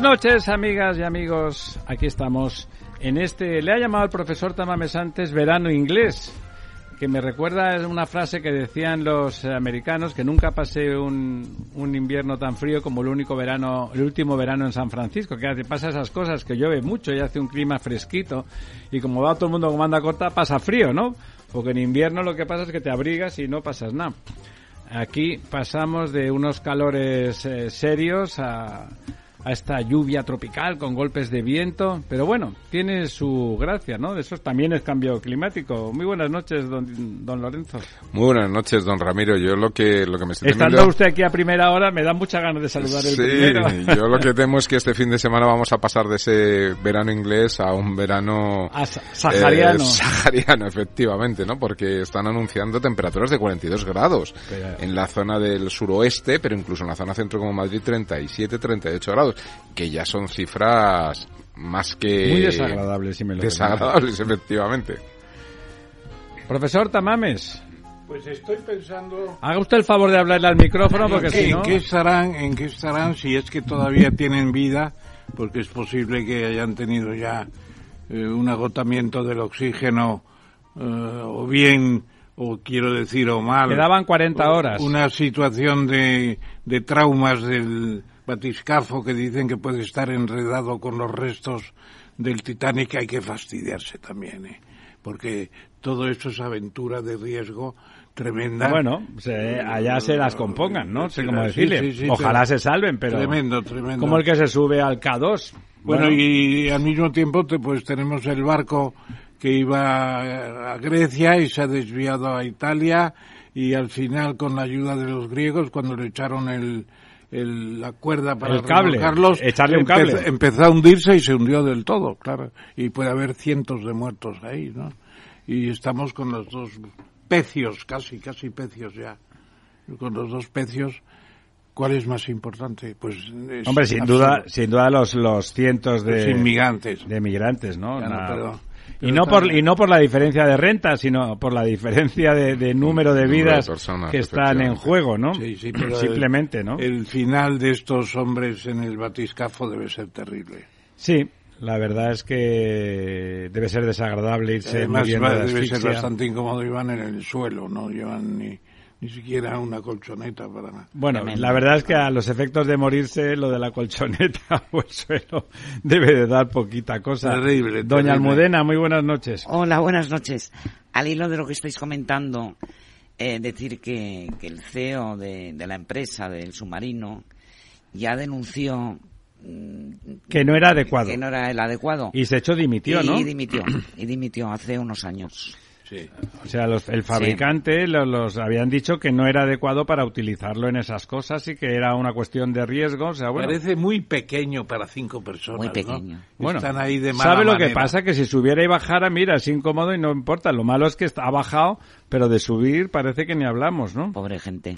Buenas noches, amigas y amigos. Aquí estamos en este, le ha llamado el profesor Tamames antes verano inglés, que me recuerda una frase que decían los americanos, que nunca pasé un, un invierno tan frío como el único verano, el último verano en San Francisco, que hace, pasa esas cosas, que llueve mucho y hace un clima fresquito, y como va todo el mundo con manda corta, pasa frío, ¿no? Porque en invierno lo que pasa es que te abrigas y no pasas nada. Aquí pasamos de unos calores eh, serios a a esta lluvia tropical con golpes de viento, pero bueno, tiene su gracia, ¿no? Eso también es cambio climático. Muy buenas noches, don, don Lorenzo. Muy buenas noches, don Ramiro. Yo lo que lo que me estoy Estando usted aquí a primera hora, me da muchas ganas de saludar el sí, yo lo que temo es que este fin de semana vamos a pasar de ese verano inglés a un verano sahariano. Eh, sahariano, efectivamente, ¿no? Porque están anunciando temperaturas de 42 grados en la zona del suroeste, pero incluso en la zona centro como Madrid 37, 38 grados que ya son cifras más que... Muy desagradables, si me lo Desagradables, efectivamente. Profesor Tamames. Pues estoy pensando... Haga usted el favor de hablarle al micrófono porque si no... ¿En qué estarán, en qué estarán si es que todavía tienen vida? Porque es posible que hayan tenido ya eh, un agotamiento del oxígeno eh, o bien o quiero decir o mal. Quedaban 40 horas. Una situación de, de traumas del, batiscafo que dicen que puede estar enredado con los restos del Titanic, hay que fastidiarse también, ¿eh? porque todo esto es aventura de riesgo tremenda. Bueno, allá se las compongan, ¿no? sé cómo decirle. Ojalá se salven, pero... Tremendo, tremendo. Como el que se sube al K2. Bueno, y al mismo tiempo pues tenemos el barco que iba a Grecia y se ha desviado a Italia y al final con la ayuda de los griegos cuando le echaron el, la cuerda para el cable, echarle un cable. Empezó, a hundirse y se hundió del todo, claro. Y puede haber cientos de muertos ahí, ¿no? Y estamos con los dos pecios, casi, casi pecios ya. Con los dos pecios, ¿cuál es más importante? Pues Hombre, sin duda, sin duda los, los cientos de... inmigrantes. De migrantes, ¿no? Y no por y no por la diferencia de renta sino por la diferencia de, número de vidas que están en juego no sí, sí, pero simplemente no el final de estos hombres en el batiscafo debe ser terrible. Sí la verdad es que debe ser desagradable irse Además, debe ser bastante incómodo iban en el suelo no llevan ni ni siquiera una colchoneta para nada. Bueno, la verdad es que a los efectos de morirse, lo de la colchoneta o el suelo debe de dar poquita cosa. Terrible. Doña Almudena, muy buenas noches. Hola, buenas noches. Al hilo de lo que estáis comentando, eh, decir que, el CEO de, la empresa del submarino ya denunció mm, que no era adecuado. Que no era el adecuado. Y se echó dimitió, ¿no? Y dimitió, y dimitió hace unos años. O sea, el fabricante los, habían dicho que no era adecuado para utilizarlo en esas cosas y que era una cuestión de riesgo. O sea, Parece muy pequeño para cinco personas. Muy pequeño. Bueno, Están ahí de ¿sabe lo que pasa? Que si subiera y bajara, mira, es incómodo y no importa. Lo malo es que ha bajado, pero de subir parece que ni hablamos, ¿no? Pobre gente.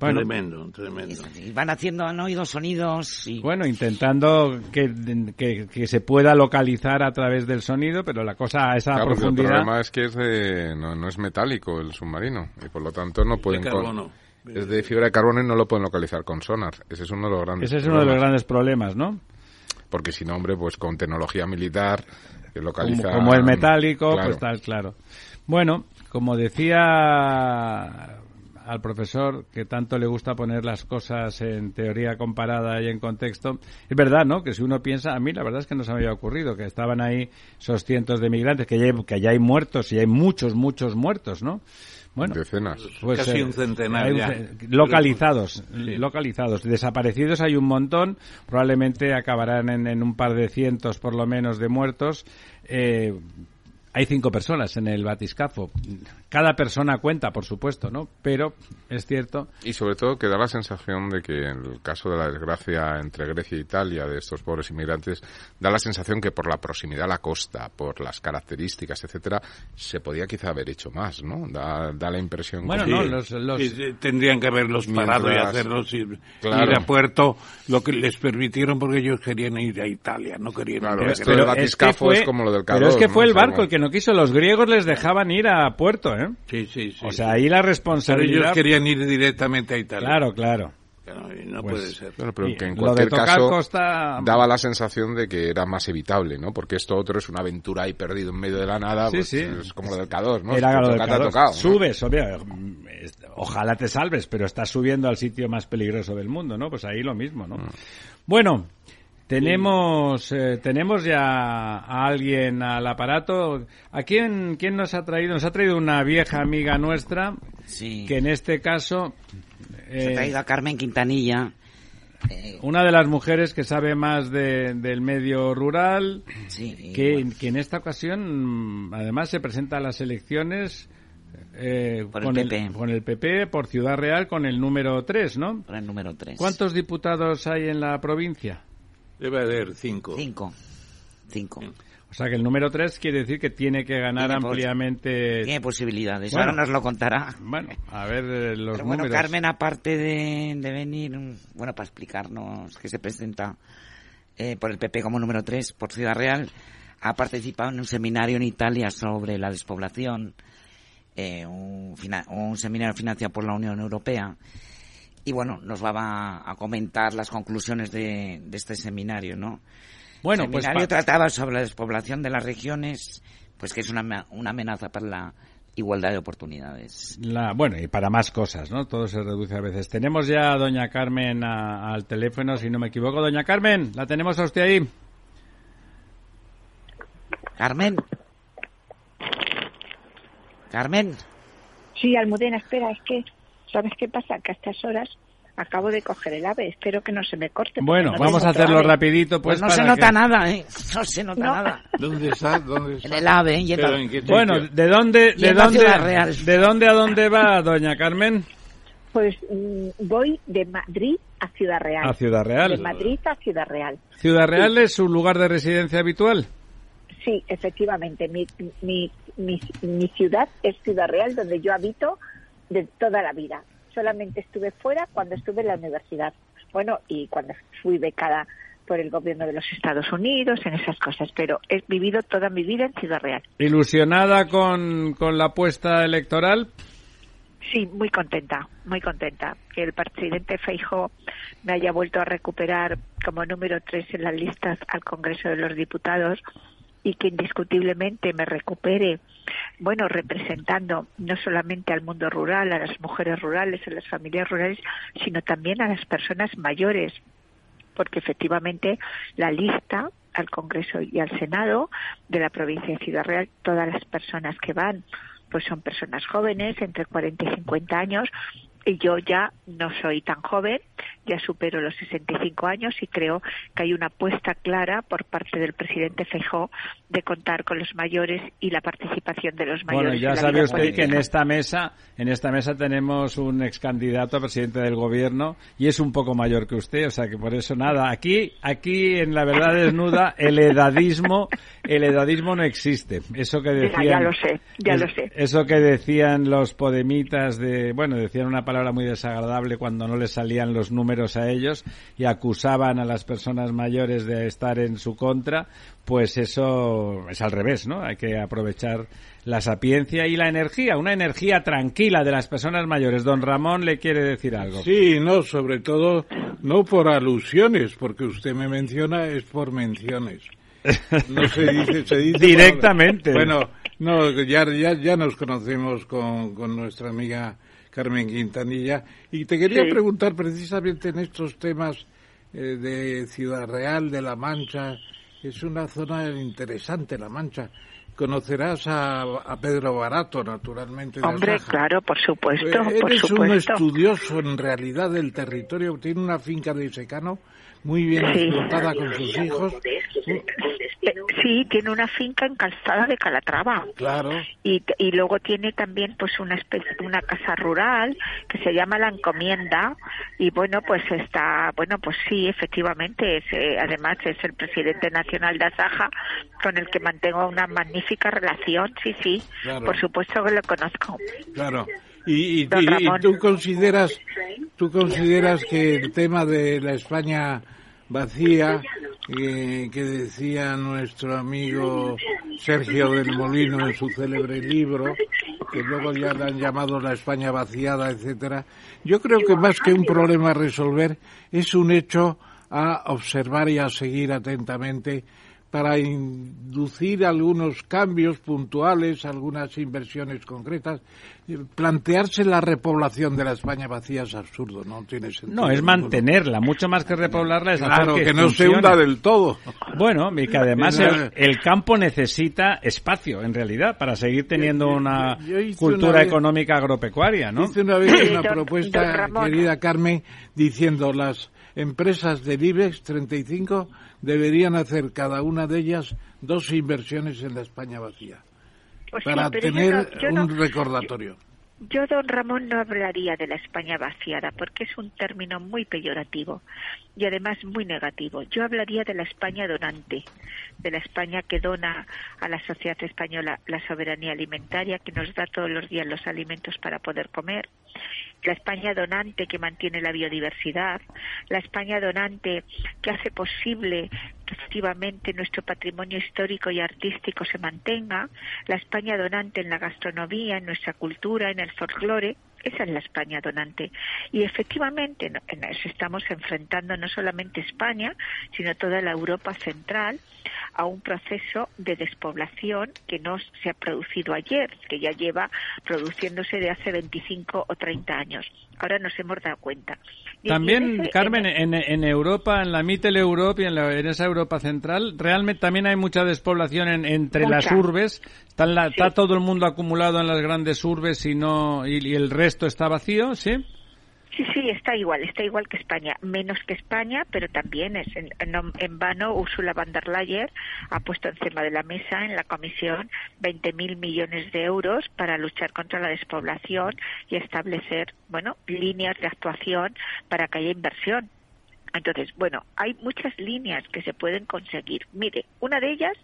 Tremendo, tremendo. Y van haciendo, han oído sonidos y... Bueno, intentando que, que, se pueda localizar a través del sonido, pero la cosa a esa profundidad... El problema es que es no, no, es metálico el submarino y por lo tanto no pueden... Es de fibra de carbono y no lo pueden localizar con sonar. Ese es uno de los grandes Ese es uno de los grandes problemas, ¿no? Porque si no, hombre, pues con tecnología militar localiza, como, es metálico, pues tal, claro. Bueno, como decía al profesor que tanto le gusta poner las cosas en teoría comparada y en contexto, es verdad, ¿no? Que si uno piensa, a mí la verdad es que no se me había ocurrido que estaban ahí esos cientos de migrantes, que ya hay, que ya hay muertos y hay muchos, muchos muertos, ¿no? Bueno, decenas. Pues, Casi eh, un centenar Localizados, localizados. Desaparecidos hay un montón, probablemente acabarán en, en, un par de cientos por lo menos de muertos. Eh, hay cinco personas en el batiscafo. Cada persona cuenta, por supuesto, ¿no? Pero es cierto. Y sobre todo que da la sensación de que en el caso de la desgracia entre Grecia e Italia de estos pobres inmigrantes, da la sensación que por la proximidad a la costa, por las características, etcétera, se podía quizá haber hecho más, ¿no? Da, da la impresión bueno, que no, los, tendrían que haberlos parado y hacerlos ir, a puerto, lo que les permitieron porque ellos querían ir a Italia, no querían ir a esto del batiscafo es, como lo del Pero es que fue el barco el que no quiso. Los griegos les dejaban ir a puerto, ¿eh? Sí, sí, sí. O sea, ahí la responsabilidad... ellos querían ir directamente a Italia. Claro, claro. No, puede pues, ser. pero que en cualquier caso daba la sensación de que era más evitable, ¿no? Porque esto otro es una aventura ahí perdido en medio de la nada, pues es como lo del Cador, ¿no? Era lo del Cador. Subes, ojalá te salves, pero estás subiendo al sitio más peligroso del mundo, ¿no? Pues ahí lo mismo, ¿no? Mm. Bueno, tenemos, eh, tenemos ya a alguien al aparato. ¿A quién, quién nos ha traído? Nos ha traído una vieja amiga nuestra, que en este caso... Eh, ha traído a Carmen Quintanilla. Eh, una de las mujeres que sabe más del medio rural, que, que, en esta ocasión además se presenta a las elecciones con, el PP. con el PP por Ciudad Real con el número 3, ¿no? Por el número 3. ¿Cuántos diputados hay en la provincia? Debe haber cinco. Cinco. Cinco. O sea que el número tres quiere decir que tiene que ganar ampliamente. Tiene posibilidades. Ahora nos lo contará. Bueno, a ver eh, los Pero bueno, Carmen, aparte de, venir, bueno, para explicarnos que se presenta eh, por el PP como número tres por Ciudad Real, ha participado en un seminario en Italia sobre la despoblación, eh, un, un seminario financiado por la Unión Europea y bueno, nos va a, comentar las conclusiones de, este seminario, ¿no? Bueno, el pues seminario trataba sobre la despoblación de las regiones, pues que es una, una amenaza para la igualdad de oportunidades. La, bueno, y para más cosas, ¿no? Todo se reduce a veces. Tenemos ya a doña Carmen al teléfono, si no me equivoco. Doña Carmen, ¿la tenemos a usted ahí? Carmen. Carmen. Sí, Almudena, espera, es que ¿Sabes qué pasa? Que a estas horas acabo de coger el ave. Espero que no se me corte. Bueno, vamos a hacerlo rapidito. Pues, pues no se nota nada, ¿eh? No se nota nada. ¿Dónde está? ¿Dónde está? En el ave. bueno, ¿de dónde, de dónde, de dónde a dónde va, doña Carmen? Pues mm, voy de Madrid a Ciudad Real. A Ciudad Real. De Madrid a Ciudad Real. ¿Ciudad Real es su lugar de residencia habitual? Sí, efectivamente. Mi, mi, mi, mi ciudad es Ciudad Real, donde yo habito de toda la vida. Solamente estuve fuera cuando estuve en la universidad. Bueno, y cuando fui becada por el gobierno de los Estados Unidos, en esas cosas, pero he vivido toda mi vida en Ciudad Real. ¿Ilusionada con, con la apuesta electoral? Sí, muy contenta, muy contenta. Que el presidente Feijo me haya vuelto a recuperar como número tres en las listas al Congreso de los Diputados y que indiscutiblemente me recupere, bueno, representando no solamente al mundo rural, a las mujeres rurales, a las familias rurales, sino también a las personas mayores, porque efectivamente la lista al Congreso y al Senado de la provincia de Ciudad Real, todas las personas que van, pues son personas jóvenes, entre 40 y 50 años, y yo ya no soy tan joven, ya supero los 65 años y creo que hay una apuesta clara por parte del presidente Feijóo de contar con los mayores y la participación de los mayores. Bueno, ya sabe usted que en esta mesa, en esta mesa tenemos un ex candidato a presidente del gobierno y es un poco mayor que usted, o sea que por eso nada. Aquí, aquí en la verdad desnuda el edadismo, el edadismo no existe. Eso que decían. Ya, lo sé, ya lo sé. Eso que decían los podemitas de, bueno, decían una palabra muy desagradable cuando no les salían los números a ellos y acusaban a las personas mayores de estar en su contra, pues eso es al revés, ¿no? Hay que aprovechar la sapiencia y la energía, una energía tranquila de las personas mayores. Don Ramón le quiere decir algo. Sí, no, sobre todo no por alusiones, porque usted me menciona es por menciones. No se dice, se dice Directamente. Bueno, no, ya, ya, ya nos conocemos con, con nuestra amiga Carmen Quintanilla. Y te quería preguntar precisamente en estos temas eh, de Ciudad Real, de La Mancha, es una zona interesante La Mancha conocerás a, a, Pedro Barato, naturalmente. Hombre, claro, por supuesto. Eh, eres un estudioso en realidad del territorio, tiene una finca de secano muy bien explotada con sus hijos. Sí, tiene una finca en Calzada de Calatrava. Claro. Y, y luego tiene también pues una especie, una casa rural que se llama La Encomienda y bueno, pues está, bueno, pues sí, efectivamente, es, eh, además es el presidente nacional de Asaja con el que mantengo una magnífica relación, sí, sí, por supuesto que lo conozco. Claro. Y, y, tú consideras tú consideras que el tema de la España vacía que, que decía nuestro amigo Sergio del Molino en su célebre libro, que luego ya le han llamado la España vaciada, etcétera. Yo creo que más que un problema a resolver, es un hecho a observar y a seguir atentamente para inducir algunos cambios puntuales, algunas inversiones concretas. Plantearse la repoblación de la España vacía es absurdo, no tiene sentido. No, es mantenerla, mucho más que repoblarla es claro, hacer que, no se hunda del todo. Bueno, y que además el, campo necesita espacio, en realidad, para seguir teniendo una cultura económica agropecuaria, ¿no? Hice una vez una propuesta, querida Carmen, diciendo las empresas del IBEX 35 deberían hacer cada una de ellas dos inversiones en la España vacía para tener un recordatorio. Yo, don Ramón, no hablaría de la España vaciada porque es un término muy peyorativo y además muy negativo. Yo hablaría de la España donante, de la España que dona a la sociedad española la soberanía alimentaria, que nos da todos los días los alimentos para poder comer, la España donante que mantiene la biodiversidad, la España donante que hace posible que efectivamente nuestro patrimonio histórico y artístico se mantenga, la España donante en la gastronomía, en nuestra cultura, en el folclore, esa es la España donante. Y efectivamente nos estamos enfrentando no solamente España, sino toda la Europa central a un proceso de despoblación que no se ha producido ayer, que ya lleva produciéndose de hace 25 o 30 años. Ahora nos hemos dado cuenta. también, Carmen, en, Europa, en la Mittel Europe y en, esa Europa central, realmente también hay mucha despoblación entre las urbes. Está, todo el mundo acumulado en las grandes urbes y, no, y el resto está vacío, ¿sí? Sí, sí, está igual, está igual que España, menos que España, pero también es en, vano Ursula von der Leyen ha puesto encima de la mesa en la Comisión 20.000 millones de euros para luchar contra la despoblación y establecer, bueno, líneas de actuación para que haya inversión. Entonces, bueno, hay muchas líneas que se pueden conseguir. Mire, una de ellas,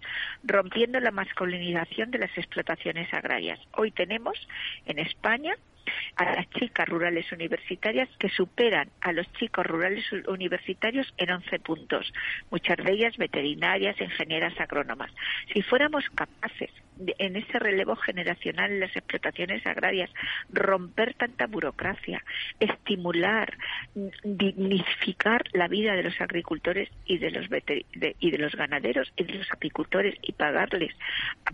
rompiendo la masculinización de las explotaciones agrarias. Hoy tenemos en España a las chicas rurales universitarias que superan a los chicos rurales universitarios en 11 puntos, muchas de ellas veterinarias, ingenieras, agrónomas. Si fuéramos capaces en ese relevo generacional en las explotaciones agrarias, romper tanta burocracia, estimular, dignificar la vida de los agricultores y de los, y de los ganaderos y de los apicultores y pagarles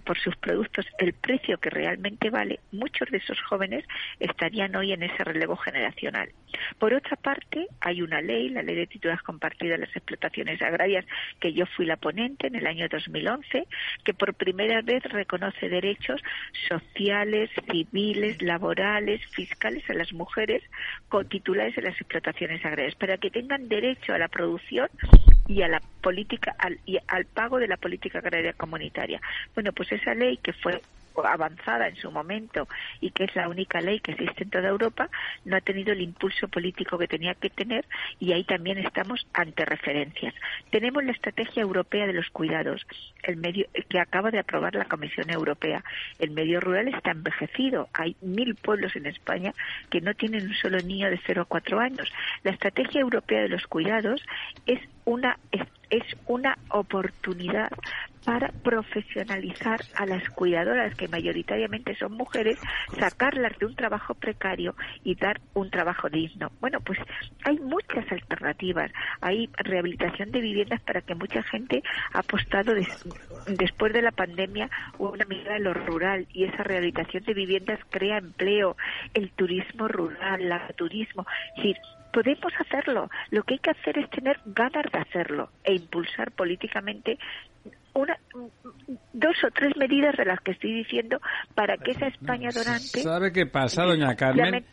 por sus productos el precio que realmente vale, muchos de esos jóvenes estarían hoy en ese relevo generacional. Por otra parte, hay una ley, la Ley de Titulares Compartidas de las Explotaciones Agrarias, que yo fui la ponente en el año 2011, que por primera vez derechos sociales, civiles, laborales, fiscales a las mujeres titulares de las explotaciones agrarias, para que tengan derecho a la producción y a la política al, y al pago de la política agraria comunitaria. Bueno, pues esa ley que fue avanzada en su momento y que es la única ley que existe en toda Europa, no ha tenido el impulso político que tenía que tener y ahí también estamos ante referencias. Tenemos la estrategia europea de los cuidados, el medio que acaba de aprobar la Comisión Europea. El medio rural está envejecido. Hay mil pueblos en España que no tienen un solo niño de 0 a 4 años. La estrategia europea de los cuidados es una es una oportunidad para profesionalizar a las cuidadoras, que mayoritariamente son mujeres, sacarlas de un trabajo precario y dar un trabajo digno. Bueno, pues hay muchas alternativas. Hay rehabilitación de viviendas para que mucha gente ha apostado después de la pandemia una mirada en lo rural y esa rehabilitación de viviendas crea empleo, el turismo rural, el turismo. Es decir, podemos hacerlo. Lo que hay que hacer es tener ganas de hacerlo e impulsar políticamente una, dos o tres medidas de las que estoy diciendo para que esa España dorante. ¿Sabe qué pasa, doña Carmen?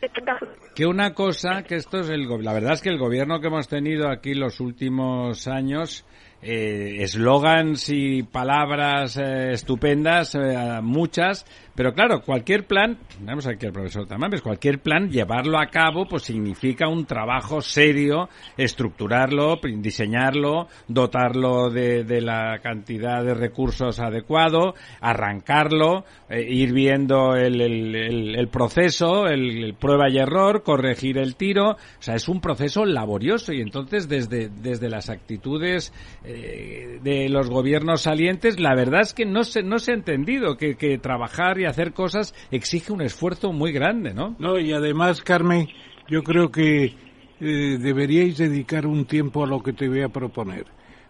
Que una cosa, que esto es el. La verdad es que el gobierno que hemos tenido aquí los últimos años eh, eslogans y palabras eh, estupendas, eh, muchas, pero claro, cualquier plan, tenemos aquí al profesor Tamames, cualquier plan, llevarlo a cabo, pues significa un trabajo serio, estructurarlo, diseñarlo, dotarlo de, de la cantidad de recursos adecuado, arrancarlo, ir viendo el, el, el, proceso, el, prueba y error, corregir el tiro, o sea, es un proceso laborioso y entonces desde, desde las actitudes eh, de los gobiernos salientes, la verdad es que no se, no se ha entendido que, trabajar y hacer cosas exige un esfuerzo muy grande, ¿no? No, y además, Carmen, yo creo que eh, deberíais dedicar un tiempo a lo que te voy a proponer,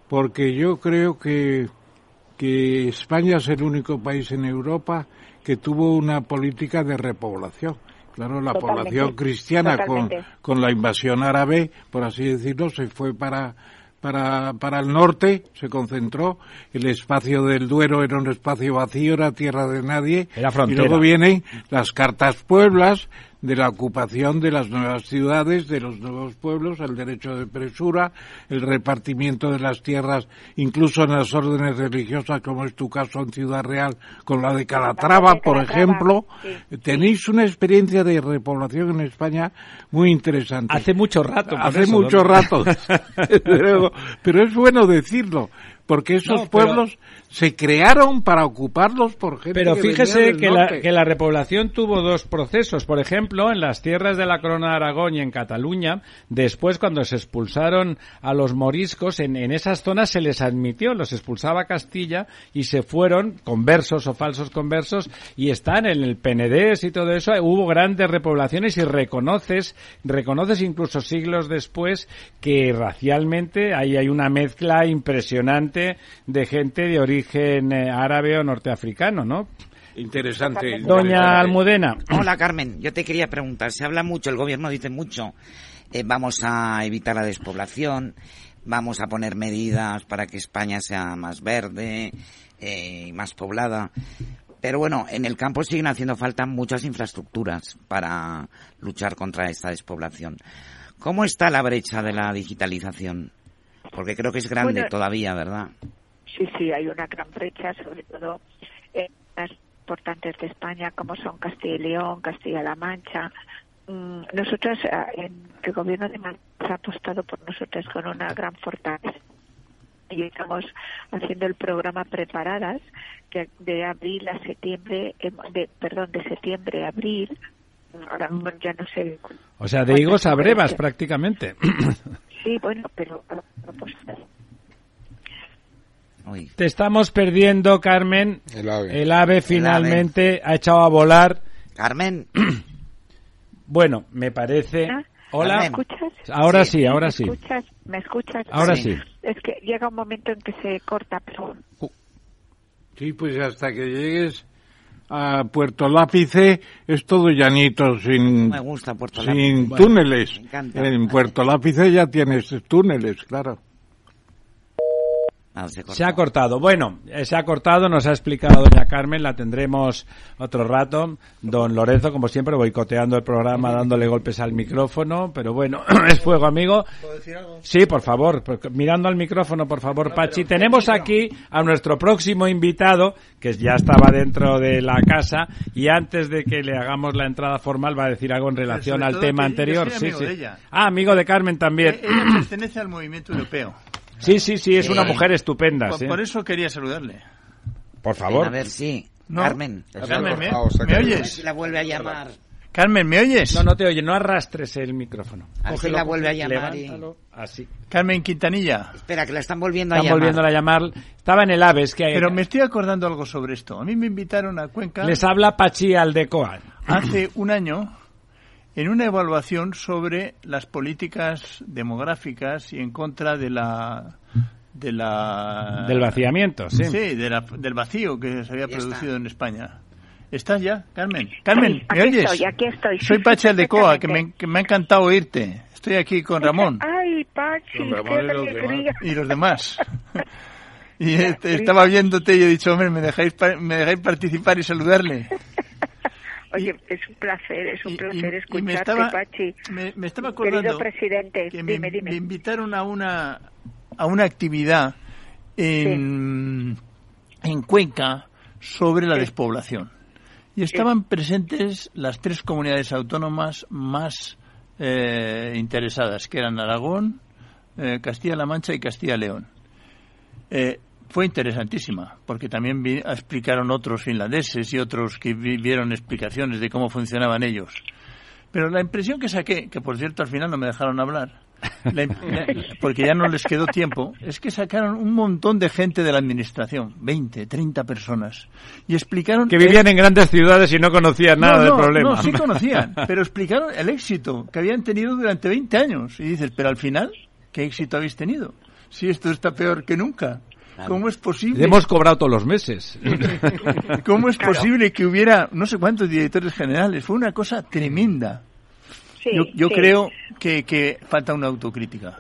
porque yo creo que, que España es el único país en Europa que tuvo una política de repoblación. Claro, la población cristiana con, con la invasión árabe, por así decirlo, se fue para para, para el norte, se concentró, el espacio del Duero era un espacio vacío, era tierra de nadie, y luego vienen las cartas pueblas, de la ocupación de las nuevas ciudades, de los nuevos pueblos, el derecho de presura, el repartimiento de las tierras, incluso en las órdenes religiosas, como es tu caso en Ciudad Real, con la de Calatrava, por ejemplo. Tenéis una experiencia de repoblación en España muy interesante. Hace mucho rato. Hace mucho rato. pero, pero es bueno decirlo, porque esos pueblos se crearon para ocuparlos por gente Pero fíjese que, la, que la repoblación tuvo dos procesos. Por ejemplo, en las tierras de la Corona de Aragón y en Cataluña, después cuando se expulsaron a los moriscos, en, en esas zonas se les admitió, los expulsaba Castilla y se fueron conversos o falsos conversos y están en el Penedés y todo eso. Hubo grandes repoblaciones y reconoces, reconoces incluso siglos después que racialmente ahí hay una mezcla impresionante de gente de origen eh, árabe o norteafricano, ¿no? Interesante. Doña Almudena. Hola, Carmen. Yo te quería preguntar, se habla mucho, el gobierno dice mucho, eh, vamos a evitar la despoblación, vamos a poner medidas para que España sea más verde eh, y más poblada. Pero bueno, en el campo siguen haciendo falta muchas infraestructuras para luchar contra esta despoblación. ¿Cómo está la brecha de la digitalización? Porque creo que es grande todavía, ¿verdad? Sí, sí, hay una gran brecha, sobre todo en las importantes de España, como son Castilla y León, Castilla-La Mancha. Mm, nosotros, en el gobierno de Madrid ha apostado por nosotros con una gran fortaleza y estamos haciendo el programa Preparadas, que de abril a septiembre, de, perdón, de septiembre a abril, ahora ya no sé. O sea, de higos a brevas prácticamente. Sí, bueno, pero te estamos perdiendo, Carmen. El ave. finalmente ha echado a volar. Carmen. bueno, me parece. ¿Ah? Hola. ¿Me escuchas? Ahora sí, ahora sí. ¿Me escuchas? Ahora sí. Es que llega un momento en que se corta, pero... Sí, pues hasta que llegues a Puerto Lápice es todo llanito, sin, me gusta Puerto sin túneles. en Puerto Lápice ya tienes túneles, claro. Ah, se, ha cortado. Bueno, eh, se ha cortado, nos ha explicado doña Carmen, la tendremos otro rato. Don Lorenzo, como siempre, boicoteando el programa, dándole golpes al micrófono, pero bueno, es fuego, amigo. ¿Puedo decir algo? Sí, por favor, mirando al micrófono, por favor, Pachi. Tenemos aquí a nuestro próximo invitado, que ya estaba dentro de la casa, y antes de que le hagamos la entrada formal va a decir algo en relación al tema anterior. sí, sí. Ah, amigo de Carmen también. Eh, ella pertenece al movimiento europeo. Sí, sí, sí, es una mujer estupenda. Por, eso quería saludarle. Por favor. A ver, sí. Carmen. Carmen, ¿me, oyes? la vuelve a llamar. Carmen, ¿me oyes? No, no te oye, no arrastres el micrófono. A ver si Cógelo, la vuelve a llamar y- así. Carmen Quintanilla. Espera, que la están volviendo a Están llamar. volviendo a llamar. Estaba en el Aves, que Pero me estoy acordando algo sobre esto. A mí me invitaron a Cuenca les habla Pachi Aldecoa. hace un año en una evaluación sobre las políticas demográficas y en contra de la de la Del vaciamiento, sí. Sí, de la- del vacío que se había Ya producido en España. ¿Estás ya, Carmen? Carmen, Sí, ¿me aquí oyes? estoy, aquí estoy. Soy sí, Pachi Aldecoa, que me, que me ha encantado oírte. Estoy aquí con Ramón Ay, Pachi, Con qué Ramón y los alegría. y los demás. Y este, estaba viéndote y he dicho, hombre, ¿me dejáis, pa- me dejáis participar y saludarle? Oye, es un placer, es un Y- placer y- escucharte, me estaba, Pachi. me, me estaba Querido acordando presidente, que me, dime, dime. me invitaron a una a una actividad en, en Cuenca sobre la Sí. despoblación y estaban presentes las tres comunidades autónomas más eh, interesadas que eran Aragón, eh, Castilla-La Mancha y Castilla-León. Eh, fue interesantísima, porque también vi- explicaron otros finlandeses y otros que vi- vieron explicaciones de cómo funcionaban ellos. Pero la impresión que saqué, que por cierto al final no me dejaron hablar, la la- porque ya no les quedó tiempo, es que sacaron un montón de gente de la administración, 20, 30 personas, y explicaron... Que vivían en grandes ciudades y no conocían nada no, del problema. No, sí conocían, pero explicaron el éxito que habían tenido durante 20 años. Y dices, pero al final, ¿qué éxito habéis tenido? Si esto está peor que nunca. ¿Cómo es posible? Hemos cobrado todos los meses. ¿Cómo es posible que hubiera no sé cuántos directores generales? Fue una cosa tremenda. Sí, yo yo sí. creo que, que falta una autocrítica.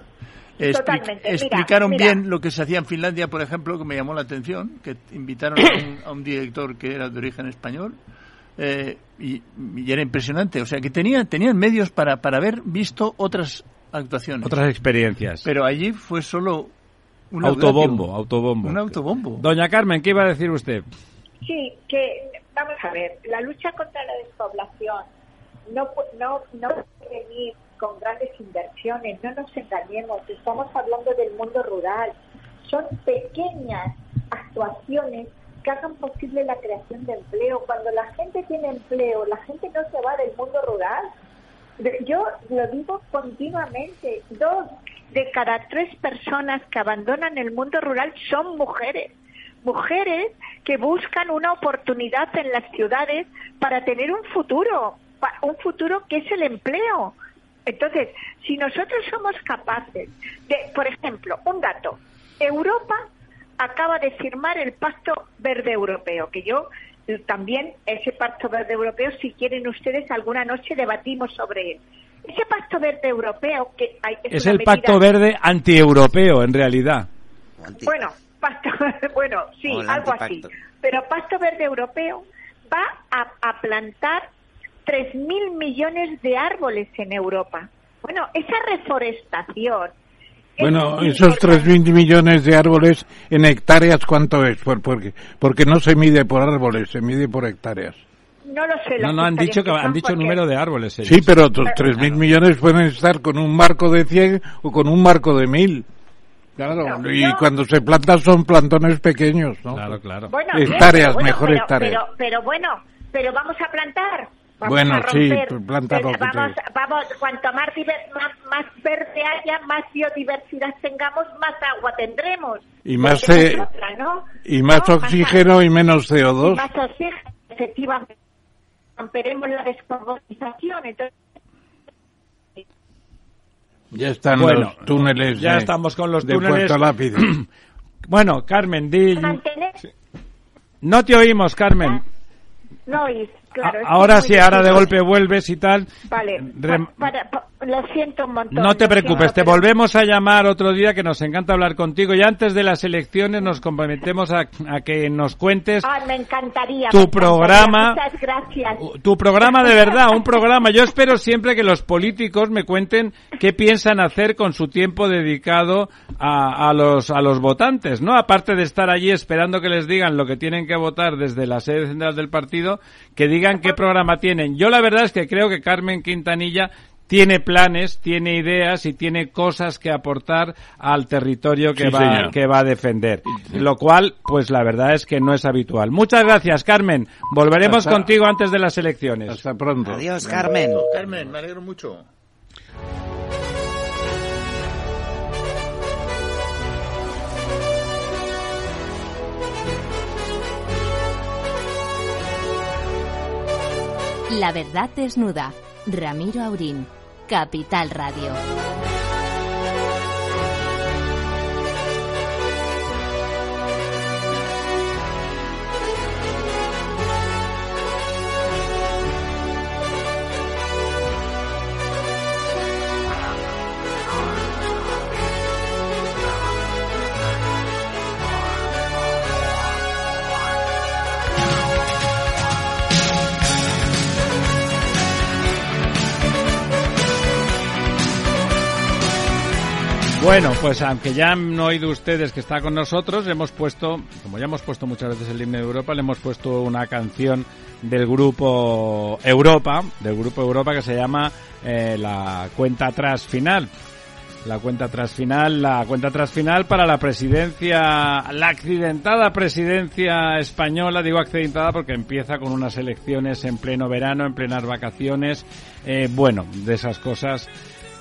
Expli-. Mira, explicaron mira. bien lo que se hacía en Finlandia, por ejemplo, que me llamó la atención, que invitaron a un, a un director que era de origen español eh, y, y era impresionante. O sea, que tenían, tenían medios para, para haber visto otras actuaciones. Otras experiencias. Pero allí fue solo un autobombo, autobombo. Un autobombo. Doña Carmen, ¿qué iba a decir usted? Sí, que vamos a ver, la lucha contra la despoblación no pu- no no puede venir con grandes inversiones, no nos engañemos, estamos hablando del mundo rural, son pequeñas actuaciones que hagan posible la creación de empleo. Cuando la gente tiene empleo, la gente no se va del mundo rural. Yo lo digo continuamente, dos de cada tres personas que abandonan el mundo rural son mujeres. Mujeres que buscan una oportunidad en las ciudades para tener un futuro, un futuro que es el empleo. Entonces, si nosotros somos capaces de, por ejemplo, un dato, Europa acaba de firmar el Pacto Verde Europeo, que yo eh, también, ese Pacto Verde Europeo, si quieren ustedes, alguna noche debatimos sobre él. Ese Pacto Verde Europeo, que hay, Es el medida- pacto verde antieuropeo, en realidad. Anti- bueno, pacto, bueno, sí, algo así. Pero Pacto Verde Europeo va a, a plantar 3.000 millones de árboles en Europa. Bueno, esa reforestación. es Bueno, esos importante. 3.000 millones de árboles en hectáreas, ¿cuánto es? Por, porque, porque no se mide por árboles, se mide por hectáreas. No lo sé. No, no, han dicho que han dicho porque- número de árboles. ellos. Sí, pero tus 3.000 millones pueden estar con un marco de 100 o con un marco de 1.000. Claro, No, y no. cuando se plantan son plantones pequeños, ¿no? Claro, claro. Bueno, Hectáreas, bien, pero mejor bueno, hectáreas. Pero, pero bueno, pero vamos a plantar. Vamos Bueno, a sí, romper. pues planta lo que vamos, vamos, cuanto más, diver- más, más verde haya, más biodiversidad tengamos, más agua tendremos. Y más, eh, otra, ¿no? Y más No, oxígeno y menos y CO2. más oxígeno, efectivamente. Romperemos la descarbonización. Entonces, Ya están Bueno, los túneles ya de, estamos con los de túneles. Puerto Lápiz. Bueno, Carmen, di... No te oímos, Carmen. no oís, claro. A- ahora sí, ahora de difícil. golpe vuelves y tal. Vale, Rem- pa- para- pa- lo siento un montón. No te preocupes, te volvemos a llamar otro día que nos encanta hablar contigo y antes de las elecciones nos comprometemos a, a que nos cuentes Ay, me encantaría. Tu me encantaría. programa- Muchas gracias. tu programa de verdad, un programa. Yo espero siempre que los políticos me cuenten qué piensan hacer con su tiempo dedicado a, a los a los votantes, ¿no? Aparte de estar allí esperando que les digan lo que tienen que votar desde la sede central del partido, que digan qué programa tienen. Yo la verdad es que creo que Carmen Quintanilla tiene planes, tiene ideas y tiene cosas que aportar al territorio que, va, que va a defender. Lo cual, pues la verdad es que no es habitual. Muchas gracias, Carmen. Volveremos contigo antes de las elecciones. Hasta pronto. Adiós, Carmen. Carmen, me alegro mucho. La verdad desnuda. Ramiro Aurín. Capital Radio. Bueno, pues aunque ya han oído ustedes que está con nosotros, hemos puesto, como ya hemos puesto muchas veces el himno de Europa, le hemos puesto una canción del grupo Europa, del grupo Europa que se llama eh, la cuenta atrás final. La cuenta atrás final, la cuenta atrás final para la presidencia, la accidentada presidencia española, digo accidentada porque empieza con unas elecciones en pleno verano, en plenas vacaciones, eh, bueno, de esas cosas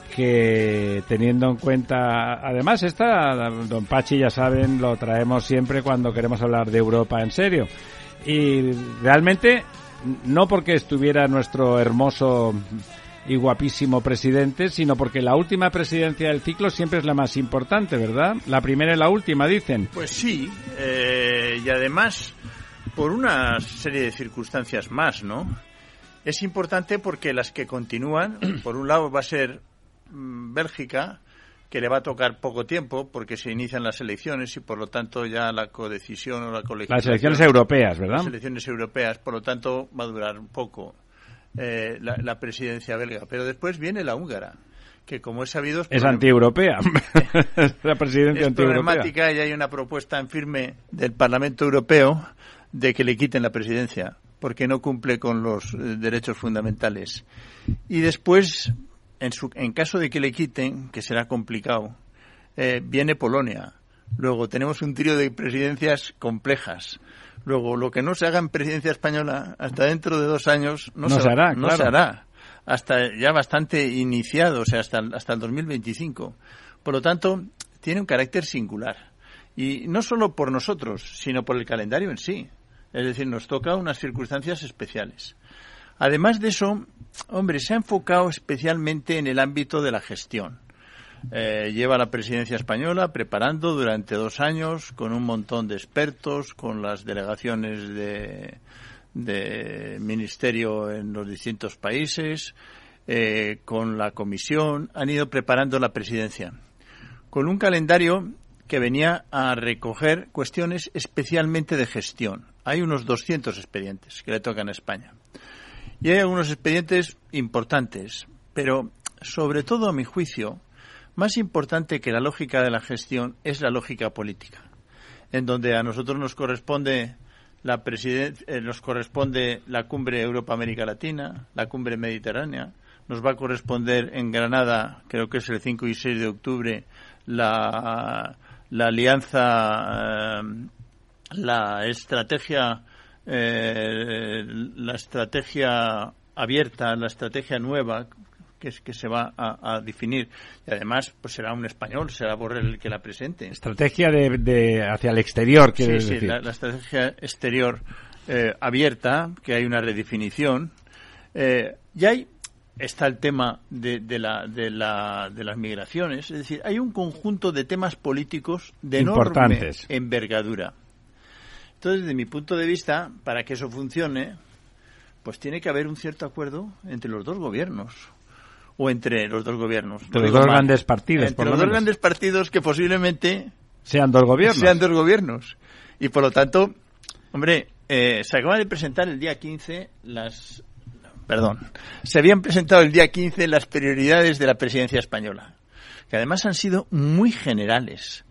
que teniendo en cuenta, además esta, don Pachi ya saben, lo traemos siempre cuando queremos hablar de Europa en serio. Y realmente, no porque estuviera nuestro hermoso y guapísimo presidente, sino porque la última presidencia del ciclo siempre es la más importante, ¿verdad? La primera y la última, dicen. Pues sí, eh, y además por una serie de circunstancias más, ¿no? Es importante porque las que continúan, por un lado va a ser Bélgica, que le va a tocar poco tiempo porque se inician las elecciones y por lo tanto ya la codecisión o la colegislación. Las elecciones europeas, ¿verdad? Las elecciones europeas, por lo tanto va a durar un poco eh, la, presidencia belga. Pero después viene la húngara que como es sabido es, antieuropea la presidencia es problemática y hay una propuesta en firme del Parlamento Europeo de que le quiten la presidencia porque no cumple con los eh, derechos fundamentales y después en, su, en caso de que le quiten, que será complicado, eh, viene Polonia. Luego tenemos un trío de presidencias complejas. Luego, lo que no se haga en presidencia española, hasta dentro de dos años, no, se, hará. No se hará. Hasta ya bastante iniciado, o sea, hasta, hasta el 2025. Por lo tanto, tiene un carácter singular. Y no solo por nosotros, sino por el calendario en sí. Es decir, nos toca unas circunstancias especiales. Además de eso, hombre, se ha enfocado especialmente en el ámbito de la gestión. Eh, lleva la presidencia española preparando durante dos años con un montón de expertos, con las delegaciones de, ministerio en los distintos países, eh, con la comisión, han ido preparando la presidencia con un calendario que venía a recoger cuestiones especialmente de gestión. Hay unos 200 expedientes que le tocan a España. Y hay algunos expedientes importantes, pero sobre todo a mi juicio, más importante que la lógica de la gestión es la lógica política, en donde a nosotros nos corresponde la eh, nos corresponde la cumbre Europa América Latina, la cumbre Mediterránea, nos va a corresponder en Granada, creo que es el 5 y 6 de octubre, la, la alianza, eh, la estrategia eh, la estrategia abierta, la estrategia nueva que, es, que se va a, definir. Y además, pues será un español, será Borrell el que la presente. Estrategia de, hacia el exterior, quiere sí, decir. Sí, la, estrategia exterior eh, abierta, que hay una redefinición. Eh, y hay está el tema de, de, la, de, la, de las migraciones. Es decir, hay un conjunto de temas políticos de enorme envergadura. Entonces, desde mi punto de vista, para que eso funcione, pues tiene que haber un cierto acuerdo entre los dos gobiernos o entre los dos gobiernos. Entre los dos grandes partidos. Entre los dos grandes partidos que posiblemente sean dos gobiernos. Sean dos gobiernos. Y por lo tanto, hombre, eh, se acaban de presentar el día 15 las. Perdón. Se habían presentado el día 15 las prioridades de la presidencia española, que además han sido muy generales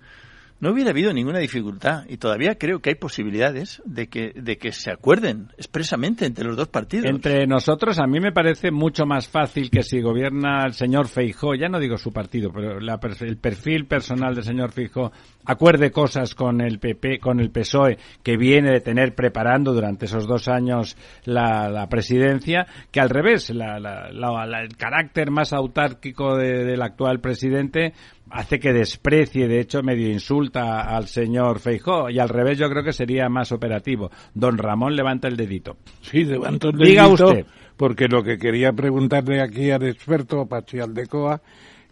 no hubiera habido ninguna dificultad y todavía creo que hay posibilidades de que, de que se acuerden expresamente entre los dos partidos. Entre nosotros, a mí me parece mucho más fácil que si gobierna el señor Feijó, ya no digo su partido, pero el perfil personal del señor Feijó acuerde cosas con el PP, con el PSOE, que viene de tener preparando durante esos dos años la, presidencia, que al revés, el carácter más autárquico del actual presidente hace que desprecie, de hecho medio insulta al señor Feijó y al revés yo creo que sería más operativo. Don Ramón levanta el dedito. Sí, levanto el dedito. Diga usted. Porque lo que quería preguntarle aquí al experto Pachi Aldecoa,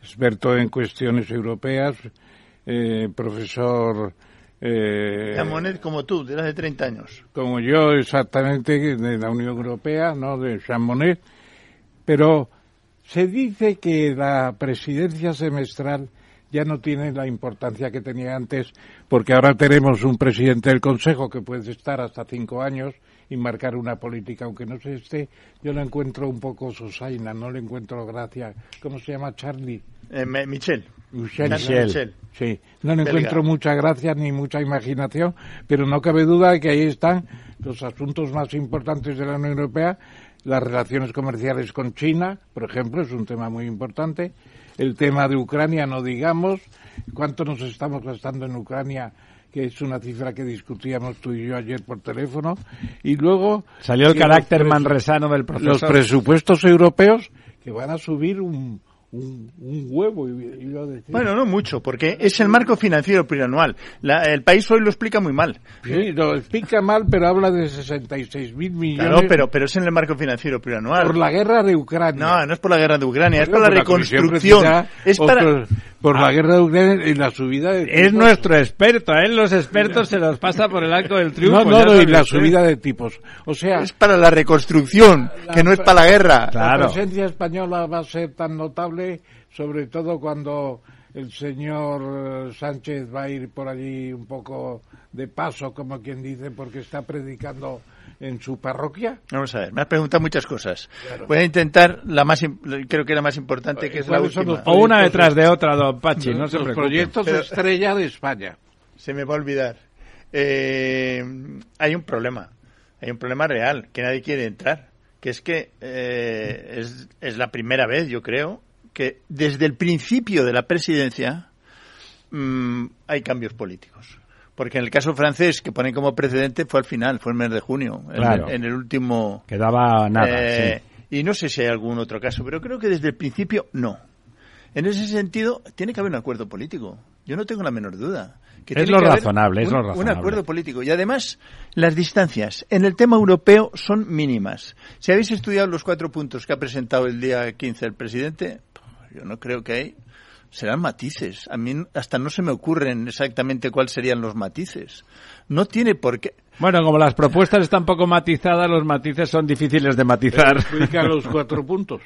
experto en cuestiones europeas, eh, profesor... Eh, Monet como tú, de de 30 años. Como yo, exactamente, de la Unión Europea, no de Monet. Pero se dice que la presidencia semestral ya no tiene la importancia que tenía antes, porque ahora tenemos un presidente del Consejo que puede estar hasta cinco años y marcar una política, aunque no se esté, yo lo encuentro un poco sosaina, no le encuentro gracia. ¿Cómo se llama Charlie? Eh, Michel. Michel. Sí, no le encuentro mucha gracia ni mucha imaginación, pero no cabe duda de que ahí están los asuntos más importantes de la Unión Europea, las relaciones comerciales con China, por ejemplo, es un tema muy importante, el tema de Ucrania, no digamos, cuánto nos estamos gastando en Ucrania que es una cifra que discutíamos tú y yo ayer por teléfono, y luego... Salió el carácter manresano del profesor. Los presupuestos europeos que van a subir un, un, huevo. Bueno, no mucho, porque es el marco financiero plurianual. el país hoy lo explica muy mal. Sí, lo explica mal, pero habla de 66 mil millones. Claro, pero, pero es en el marco financiero plurianual. Por la guerra de Ucrania. No, no es por la guerra de Ucrania, es por la reconstrucción. Es para... por la ah. guerra de Ucrania y la subida de Es nuestro experto, a él los expertos se los pasa por el arco del triunfo. No, no, y la subida de tipos. O sea... Es para la reconstrucción, que no es para la guerra. La presencia española va a ser tan notable, sobre todo cuando el señor Sánchez va a ir por allí un poco de paso, como quien dice, porque está predicando en su parroquia? Vamos a ver, me has preguntado muchas cosas. Voy a intentar la más, creo que la más importante, que es la última. O una detrás de otra, don Pachi, no, se Los proyectos de estrella de España. Se me va a olvidar. Eh, hay un problema, hay un problema real, que nadie quiere entrar, que es que eh, es, es la primera vez, yo creo, que desde el principio de la presidencia mm, hay cambios políticos. Porque en el caso francés, que ponen como precedente, fue al final, fue el mes de junio, en, el, último... Quedaba nada, eh, Y no sé si hay algún otro caso, pero creo que desde el principio no. En ese sentido, tiene que haber un acuerdo político. Yo no tengo la menor duda. Que es lo razonable, es lo razonable. Un acuerdo político. Y además, las distancias en el tema europeo son mínimas. Si habéis estudiado los cuatro puntos que ha presentado el día 15 el presidente, yo no creo que hay serán matices. A mí hasta no se me ocurren exactamente cuáles serían los matices. No tiene por qué. Bueno, como las propuestas están poco matizadas, los matices son difíciles de matizar. Explica los cuatro puntos.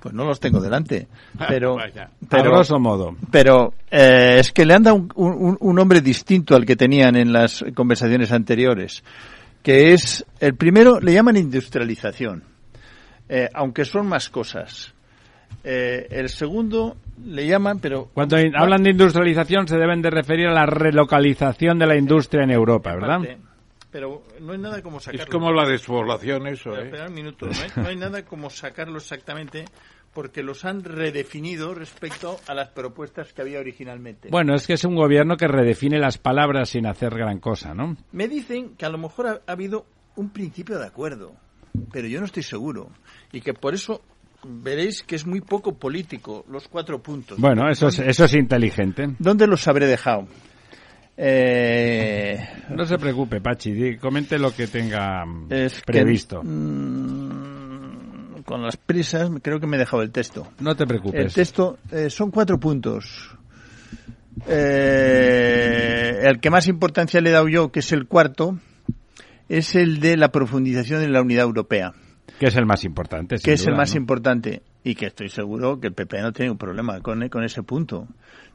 Pues no los tengo delante. Pero, pero grosso modo. Pero eh, es que le han dado un, un, nombre distinto al que tenían en las conversaciones anteriores. Que es, el primero le llaman industrialización. Eh, aunque son más cosas. Eh, el segundo le llaman, pero... Cuando hablan de industrialización se deben de referir a la relocalización de la industria en Europa, ¿verdad? pero no hay nada como sacarlo. Es como la despoblación eso, ¿eh? un minuto, no hay, nada como sacarlo exactamente porque los han redefinido respecto a las propuestas que había originalmente. Bueno, es que es un gobierno que redefine las palabras sin hacer gran cosa, ¿no? Me dicen que a lo mejor ha habido un principio de acuerdo, pero yo no estoy seguro. Y que por eso veréis que es muy poco político los cuatro puntos. Bueno, eso es, eso es inteligente. ¿Dónde los habré dejado? Eh... No se preocupe, Pachi, comente lo que tenga previsto. Mm, con las prisas, creo que me he dejado el texto. No te preocupes. El texto eh, son cuatro puntos. Eh, el que más importancia le he dado yo, que es el cuarto, es el de la profundización de la unidad europea. Que es el más importante. Que es el más importante y que estoy seguro que el PP no tiene un problema con, con ese punto.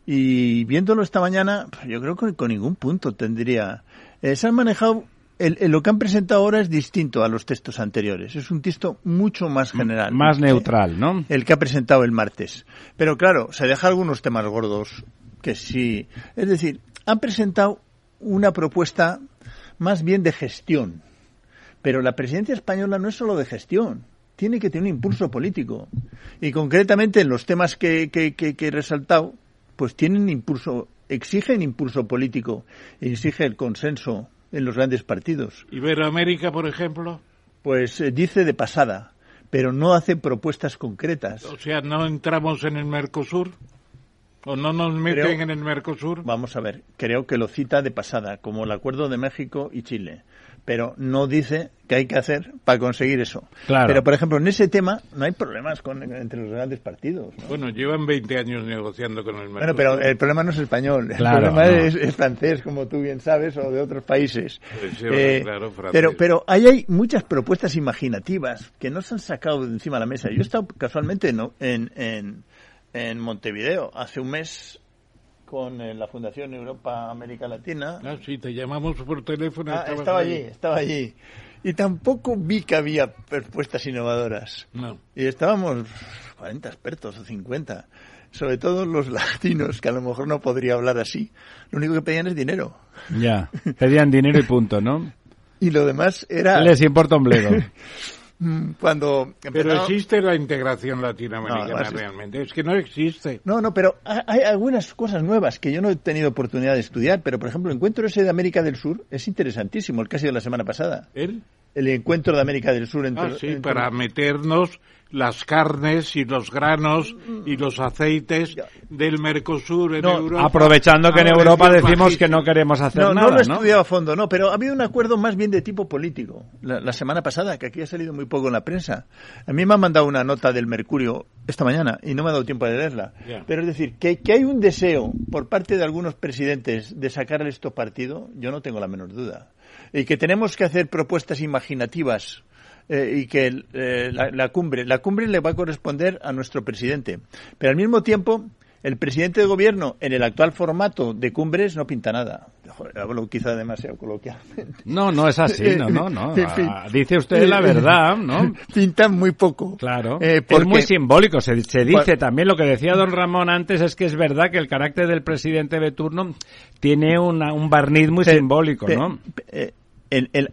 Y viéndolo esta mañana, yo creo que con ningún punto tendría. Eh, se han manejado. El, lo que han presentado ahora es distinto a los textos anteriores. Es un texto mucho más general. Más neutral, ¿no? El que ha presentado el martes. Pero claro, se deja algunos temas gordos que sí. Es decir, han presentado una propuesta más bien de gestión. Pero la presidencia española no es solo de gestión, tiene que tener un impulso político. Y concretamente en los temas que, que, que, he resaltado, pues tienen impulso, exigen impulso político, exige el consenso en los grandes partidos. Iberoamérica, por ejemplo. Pues eh, dice de pasada, pero no hace propuestas concretas. O sea, no entramos en el Mercosur. ¿O no nos meten en el Mercosur? Vamos a ver, creo que lo cita de pasada, como el acuerdo de México y Chile pero no dice qué hay que hacer para conseguir eso. Pero, por ejemplo, en ese tema no hay problemas con, entre los grandes partidos. Bueno, llevan 20 años negociando con el Mercosur. Bueno, pero el problema no es español, el problema es, francés, como tú bien sabes, o de otros países. Pues eh, pero, pero ahí hay muchas propuestas imaginativas que no se han sacado de encima de la mesa. Yo he estado casualmente en, en, en Montevideo hace un mes con eh, la Fundación Europa América Latina. Ah, sí, te llamamos por teléfono. Ah, estaba allí, estaba allí. Y tampoco vi que había propuestas innovadoras. No. Y estábamos 40 expertos o 50. Sobre todo los latinos, que a lo mejor no podría hablar así. Lo único que pedían es dinero. Ya, pedían dinero y punto, ¿no? y lo demás era... Les importa un bledo. Mm, cuando pero existe la integración latinoamericana realmente. Es que no existe. No no pero hay algunas cosas nuevas que yo no he tenido oportunidad de estudiar pero por ejemplo el encuentro ese de América del Sur es interesantísimo el que ha sido la semana pasada. ¿El? El encuentro de América del Sur entre, ah, sí, para meternos las carnes y los granos y los aceites del Mercosur en Europa. Aprovechando que en Europa decimos que no queremos hacer nada. No lo he estudiado a fondo, no, pero ha habido un acuerdo más bien de tipo político. La, semana pasada, que aquí ha salido muy poco en la prensa. A mí me han mandado una nota del Mercurio esta mañana y no me ha dado tiempo de leerla. Pero es decir, que, que hay un deseo por parte de algunos presidentes de sacarle esto partido, yo no tengo la menor duda. Y que tenemos que hacer propuestas imaginativas eh, y que eh, la, cumbre, la cumbre le va a corresponder a nuestro presidente. Pero al mismo tiempo, el presidente de gobierno en el actual formato de cumbres no pinta nada. hablo quizá demasiado coloquialmente. No, no es así, no, no, no. Ah, dice usted la verdad, ¿no? Pinta muy poco. Claro. Eh, es muy simbólico. Se, dice también lo que decía don Ramón antes es que es verdad que el carácter del presidente de turno tiene un barniz muy simbólico, ¿no?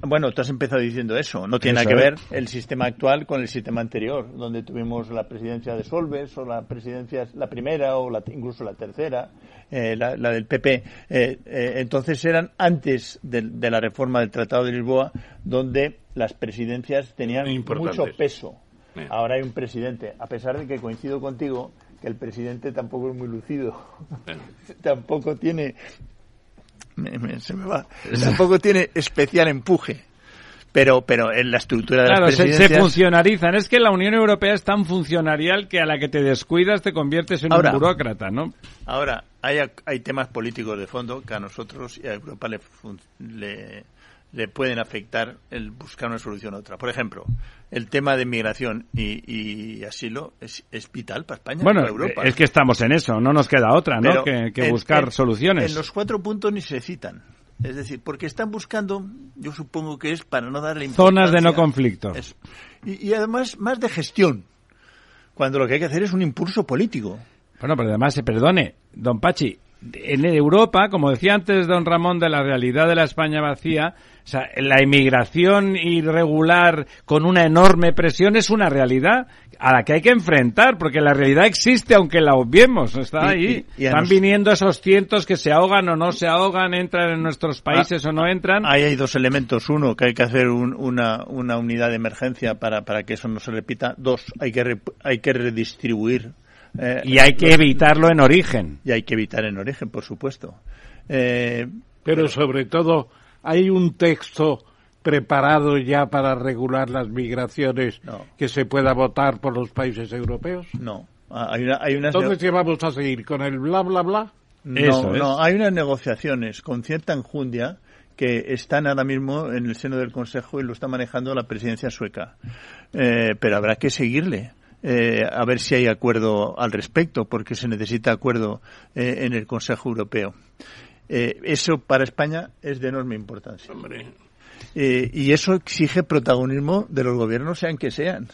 Bueno, tú has empezado diciendo eso. No tiene nada que ver el sistema actual con el sistema anterior, donde tuvimos la presidencia de Solves o la presidencia, la primera o la, incluso la tercera, eh, la, del PP. Eh, eh, entonces eran antes de, la reforma del Tratado de Lisboa, donde las presidencias tenían mucho peso. Ahora hay un presidente, a pesar de que coincido contigo que el presidente tampoco es muy lucido, tampoco tiene se me va. Tampoco tiene especial empuje. Pero, pero en la estructura de las se, funcionarizan. Es que la Unión Europea es tan funcionarial que a la que te descuidas te conviertes en un burócrata, ¿no? Ahora, hay, hay temas políticos de fondo que a nosotros y a Europa le, le le pueden afectar el buscar una solución a otra. Por ejemplo, el tema de migración y, asilo es, vital para España bueno, para Europa. es que estamos en eso, no nos queda otra, ¿no? que, buscar soluciones. En los cuatro puntos ni se citan. Es decir, porque están buscando, yo supongo que es para no darle Zonas de no conflicto. Y, y además más de gestión, cuando lo que hay que hacer es un impulso político. Bueno, pero además, se perdone, don Pachi, en Europa, como decía antes don Ramón, de la realidad de la España vacía, o sea, la inmigración irregular con una enorme presión es una realidad a la que hay que enfrentar, porque la realidad existe aunque la obviemos, está ahí. Están viniendo esos cientos que se ahogan o no se ahogan, entran en nuestros países o no entran. Ahí hay dos elementos. Uno, que hay que hacer una, una unidad de emergencia para, para que eso no se repita. Dos, hay que, hay que redistribuir eh, y hay que evitarlo en origen. Y hay que evitar en origen, por supuesto. Eh, pero sobre todo, hay un texto preparado ya para regular las migraciones que se pueda votar por los países europeos? No. Ah, hay una, hay Entonces, ¿qué vamos a seguir? ¿Con el bla, bla, bla? No, no. Hay unas negociaciones con cierta enjundia que están ahora mismo en el seno del Consejo y lo está manejando la presidencia sueca. Eh, pero habrá que seguirle. Eh, a ver si hay acuerdo al respecto, porque se necesita acuerdo eh, en el Consejo Europeo. Eh, eso para España es de enorme importancia. y eso exige protagonismo de los gobiernos, sean que sean.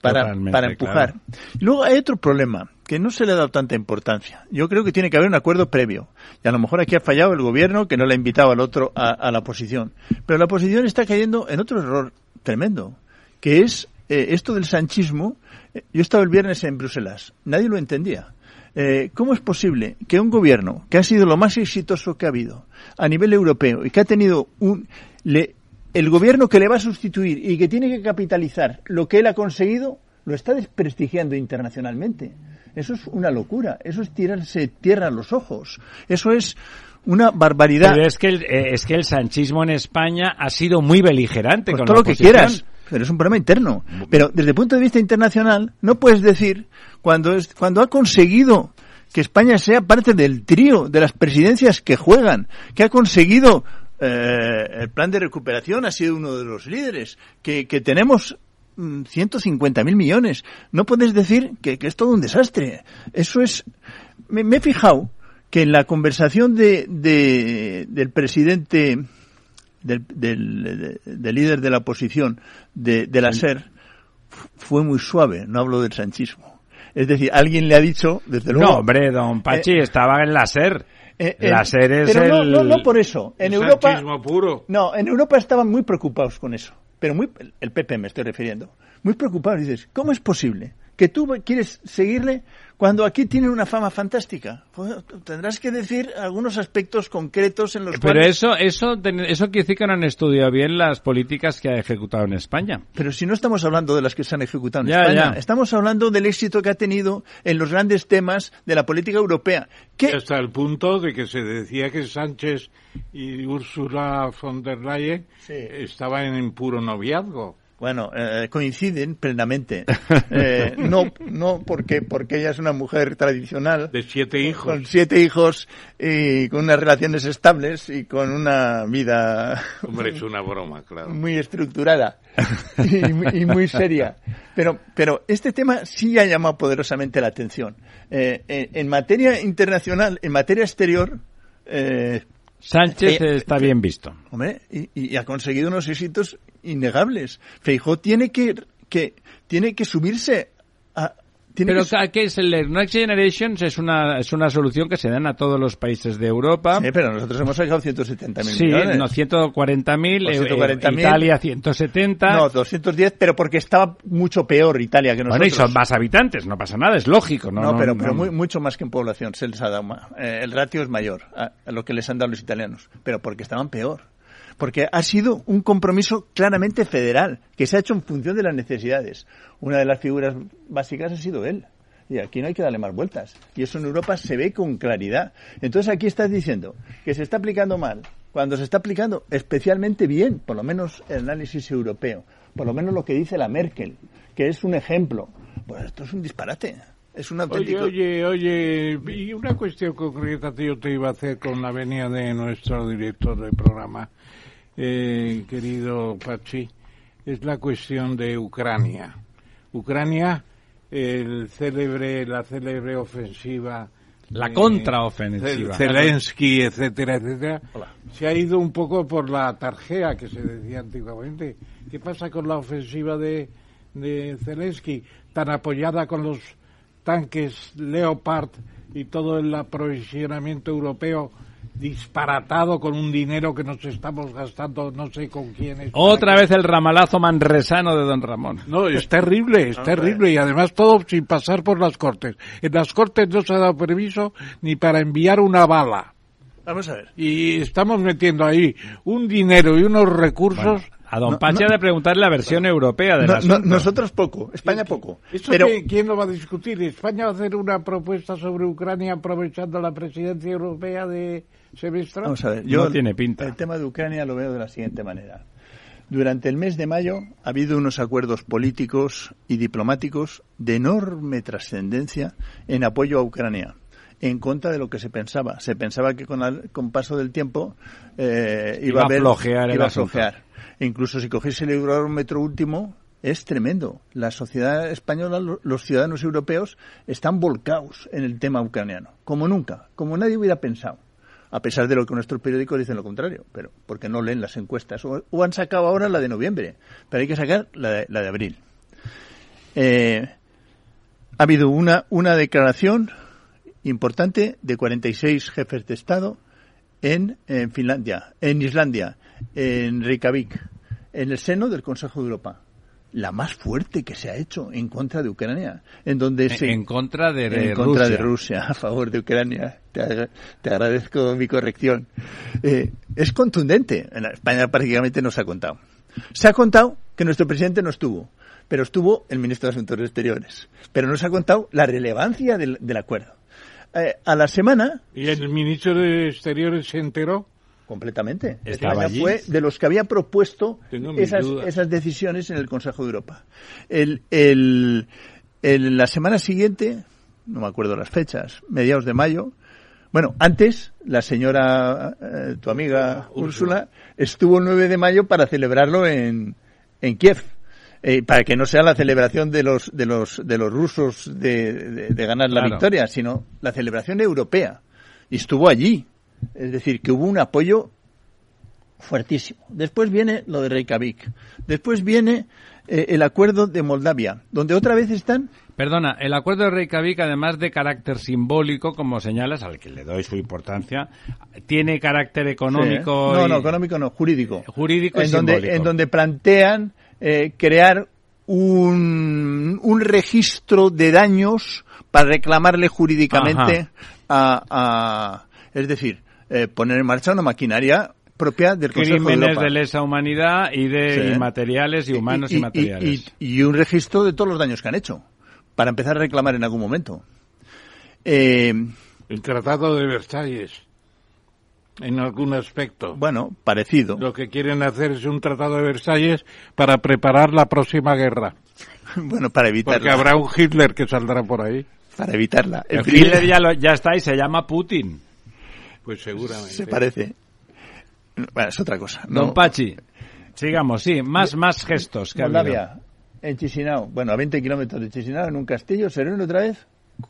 para, para empujar. Luego hay otro problema que no se le ha dado tanta importancia. Yo creo que tiene que haber un acuerdo previo. Y a lo mejor aquí ha fallado el gobierno que no le ha invitado al otro a, la oposición. Pero la oposición está cayendo en otro error tremendo, que es eh, esto del sanchismo. Eh, yo estaba el viernes en Bruselas. Nadie lo entendía. Eh, ¿Cómo es posible que un gobierno que ha sido lo más exitoso que ha habido a nivel europeo y que ha tenido un... Le, el gobierno que le va a sustituir y que tiene que capitalizar lo que él ha conseguido, lo está desprestigiando internacionalmente. Eso es una locura. Eso es tirarse tierra a los ojos. Eso es una barbaridad. Pero es que el, eh, es que el sanchismo en España ha sido muy beligerante pues con todo lo que quieras, pero es un problema interno. Pero desde el punto de vista internacional no puedes decir cuando es, cuando ha conseguido que España sea parte del trío de las presidencias que juegan, que ha conseguido eh, el plan de recuperación ha sido uno de los líderes, que, que tenemos 150 mil millones. No puedes decir que, es todo un desastre. Eso es. Me, he fijado que en la conversación de, del presidente, del, del, líder de la oposición, de, la SER, fue muy suave. No hablo del sanchismo. Es decir, alguien le ha dicho, desde luego. No, hombre, don Pachi eh, estaba en la SER. Eh, la SER es pero el... no, no, por eso. En Europa. Puro. No, en Europa estaban muy preocupados con eso pero muy, el PP me estoy refiriendo, muy preocupado. Dices, ¿cómo es posible que tú quieres seguirle cuando aquí tiene una fama fantástica? Pues, tendrás que decir algunos aspectos concretos en los Pero eso, eso, eso quiere decir que no han estudiado bien las políticas que ha ejecutado en España. Pero si no estamos hablando de las que se han ejecutado en España, estamos hablando del éxito que ha tenido en los grandes temas de la política europea. Que... Hasta el punto de que se decía que Sánchez y Ursula von der Leyen estaban en puro noviazgo. Bueno, eh, coinciden plenamente. Eh, no, no porque, porque ella es una mujer tradicional. De siete hijos. Con siete hijos y con unas relaciones estables y con una vida. Hombre, es una broma, claro. Muy estructurada y, muy seria. Pero, pero este tema sí ha llamado poderosamente la atención. Eh, en materia internacional, en materia exterior, Sánchez está bien visto. Hombre, y, ha conseguido unos éxitos innegables. Feijó tiene que, que, tiene que subirse a, pero ¿qué es el Next Generation? Es una, es una solución que se dan a todos los países de Europa. Sí, pero nosotros hemos sacado 170.000 sí, millones. no, 140.000, eh, Italia 170. No, 210, pero porque estaba mucho peor Italia que nosotros. Bueno, y son más habitantes, no pasa nada, es lógico. No, no, pero, pero muy, mucho más que en población se les ha dado eh, el ratio es mayor a lo que les han dado los italianos, pero porque estaban peor porque ha sido un compromiso claramente federal, que se ha hecho en función de las necesidades. Una de las figuras básicas ha sido él. Y aquí no hay que darle más vueltas. Y eso en Europa se ve con claridad. Entonces aquí estás diciendo que se está aplicando mal, cuando se está aplicando especialmente bien, por lo menos el análisis europeo, por lo menos lo que dice la Merkel, que es un ejemplo. Pues esto es un disparate. Es un auténtico... Oye, oye, oye, y una cuestión concreta que yo te iba a hacer con la venia de nuestro director del programa eh, querido Pachi, es la cuestión de Ucrania. Ucrania, el célebre, la célebre ofensiva la contraofensiva. Zelensky, etcétera, etcétera, se ha ido un poco por la tarjea que se decía antiguamente. ¿Qué pasa con la ofensiva de, de Zelensky, tan apoyada con los tanques Leopard y todo el aprovisionamiento europeo disparatado con un dinero que nos estamos gastando no sé con quién. Otra vez el ramalazo manresano de don Ramón. No, es terrible, es terrible y además todo sin pasar por las Cortes. En las Cortes no se ha dado permiso ni para enviar una bala. Vamos a ver. Y estamos metiendo ahí un dinero y unos recursos. A don Pachi de preguntarle la versión europea de la Nosotros poco, España poco. pero... ¿Quién lo va a discutir? ¿España va a hacer una propuesta sobre Ucrania aprovechando la presidencia europea de Semestra? Vamos a ver, yo tiene pinta. el tema de Ucrania lo veo de la siguiente manera. Durante el mes de mayo ha habido unos acuerdos políticos y diplomáticos de enorme trascendencia en apoyo a Ucrania en contra de lo que se pensaba. Se pensaba que con, el, con paso del tiempo eh, iba, a haber, iba a flojear. Incluso si cogiese el Eurobarómetro último, es tremendo. La sociedad española, los ciudadanos europeos, están volcados en el tema ucraniano, como nunca, como nadie hubiera pensado. A pesar de lo que nuestros periódicos dicen lo contrario, pero porque no leen las encuestas. O, han sacado ahora la de noviembre, pero hay que sacar la de, la de abril. eh, ha habido una, una declaración importante de 46 jefes de Estado en, en Finlandia, en Islandia, en Reykjavik, en el seno del Consejo de Europa la más fuerte que se ha hecho en contra de Ucrania, en donde se en contra de, en contra de Rusia a favor de Ucrania. Te, te agradezco mi corrección. Eh, es contundente. En España prácticamente no se ha contado. Se ha contado que nuestro presidente no estuvo, pero estuvo el ministro de Asuntos Exteriores. Pero no se ha contado la relevancia del, del acuerdo. Eh, a la semana. ¿Y el ministro de Exteriores se enteró? Completamente. Estaba allí. fue de los que había propuesto esas, decisiones en el Consejo de Europa. El, el, el- la semana siguiente, no me acuerdo las fechas, mediados de mayo, bueno, antes la señora, eh, tu amiga Úrsula, estuvo el 9 de mayo para celebrarlo en, en Kiev. Eh, para que no sea la celebración de los de los de los rusos de, de- de ganar la Claro. victoria, sino la celebración europea. Y estuvo allí. Es decir, que hubo un apoyo fuertísimo. Después viene lo de Reykjavik. Después viene eh, el acuerdo de Moldavia, donde otra vez están Perdona, el acuerdo de Reykjavik, además de carácter simbólico, como señalas, al que le doy su importancia, tiene carácter económico. Sí. No, y- no, económico no, jurídico. Jurídico y en donde, simbólico. en donde plantean eh, crear un, un registro de daños para reclamarle jurídicamente a, a- es decir, eh, poner en marcha una maquinaria propia del Consejo de Crímenes Europa. de lesa humanidad y de Sí. inmateriales y humanos y, materiales. y- y un registro de todos los daños que han hecho, para empezar a reclamar en algún momento. Eh, El Tratado de Versalles, en algún aspecto. bueno, parecido. Lo que quieren hacer es un Tratado de Versalles para preparar la próxima guerra. Bueno, para Porque evitarla. habrá un Hitler que saldrá por ahí. Para evitarla. El primer- Hitler ya, lo- ya está y se llama Putin. Pues seguramente. Se parece. Bueno, es otra cosa. ¿no? Don Pachi, sigamos, sí, más, más gestos. que ha. Moldavia, en Chisinau, bueno, a 20 kilómetros de Chisinau, en un castillo, se reúnen otra vez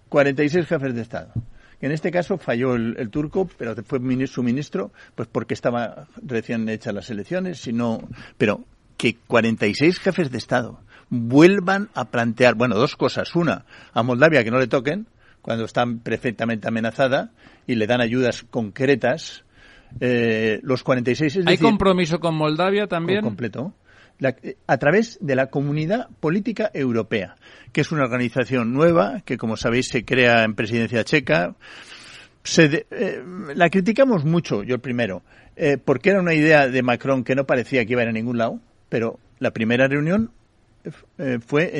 46 jefes de Estado. En este caso falló el, el turco, pero fue su ministro, pues porque estaba recién hechas las elecciones, sino, pero que 46 jefes de Estado vuelvan a plantear, bueno, dos cosas. Una, a Moldavia que no le toquen, cuando está perfectamente amenazada, y le dan ayudas concretas. Eh, los 46, es ¿Hay decir, compromiso con Moldavia también? completo. La- a través de la Comunidad Política Europea, que es una organización nueva que, como sabéis, se crea en presidencia checa. Se de- eh, la criticamos mucho, yo el primero, eh, porque era una idea de Macron que no parecía que iba a ir a ningún lado, pero la primera reunión fue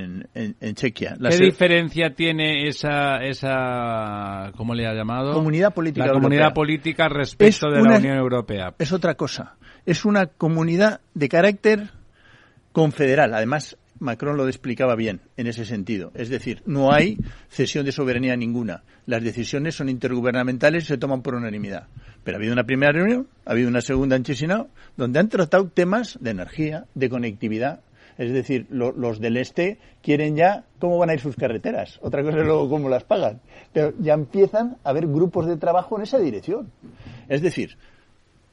en, en- en Chequia. La ¿Qué se- diferencia tiene esa, esa, ¿cómo le ha llamado? Comunidad Política La comunidad Europea. política respecto Es de una- la Unión Europea. es otra cosa. Es una comunidad de carácter confederal. Además, Macron lo explicaba bien en ese sentido. Es decir, no hay cesión de soberanía ninguna. Las decisiones son intergubernamentales y se toman por unanimidad. Pero ha habido una primera reunión, ha habido una segunda en Chisinau, donde han tratado temas de energía, de conectividad. Es decir, lo- los del este quieren ya cómo van a ir sus carreteras. Otra cosa es luego cómo las pagan. Pero ya empiezan a haber grupos de trabajo en esa dirección. Es decir,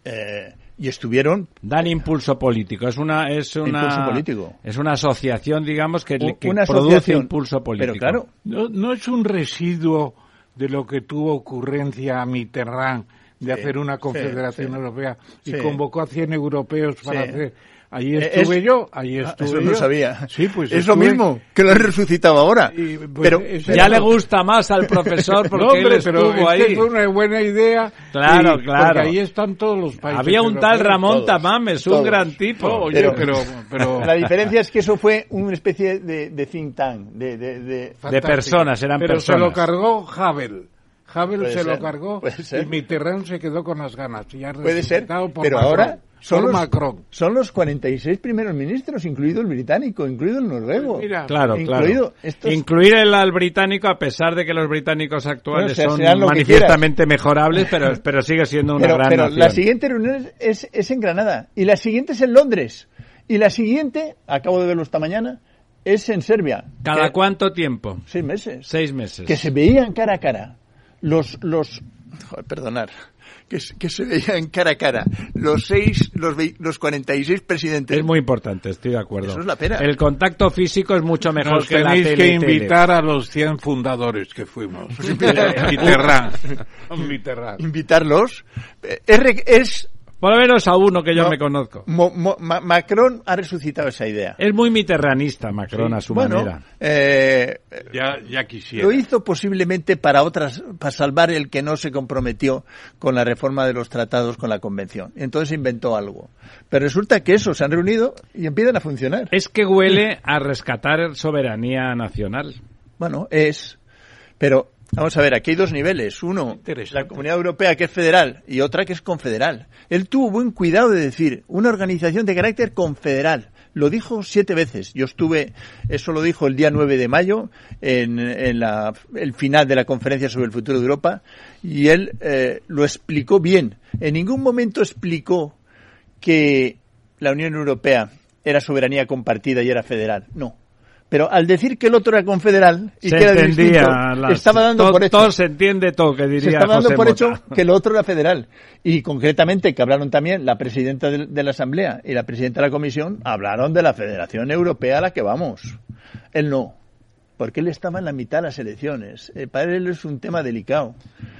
eh, y estuvieron Dan impulso político. Es una, es una, Impulso político. Es una asociación, digamos, que, u- que una produce impulso político. Pero claro, ¿No, no es un residuo de lo que tuvo ocurrencia a Mitterrand de Sí, hacer una confederación sí. europea y Sí. convocó a 100 europeos para Sí. hacer... Ahí Eh, estuve es- yo, ahí Ah, estuve eso yo. no sabía. Sí, pues es lo estuve- mismo que lo han resucitado ahora. Y, pues, pero Ya le gusta más al profesor porque no, hombre, él pero estuvo es que ahí. fue una buena idea. Claro, y- claro. Porque ahí están todos los países. Había un tal. Ramón todos, Tamames, un todos. gran tipo. No, oye, Pero- pero, pero, la diferencia es que eso fue una especie de, de think tank, de, de, de- fantástico. personas, eran pero personas. se lo cargó Havel. Havel se ser, lo cargó y Mitterrand se quedó con las ganas. Ya puede ser, pero Macron, ahora son por los, Macron. son los 46 primeros ministros, incluido el británico, incluido el noruego. Mira, Claro, Incluido claro. estos- Incluir el al británico, a pesar de que los británicos actuales Bueno, o sea, son manifiestamente mejorables, pero, pero sigue siendo una pero, gran pero nación. la siguiente reunión es, es, es en Granada y la siguiente es en Londres y la siguiente, acabo de verlo esta mañana, es en Serbia. ¿Cada Que- cuánto tiempo? Seis meses. Seis meses. que se veían cara a cara los los joder, perdonar, que, se- que se veían cara a cara los seis, los, los 46 presidentes. Es muy importante, estoy de acuerdo. Eso es la pena. El contacto físico es mucho mejor Nos que la tenéis que invitar a los 100 fundadores que fuimos. Mitterrand. Mitterrand. Invitarlos. Eh, es Por lo menos a uno que yo No. me conozco. Mo- Mo- Ma- Macron ha resucitado esa idea. Es muy mitterranista Macron a su bueno, manera. eh, Ya, ya quisiera. Lo hizo posiblemente para otras, para salvar el que no se comprometió con la reforma de los tratados con la convención. Entonces inventó algo. Pero resulta que eso se han reunido y empiezan a funcionar. Es que huele a rescatar soberanía nacional. Bueno, es. Pero vamos a ver, aquí hay dos niveles. Uno, la Comunidad Europea que es federal y otra que es confederal. Él tuvo buen cuidado de decir una organización de carácter confederal. Lo dijo siete veces. Yo estuve, eso lo dijo el día 9 de mayo, en, en la- el final de la conferencia sobre el futuro de Europa, y él eh, lo explicó bien. En ningún momento explicó que la Unión Europea era soberanía compartida y era federal. No. Pero al decir que el otro era confederal y se que era distinto, las- estaba dando por hecho todo se entiende todo, que se diría estaba dando José por hecho que el otro era federal. Y concretamente que hablaron también la presidenta de, de la Asamblea y la presidenta de la Comisión, hablaron de la Federación Europea a la que vamos. Él no, porque él estaba en la mitad de las elecciones. Eh, para él es un tema delicado.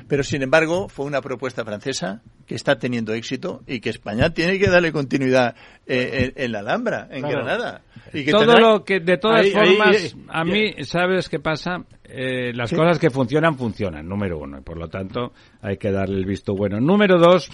Pero sin embargo, fue una propuesta francesa que está teniendo éxito y que España tiene que darle continuidad eh, en, en la Alhambra, en Claro. Granada. Y que todo tendrá- lo que de todas Ahí- formas ahí- a mí sabes qué pasa Eh, las cosas que funcionan funcionan número uno y por lo tanto hay que darle el visto bueno número dos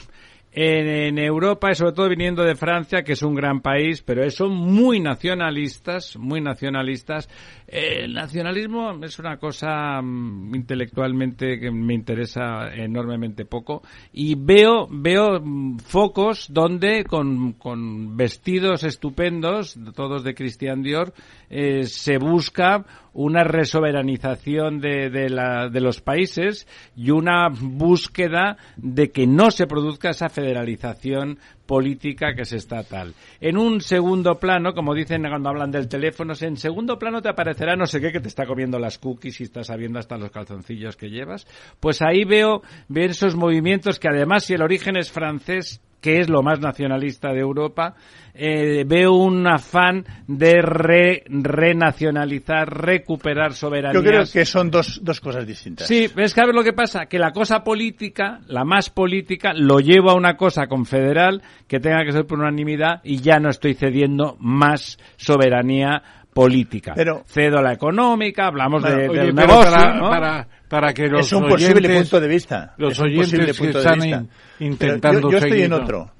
en, Europa y sobre todo viniendo de Francia que es un gran país pero son muy nacionalistas muy nacionalistas. Eh, el nacionalismo es una cosa mm, intelectualmente que me interesa enormemente poco y veo veo mm, focos donde con, con vestidos estupendos todos de Christian Dior eh, se busca una resoberanización de, de, la- de los países y una búsqueda de que no se produzca esa federalización política que es estatal. En un segundo plano, como dicen cuando hablan del teléfono, en segundo plano te aparecerá no sé qué que te está comiendo las cookies y estás sabiendo hasta los calzoncillos que llevas. Pues ahí veo, veo esos movimientos que además si el origen es francés, que es lo más nacionalista de Europa, eh, veo un afán de re- renacionalizar, recuperar soberanías. Yo creo que son dos, dos cosas distintas. Sí, es que a ver lo que pasa, que la cosa política, la más política, lo llevo a una cosa confederal que tenga que ser por unanimidad y ya no estoy cediendo más soberanía política. Pero- Cedo la económica, hablamos de, Oye, del pero negocio, para, ¿no? para, para que los es un posible oyentes- punto de vista. Los Es un oyentes posible que están in- intentando yo, yo estoy en otro.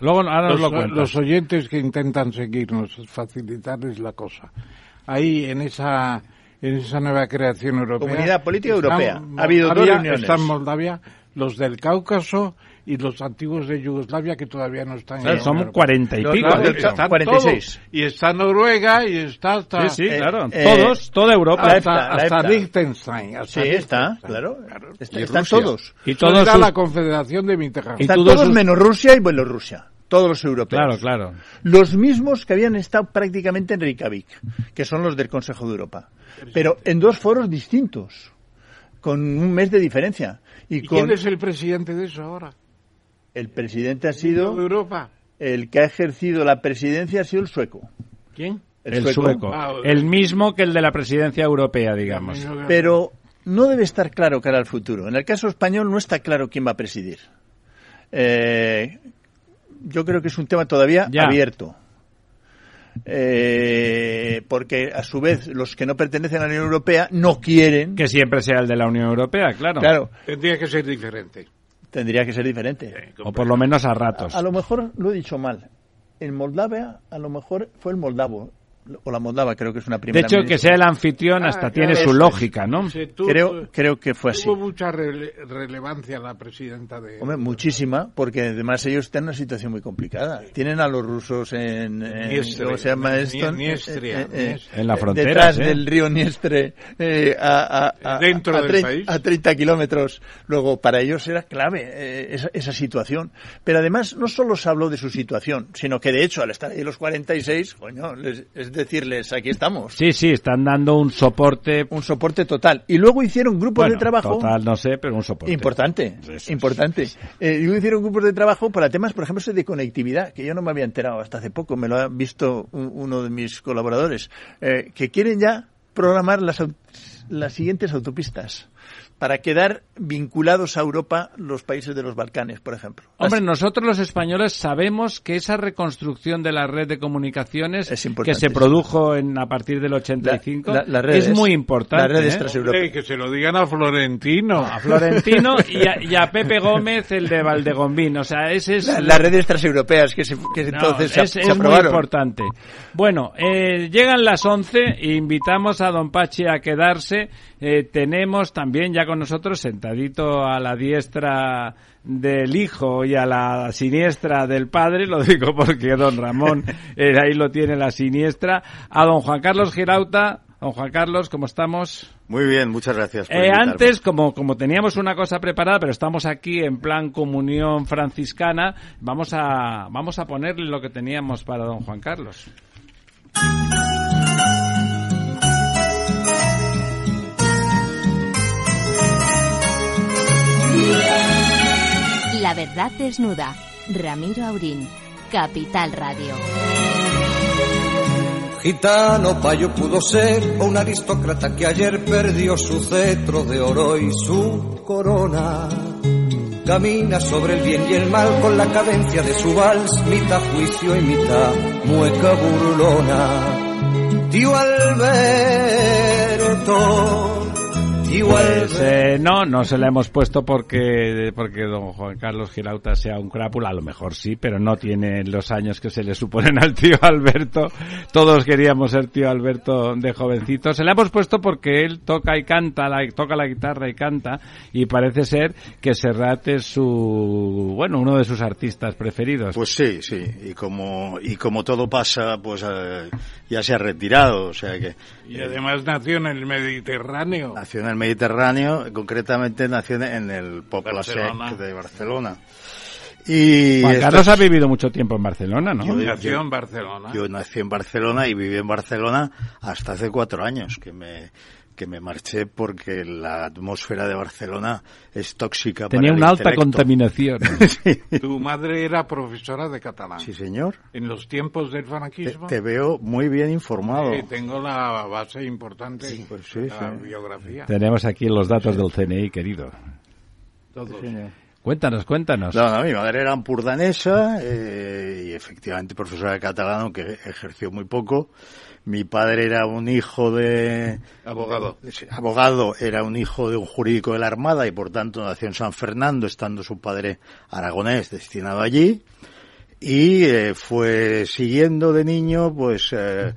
Luego ahora los, lo cuentas. los oyentes que intentan seguirnos, facilitarles la cosa. Ahí en esa en esa nueva creación europea. Comunidad Política Europea. Ha habido dos reuniones. Están Moldavia, los del Cáucaso y los antiguos de Yugoslavia que todavía no están Claro, en son Europa. cuarenta y pico. los de del hecho. Cáucaso. 46. todos. Y está Noruega y está hasta, Sí, sí, Eh, claro. eh, Todos, toda Europa. hasta, EFTA. Liechtenstein. hasta Sí, está, claro. Está- Y están Rusia. todos. Y todos sus- la confederación de Mitterrand. Y Están todos todos sus- menos Rusia y Bielorrusia. Todos los europeos. Claro, claro. Los mismos que habían estado prácticamente en Reykjavik, que son los del Consejo de Europa. Pero en dos foros distintos, con un mes de diferencia. Y, ¿Y con quién es el presidente de eso ahora? El presidente ha ¿De sido Europa? el que ha ejercido la presidencia ha sido el sueco. ¿Quién? El, sueco. Ah, El mismo que el de la presidencia europea, digamos. Pero no debe estar claro cara al futuro. En el caso español no está claro quién va a presidir. Eh, yo creo que es un tema todavía Ya. abierto. Eh, porque a su vez los que no pertenecen a la Unión Europea no quieren. Que siempre sea el de la Unión Europea, claro. Claro, Tendría que ser diferente. Tendría que ser diferente. O por lo menos a ratos. A lo mejor lo he dicho mal. En Moldavia, a lo mejor fue el moldavo, o la moldava, creo que es una De primera. hecho, que sea el anfitrión hasta Ah, tiene claro, su lógica, ¿no? Tu- Creo, creo que fue así. Tuvo mucha rele- relevancia la presidenta de... Hombre, muchísima, porque además ellos están en una situación muy complicada. Tienen a los rusos en, en- Niestre, ¿cómo se llama Ni- esto? Niestria, Eh, eh, Niestria. En la frontera, Detrás ¿eh? del río Niestre, eh, a, a- a- Dentro a del trein- país. a 30 kilómetros. Luego, para ellos era clave eh, esa, esa situación. Pero además, no solo se habló de su situación, sino que de hecho, al estar ahí los 46, coño, les- es decirles, aquí estamos. Sí, sí, están dando un soporte. Un soporte total. Y luego hicieron grupos de trabajo. Total, no sé, pero un soporte. Importante, importante. Eh, y luego hicieron grupos de trabajo para temas, por ejemplo, de conectividad, que yo no me había enterado hasta hace poco, me lo ha visto uno de mis colaboradores, eh, que quieren ya programar las, las siguientes autopistas para quedar vinculados a Europa los países de los Balcanes, por ejemplo. Hombre, nosotros los españoles sabemos que esa reconstrucción de la red de comunicaciones que se produjo en, a partir del 85 es muy importante. Las redes ¿eh? que se lo digan a Florentino. a Florentino y a, Pepe Gómez, el de Valdegombín. O sea, ese es... las redes transeuropeas que, que entonces es, se, es muy importante. Bueno, eh, llegan las 11 e invitamos a Don Pachi a quedarse. Eh, tenemos también ya con nosotros sentadito a la diestra del hijo y a la siniestra del padre, lo digo porque don Ramón eh, ahí lo tiene la siniestra, a don Juan Carlos Girauta. Don Juan Carlos, ¿cómo estamos? Muy bien, muchas gracias. eh, antes, como, como teníamos una cosa preparada, pero estamos aquí en plan comunión franciscana, vamos a, vamos a ponerle lo que teníamos para don Juan Carlos. La verdad desnuda. Ramiro Aurín. Capital Radio. Gitano payo pudo ser un aristócrata que ayer perdió su cetro de oro y su corona. Camina sobre el bien y el mal con la cadencia de su vals, mitad juicio y mitad mueca burlona. Tío Alberto, Igual. Pues, no, no se la hemos puesto porque, porque don Juan Carlos Girauta sea un crápula, a lo mejor sí, pero no tiene los años que se le suponen al tío Alberto. Todos queríamos ser tío Alberto de jovencito. Se la hemos puesto porque él toca y canta, la, toca la guitarra y canta, y parece ser que Serrat es su, bueno, uno de sus artistas preferidos. Pues sí, sí, y como, y como todo pasa, pues eh, ya se ha retirado, o sea que... Y además nació en el Mediterráneo. Nació en el Mediterráneo, concretamente nació en el Poble Sec de Barcelona. Y Juan Carlos ha vivido mucho tiempo en Barcelona, ¿no? Yo, nací en Barcelona. Yo nací en Barcelona y viví en Barcelona hasta hace cuatro años, que me que me marché porque la atmósfera de Barcelona es tóxica Tenía una alta contaminación. Tu madre era profesora de catalán. Sí, señor. En los tiempos del franquismo. Te, veo muy bien informado. Sí, tengo la base importante sí, pues sí, la biografía. Tenemos aquí los datos del CNI, querido. Todos. Cuéntanos, cuéntanos. No, no, mi madre era ampurdanesa eh, y efectivamente profesora de catalán, que ejerció muy poco. Mi padre era un hijo de... Abogado. abogado, era un hijo de un jurídico de la Armada y por tanto nació en San Fernando, estando su padre aragonés destinado allí. Y eh, fue siguiendo de niño, pues, eh,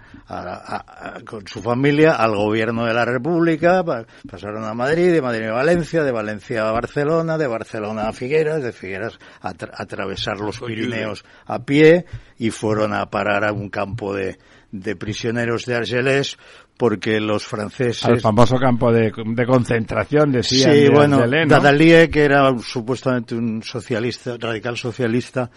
con su familia al gobierno de la República. pasaron a Madrid, de Madrid a Valencia, de Valencia a Barcelona, de Barcelona a Figueras, de Figueras a atravesar los Pirineos a pie y fueron a parar a un campo de, de prisioneros de Argelés porque los franceses... Al famoso campo de, concentración, decían. Sí, bueno, Dadalie, que era supuestamente un socialista, radical socialista,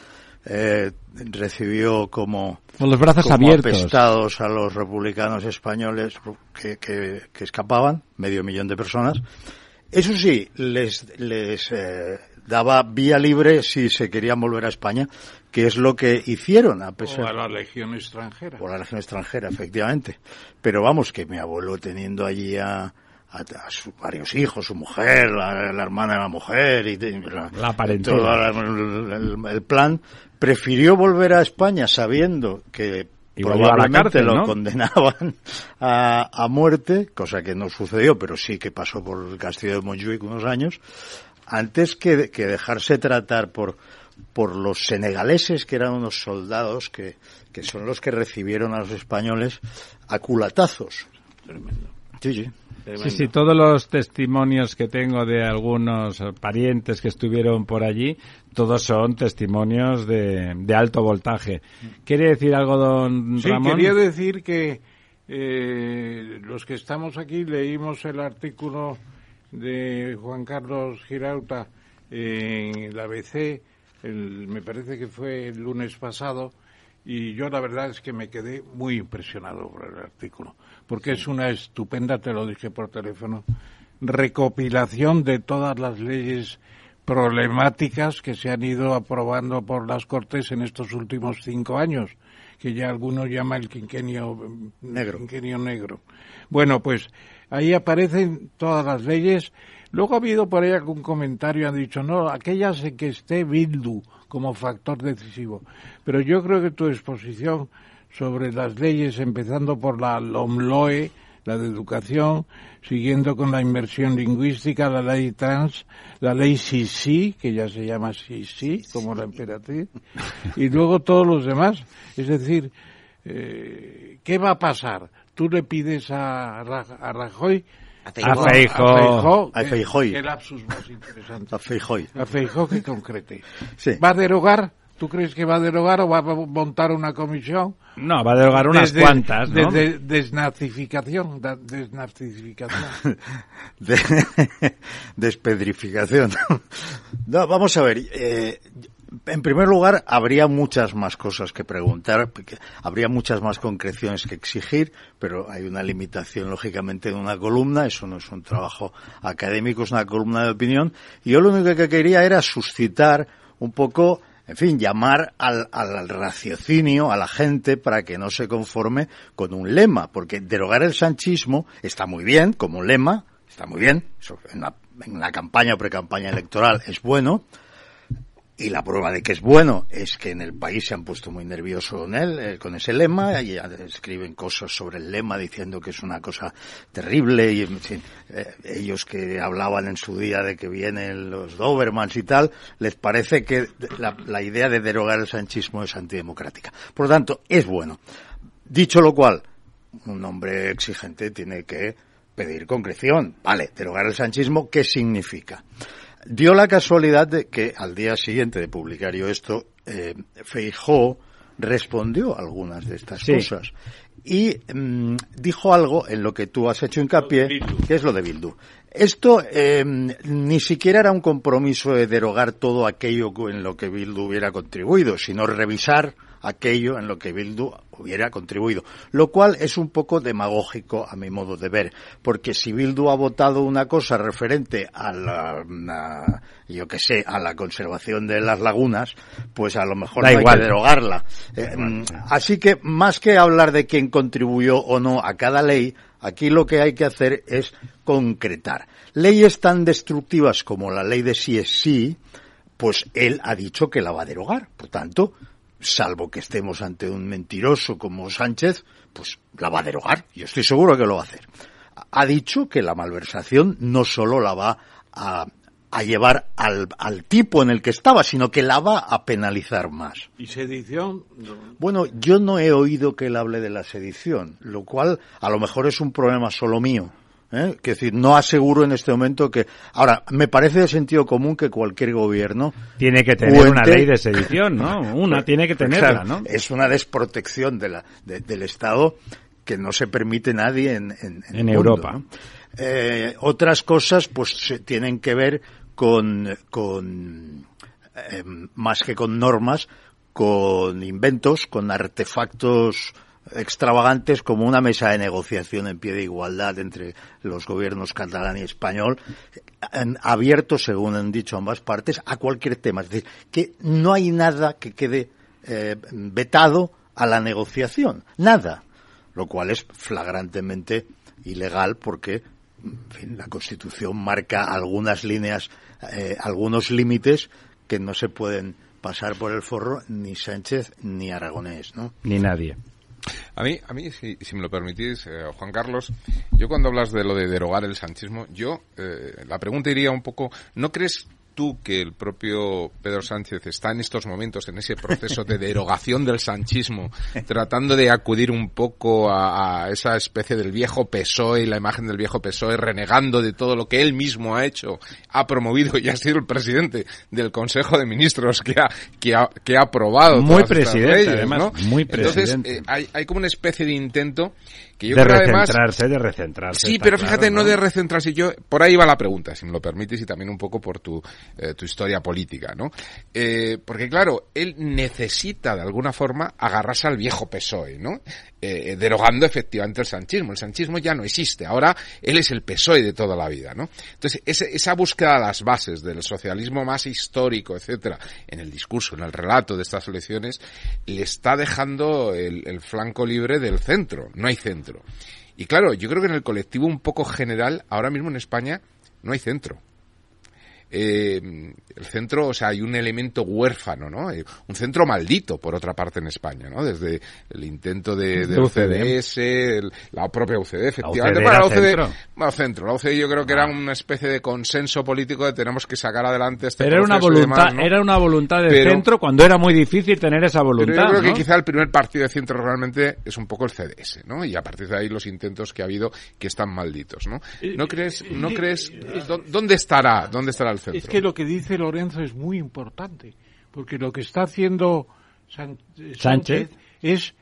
eh, recibió como, con los brazos abiertos apestados a los republicanos españoles que, que, que, escapaban, medio millón de personas. Eso sí, les, les eh, daba vía libre si se querían volver a España, que es lo que hicieron a pesar o a la legión extranjera. Por la legión extranjera efectivamente. Pero vamos que mi abuelo teniendo allí a, a, sus varios hijos, su mujer, la, hermana de la mujer y la, la todo el, plan, prefirió volver a España sabiendo que probablemente lo condenaban a, a, muerte, cosa que no sucedió, pero sí que pasó por el castillo de Montjuic unos años, antes que, que dejarse tratar por por los senegaleses, que eran unos soldados que, que son los que recibieron a los españoles a culatazos. Tremendo. Sí, sí. Sí, sí, todos los testimonios que tengo de algunos parientes que estuvieron por allí, todos son testimonios de, de alto voltaje. ¿Quiere decir algo, don sí, Ramón? quería decir que eh, los que estamos aquí leímos el artículo de Juan Carlos Girauta en la ABC me parece que fue el lunes pasado, y yo la verdad es que me quedé muy impresionado por el artículo, porque es una estupenda, te lo dije por teléfono, recopilación de todas las leyes problemáticas que se han ido aprobando por las Cortes en estos últimos cinco años, que ya algunos llaman el quinquenio negro. Quinquenio negro. Bueno, pues ahí aparecen todas las leyes. Luego ha habido por ahí algún comentario, han dicho, no, aquellas en que esté Bildu como factor decisivo. Pero yo creo que tu exposición sobre las leyes, empezando por la LOMLOE, la de educación, siguiendo con la inversión lingüística, la ley trans, la ley Sisi, que ya se llama Sisi, como la emperatriz, y luego todos los demás. Es decir, eh, ¿qué va a pasar? Tú le pides a, a Rajoy a Feijóo. Qué lapsus más interesante. A Feijóo. A Feijóo que concrete. Sí. ¿Va a derogar? ¿Tú crees que va a derogar o va a montar una comisión? No, va a derogar unas cuantas, ¿no? De, desnazificación, desnazificación. despedrificación. no, vamos a ver. Eh, en primer lugar, habría muchas más cosas que preguntar, habría muchas más concreciones que exigir, pero hay una limitación, lógicamente, de una columna. Eso no es un trabajo académico, es una columna de opinión. Y yo lo único que quería era suscitar un poco en fin, llamar al, al, raciocinio a la gente para que no se conforme con un lema, porque derogar el sanchismo está muy bien como lema, está muy bien, en la, en campaña o pre-campaña electoral es bueno, y la prueba de que es bueno es que en el país se han puesto muy nerviosos con él, eh, con ese lema, y escriben cosas sobre el lema diciendo que es una cosa terrible, y en fin, eh, ellos que hablaban en su día de que vienen los Dobermans y tal, les parece que la, la idea de derogar el sanchismo es antidemocrática. Por lo tanto, es bueno. Dicho lo cual, un hombre exigente tiene que pedir concreción. Vale, derogar el sanchismo, ¿qué significa? Dio la casualidad de que al día siguiente de publicar yo esto, eh, Feijó respondió a algunas de estas cosas y mm, dijo algo en lo que tú has hecho hincapié, que es lo de Bildu. Esto eh, ni siquiera era un compromiso de derogar todo aquello en lo que Bildu hubiera contribuido, sino revisar aquello en lo que Bildu hubiera contribuido, lo cual es un poco demagógico a mi modo de ver, porque si Bildu ha votado una cosa referente a la, yo que sé, a la conservación de las lagunas, pues a lo mejor hay que derogarla. Eh, mm, así que más que hablar de quién contribuyó o no a cada ley, aquí lo que hay que hacer es concretar. Leyes tan destructivas como la ley de sí es sí, pues él ha dicho que la va a derogar. Por tanto, salvo que estemos ante un mentiroso como Sánchez, pues la va a derogar. Yo estoy seguro que lo va a hacer. Ha dicho que la malversación no solo la va a, llevar al, tipo en el que estaba, sino que la va a penalizar más. ¿Y sedición? Bueno, yo no he oído que él hable de la sedición, lo cual a lo mejor es un problema solo mío ¿eh? Que decir, no aseguro en este momento que. Ahora, me parece de sentido común que cualquier gobierno. Tiene que tener una ley de sedición, ¿no? Una tiene que tenerla, ¿no? Es una desprotección de la, del Estado que no se permite nadie en, en, Europa. Eh, otras cosas, pues, tienen que ver con. con eh, más que con normas, con inventos, con artefactos extravagantes como una mesa de negociación en pie de igualdad entre los gobiernos catalán y español, abierto, según han dicho ambas partes, a cualquier tema. Es decir, que no hay nada que quede eh, vetado a la negociación. Nada. Lo cual es flagrantemente ilegal porque la Constitución marca algunas líneas, eh, algunos límites que no se pueden pasar por el forro ni Sánchez ni Aragonés, ¿no? Ni nadie. A mí, a mí si, me lo permitís, eh, Juan Carlos, yo cuando hablas de lo de derogar el sanchismo, yo eh, la pregunta iría un poco, ¿no crees tú que el propio Pedro Sánchez está en estos momentos en ese proceso de derogación del sanchismo, tratando de acudir un poco a, esa especie del viejo PSOE y la imagen del viejo PSOE, renegando de todo lo que él mismo ha hecho, ha promovido y ha sido el presidente del Consejo de Ministros que ha, que ha, que ha aprobado muy presidente, además, muy presidente. Entonces, eh, hay, hay como una especie de intento Que yo de creo además- recentrarse, de recentrarse. Sí, pero claro, fíjate, no de recentrarse. Yo, por ahí va la pregunta, si me lo permites, y también un poco por tu, eh, tu historia política, ¿no? Eh, porque claro, él necesita de alguna forma agarrarse al viejo PSOE, ¿no? Eh, derogando efectivamente el sanchismo. El sanchismo ya no existe. Ahora él es el PSOE de toda la vida, ¿no? Entonces, ese- esa búsqueda de las bases del socialismo más histórico, etcétera, en el discurso, en el relato de estas elecciones, le está dejando el flanco libre del centro. No hay centro. Y claro, yo creo que en el colectivo un poco general, ahora mismo en España, no hay centro. Eh, el centro, o sea, hay un elemento huérfano, ¿no? Eh, Un centro maldito, por otra parte, en España, ¿no? Desde el intento de, de De UCD. UCDS, el- la propia UCD, efectivamente. UCD Bueno, la UCD, centro. bueno, centro. La UCD yo creo que era una especie de consenso político de tenemos que sacar adelante este Pero era una voluntad, demás, ¿no? era una voluntad del Pero- centro cuando era muy difícil tener esa voluntad. Pero yo creo ¿no? que quizá el primer partido de centro realmente es un poco el CDS, ¿no? Y a partir de ahí los intentos que ha habido que están malditos, ¿no? ¿No crees, no crees, dó- dónde estará, dónde estará centro? Es que lo que dice Lorenzo es muy importante, porque lo que está haciendo San- eh, Sánchez. Sánchez es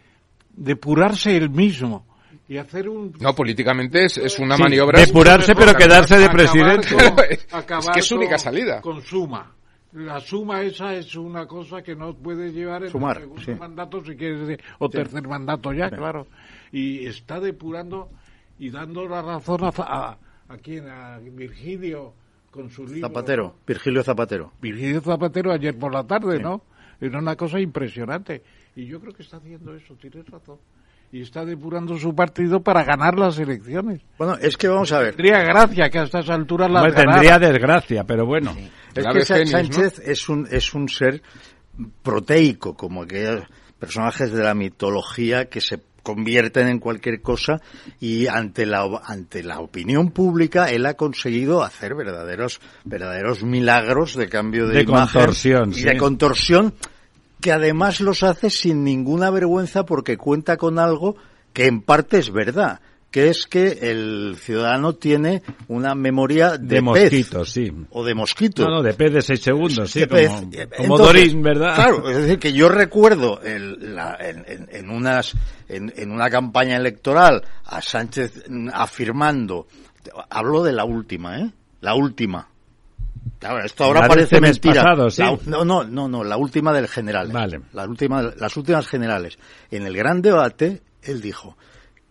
depurarse él mismo y hacer un... No, políticamente es, es una Sí, maniobra... depurarse, pero quedarse de Acabar con- presidente. es que es su única salida. Con suma. La suma esa es una cosa que no puede llevar en Sumar, el segundo sí. mandato, si quieres, de- o tercer mandato ya, claro. Y está depurando y dando la razón a, a, a quién, a Virgilio con su libro. Zapatero, Virgilio Zapatero. Virgilio Zapatero ayer por la tarde, ¿no? Era una cosa impresionante. Y yo creo que está haciendo eso, tienes razón. Y está depurando su partido para ganar las elecciones. Bueno, es que vamos a ver. Tendría gracia que a estas alturas las ganara. tendría desgracia, pero bueno. Es La que. Sánchez es un es un ser proteico, como aquellos personajes de la mitología que se convierten en cualquier cosa y ante la ante la opinión pública él ha conseguido hacer verdaderos verdaderos milagros de cambio de, De imagen contorsión, y sí. de contorsión que además los hace sin ninguna vergüenza porque cuenta con algo que en parte es verdad que es que el ciudadano tiene una memoria de, De pez sí. o de mosquito. No, no, de pez de seis segundos, sí, como, Entonces, Dorín, ¿verdad? Claro, es decir, que yo recuerdo el- la- en, en- en unas, en, en una campaña electoral a Sánchez afirmando, hablo de la última, ¿eh? La última. Claro, esto ahora La parece mentira. pasado, sí. La- no, no, no, no, la última del general. Vale. La última, las últimas generales. En el gran debate, él dijo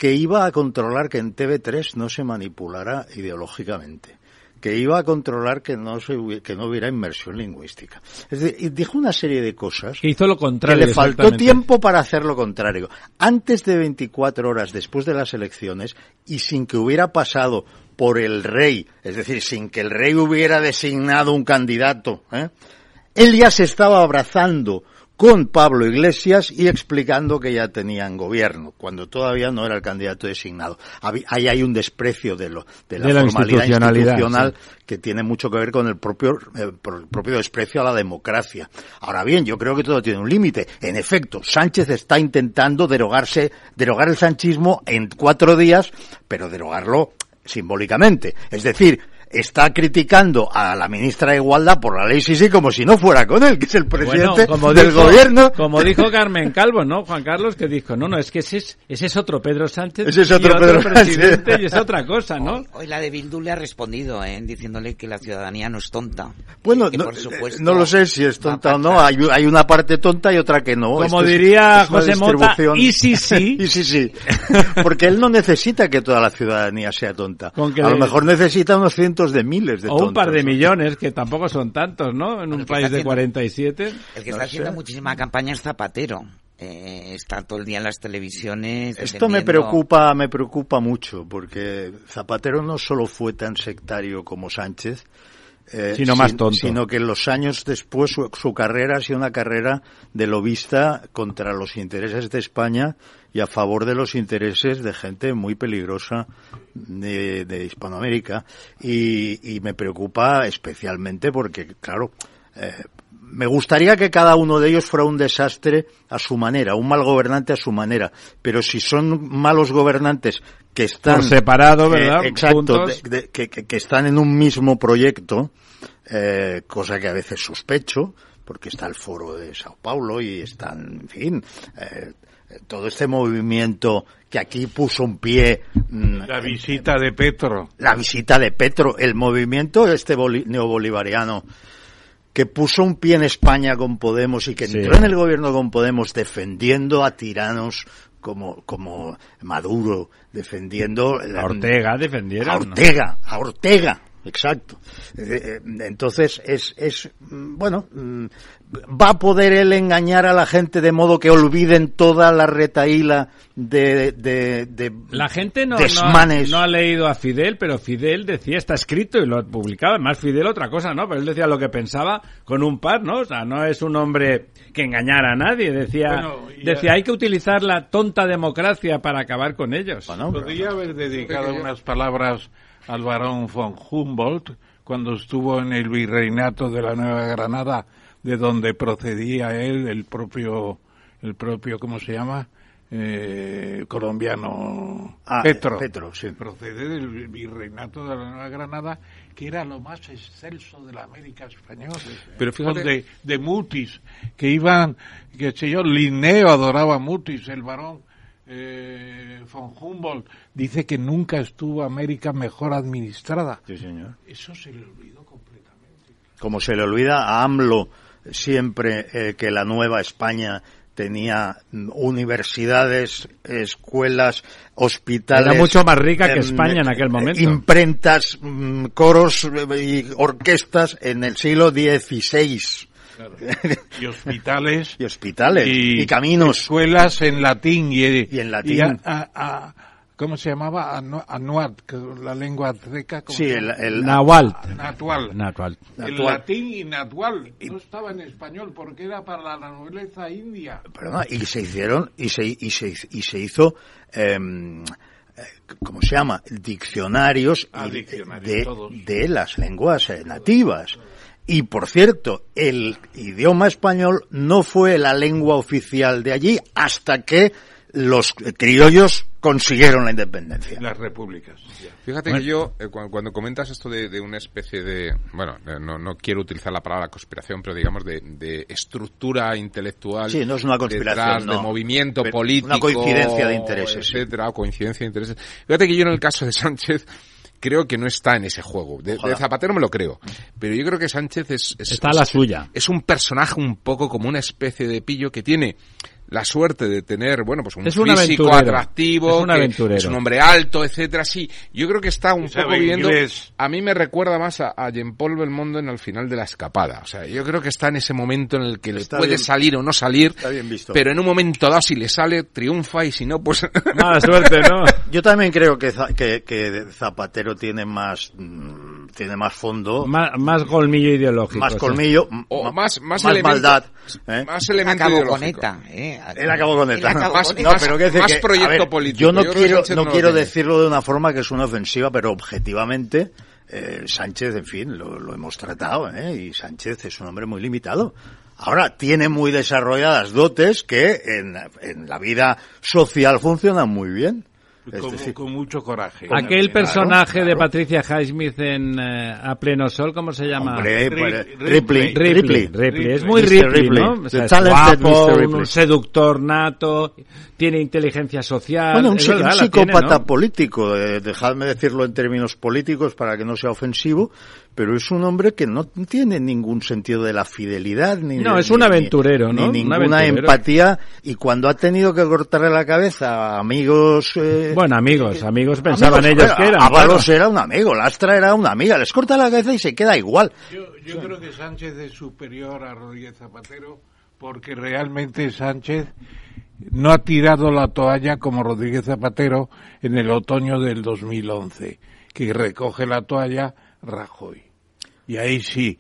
que iba a controlar que en TV3 no se manipulara ideológicamente que iba a controlar que no se que no hubiera inmersión lingüística. Es decir, dijo una serie de cosas Que hizo lo que contrario. le faltó tiempo para hacer lo contrario. Antes de 24 horas después de las elecciones y sin que hubiera pasado por el rey, es decir, sin que el rey hubiera designado un candidato, ¿eh? él ya se estaba abrazando con Pablo Iglesias y explicando que ya tenían gobierno, cuando todavía no era el candidato designado. Ahí hay un desprecio de, lo, de la De la formalidad institucional que tiene mucho que ver con el propio, eh, el propio desprecio a la democracia. Ahora bien, yo creo que todo tiene un límite. En efecto, Sánchez está intentando derogarse, derogar el sanchismo en cuatro días, pero derogarlo simbólicamente. Es decir, está criticando a la ministra de Igualdad por la ley sí sí como si no fuera con él, que es el presidente Bueno, como del dijo- gobierno. Como dijo Carmen Calvo, ¿no? Juan Carlos, que dijo, no, no, es que ese es, ese es otro Pedro Sánchez Ese es otro y Pedro presidente Sánchez. y es otra cosa, ¿no? Hoy, hoy la de Bildu le ha respondido, ¿eh? diciéndole que la ciudadanía no es tonta. Bueno, Que no, por supuesto no lo sé si es tonta o no. Hay, hay una parte tonta y otra que no. Como Esto diría es José Mota, y sí, sí. y sí, sí. Porque él no necesita que toda la ciudadanía sea tonta. A lo mejor necesita unos cientos de miles de O un par de millones, que tampoco son tantos, ¿no? En un país de haciendo- 47. El que No está haciendo sé. muchísima campaña es Zapatero. Eh, está todo el día en las televisiones. Esto me preocupa, me preocupa mucho, porque Zapatero no solo fue tan sectario como Sánchez, eh, Sino más tonto. Sino que los años después su, su carrera ha sido una carrera de lobista contra los intereses de España y a favor de los intereses de gente muy peligrosa de, de Hispanoamérica. Y, y me preocupa especialmente porque, claro, eh, me gustaría que cada uno de ellos fuera un desastre a su manera, un mal gobernante a su manera. Pero si son malos gobernantes que están Por separado, eh, ¿verdad? exacto, Juntos. de- de- que, que- que están en un mismo proyecto, eh, cosa que a veces sospecho, porque está el foro de Sao Paulo y están, en fin, eh, todo este movimiento que aquí puso un pie. Mm, la visita de Petro. La visita de Petro, el movimiento este neobolivariano que puso un pie en España con Podemos y que entró en el gobierno con Podemos defendiendo a tiranos como, como Maduro, defendiendo... A Ortega defendieron. A Ortega, a Ortega, exacto. Eh, eh, entonces es, es, mm, bueno, mm, va a poder él engañar a la gente de modo que olviden toda la retaíla de, de, la gente no, no, ha, leído a Fidel pero Fidel decía está escrito y lo publicaba más Fidel otra cosa no pero él decía lo que pensaba con un par no o sea no es un hombre que engañara a nadie decía decía hay que utilizar la tonta democracia para acabar con ellos. Podría haber dedicado unas palabras al barón von Humboldt cuando estuvo en el virreinato de la Nueva Granada de donde procedía él, el propio, el propio, ¿cómo se llama? Eh, colombiano ah, Petro. Petro sí. Procede del virreinato de la Nueva Granada, que era lo más excelso de la América española. Pero fíjate... De, de Mutis, que iban, que sé yo, Linneo adoraba a Mutis, el varón. Eh, von Humboldt dice que nunca estuvo América mejor administrada. Sí, señor. Eso se le olvidó completamente. Como se le olvida a AMLO siempre eh, que la Nueva España tenía universidades, escuelas, hospitales. Era mucho más rica que em, España en aquel momento. Imprentas, mm, coros y orquestas en el siglo XVI. Y hospitales. y hospitales. Y, caminos. Escuelas en latín. Y, en latín. ¿Cómo se llamaba? Anuat, la lengua azteca. Sí, el, el Nahual. Natual. El latín y natual. No estaba en español porque era para la nobleza india. Perdona, y se hicieron, y se, y se, y se hizo, eh, ¿cómo se llama? Diccionarios, ah, diccionarios de, de, las lenguas eh, nativas. Y por cierto, el idioma español no fue la lengua oficial de allí hasta que los criollos consiguieron la independencia. Las repúblicas. Fíjate que yo, eh, cuando, comentas esto de, una especie de, bueno, eh, no, no, quiero utilizar la palabra conspiración, pero digamos de, estructura intelectual. Sí, no es una conspiración, de movimiento político. Una coincidencia de intereses. Etcétera, coincidencia de intereses. Fíjate que yo en el caso de Sánchez, creo que no está en ese juego. De, Zapatero me lo creo. Pero yo creo que Sánchez es... está la suya. Es un personaje un poco como una especie de pillo que tiene la suerte de tener, bueno, pues un físico atractivo, es un, es un hombre alto, etcétera, sí. Yo creo que está un poco viviendo, a mí me recuerda más a, Jean Paul Belmondo en el final de la escapada. O sea, yo creo que está en ese momento en el que le puede salir o no salir, pero en un momento dado si le sale, triunfa y si no, pues... Mala suerte, ¿no? Yo también creo que, que, Zapatero tiene más, mm, tiene más fondo. Más, más colmillo ideológico. Más colmillo, o más, más, maldad. ¿eh? Más elemento ideológico. ¿eh? Él acabó con el Más, no, pero que más proyecto político. Yo no quiero, no, quiero decirlo de una forma que es una ofensiva, pero objetivamente eh, Sánchez, en fin, lo, hemos tratado, ¿eh? y Sánchez es un hombre muy limitado. Ahora, tiene muy desarrolladas dotes que en, en la vida social funcionan muy bien. Con, mucho coraje. Aquel personaje de Patricia Highsmith en eh, A Pleno Sol, ¿cómo se llama? Ripley. Ripley. Es muy Ripley, ¿no? un seductor nato, tiene inteligencia social. Bueno, un, psicópata político, eh, dejadme decirlo en términos políticos para que no sea ofensivo, pero es un hombre que no tiene ningún sentido de la fidelidad ni no es un aventurero no ninguna empatía. Y cuando ha tenido que cortarle la cabeza a amigos eh, bueno amigos amigos pensaban ellos que eran Avalos era un amigo Lastra era una amiga. Les corta la cabeza y se queda igual. Yo, creo que Sánchez es superior a Rodríguez Zapatero porque realmente Sánchez no ha tirado la toalla como Rodríguez Zapatero en el otoño del 2011 que recoge la toalla Rajoy. Y ahí sí,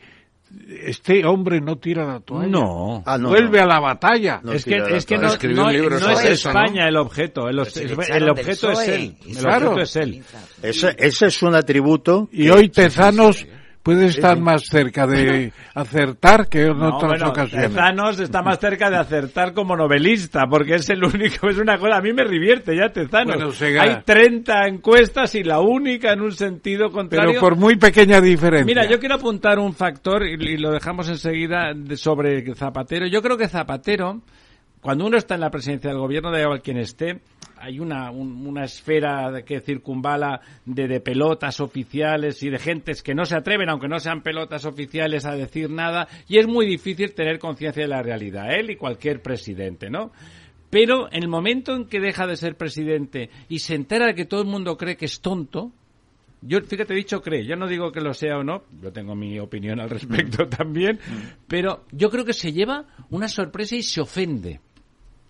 este hombre no tira la toalla. No. Ah, Vuelve a la batalla. es que, es que no, no, es España el objeto. El, el objeto es él. El objeto es él. Ese, ese es un atributo. Y hoy Tezanos puede estar más cerca de acertar que en otras ocasiones. Tezanos está más cerca de acertar como novelista, porque es el único, es una cosa, a mí me revierte ya Tezanos. Hay 30 encuestas y la única en un sentido contrario. Pero por muy pequeña diferencia. Mira, yo quiero apuntar un factor y, lo dejamos enseguida sobre Zapatero. Yo creo que Zapatero cuando uno está en la presidencia del gobierno, da igual quien esté, hay una, una esfera que circunvala de, de, pelotas oficiales y de gentes que no se atreven, aunque no sean pelotas oficiales, a decir nada, y es muy difícil tener conciencia de la realidad, él y cualquier presidente, ¿no? Pero en el momento en que deja de ser presidente y se entera de que todo el mundo cree que es tonto, yo, fíjate, he dicho cree, yo no digo que lo sea o no, yo tengo mi opinión al respecto también, pero yo creo que se lleva una sorpresa y se ofende.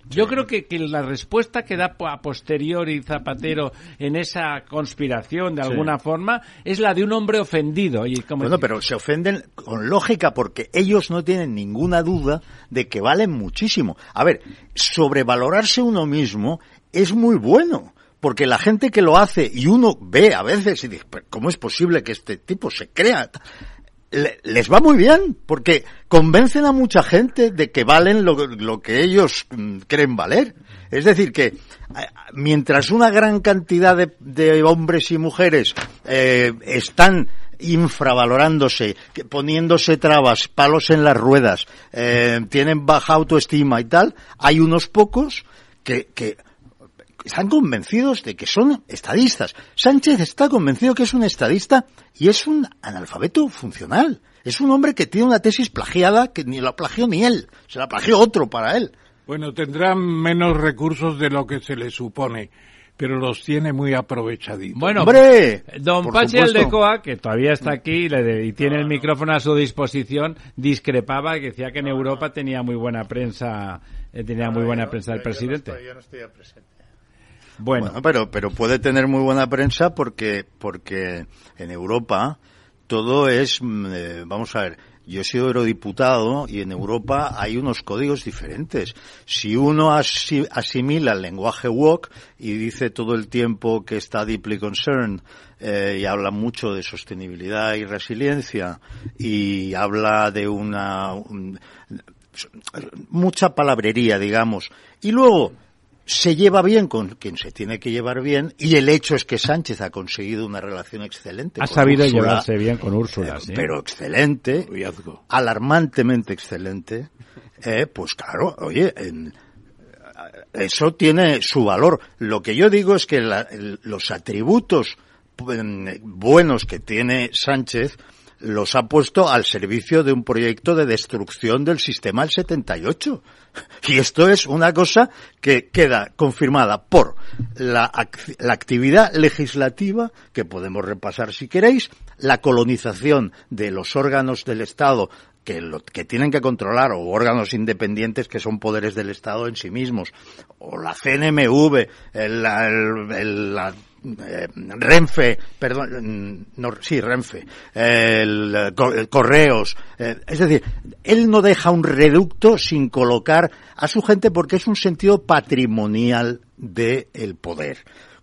Yo creo que, que, la respuesta que da a posteriori Zapatero en esa conspiración, de alguna sí. forma, es la de un hombre ofendido. Y como bueno, pero se ofenden con lógica porque ellos no tienen ninguna duda de que valen muchísimo. A ver, sobrevalorarse uno mismo es muy bueno porque la gente que lo hace y uno ve a veces y dice, ¿cómo es posible que este tipo se crea? Les va muy bien, porque convencen a mucha gente de que valen lo, que ellos creen valer. Es decir, que mientras una gran cantidad de, de hombres y mujeres eh, están infravalorándose, poniéndose trabas, palos en las ruedas, eh, tienen baja autoestima y tal, hay unos pocos que, que están convencidos de que son estadistas. Sánchez está convencido que es un estadista y es un analfabeto funcional. Es un hombre que tiene una tesis plagiada que ni la plagió ni él, se la plagió otro para él. Bueno, tendrán menos recursos de lo que se le supone, pero los tiene muy aprovechaditos. Bueno, ¡Hombre! don Pachi Aldecoa, que todavía está aquí y tiene el micrófono a su disposición, discrepaba y decía que en Europa tenía muy buena prensa, eh, tenía muy buena prensa el presidente. Yo no estoy, yo no estoy bueno. pero, pero puede tener muy buena prensa porque, porque en Europa todo es, eh, vamos a ver, yo he sido eurodiputado y en Europa hay unos códigos diferentes. Si uno asimila el lenguaje woke y dice todo el tiempo que está deeply concerned eh, y habla mucho de sostenibilidad y resiliencia y habla de una un, mucha palabrería, digamos, y luego se lleva bien con quien se tiene que llevar bien y el hecho es que Sánchez ha conseguido una relación excelente. Ha sabido Úrsula, llevarse bien con Úrsula, eh, ¿sí? Pero excelente, alarmantemente excelente. Eh, pues claro, oye, en, eso tiene su valor. Lo que yo digo es que la, el, los atributos buenos que tiene Sánchez los ha puesto al servicio de un proyecto de destrucción del sistema del 78. Y esto es una cosa que queda confirmada por la, la, actividad legislativa, que podemos repasar si queréis, la colonización de los órganos del Estado que, lo, que tienen que controlar, o órganos independientes que son poderes del Estado en sí mismos, o la CNMV, el, el, el, la eh, Renfe, perdón, no, sí, Renfe, el, el Correos, eh, es decir, él no deja un reducto sin colocar a su gente porque es un sentido patrimonial del de poder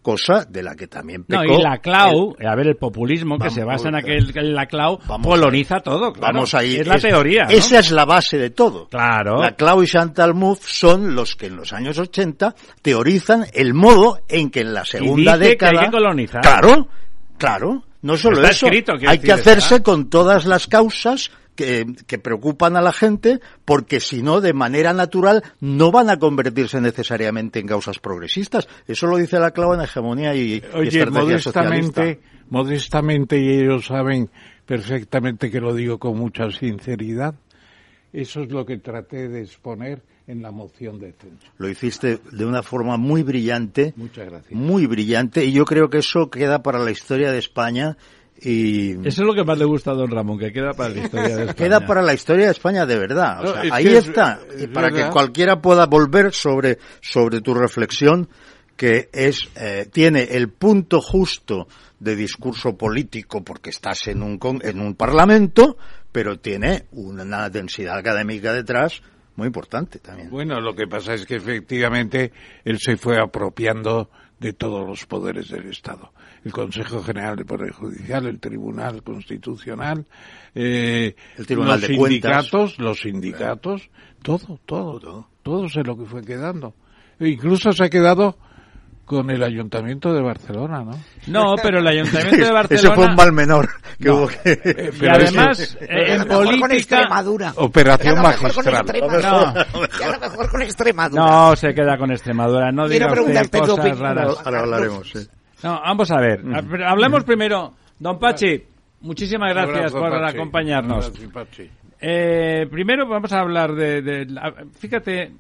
cosa de la que también pecó. No, y la clau, el, a ver, el populismo vamos, que se basa en aquel que la clau coloniza todo, claro. Vamos ahí. Es la es, teoría. ¿no? Esa es la base de todo. Claro. La clau y Chantal Mouffe son los que en los años 80 teorizan el modo en que en la segunda y dice década. Que hay que colonizar. Claro, claro. No solo Está eso, escrito, hay que hacerse ¿verdad? con todas las causas que, que, preocupan a la gente porque si no, de manera natural, no van a convertirse necesariamente en causas progresistas. Eso lo dice la clave en hegemonía y, Oye, y estrategia modestamente, socialista. modestamente, y ellos saben perfectamente que lo digo con mucha sinceridad, eso es lo que traté de exponer en la moción de censo. Lo hiciste de una forma muy brillante. Muchas gracias. Muy brillante y yo creo que eso queda para la historia de España y eso es lo que más le gusta a don Ramón, que queda para la historia de España. queda para la historia de España de verdad. O sea, no, ahí está. Es, y para verdad. que cualquiera pueda volver sobre, sobre tu reflexión, que es, eh, tiene el punto justo de discurso político porque estás en un, en un parlamento, pero tiene una densidad académica detrás muy importante también. Bueno, lo que pasa es que efectivamente él se fue apropiando de todos los poderes del Estado. El Consejo General de Poder Judicial, el Tribunal Constitucional, eh, el Tribunal los de sindicatos, Cuentas. los sindicatos, todo, todo, todo, todo se lo que fue quedando. E incluso se ha quedado con el Ayuntamiento de Barcelona, ¿no? No, pero el Ayuntamiento de Barcelona... Eso fue un mal menor que hubo que... Eh, y además, eh, en política... Extremadura. Operación magistral. No. Ya lo mejor con Extremadura. No, se queda con Extremadura. No diga usted cosas raras. Ahora hablaremos, sí. No, vamos a ver. Hablemos primero. Don Pachi, muchísimas gracias por acompañarnos. Eh, primero vamos a hablar de, de, fíjate,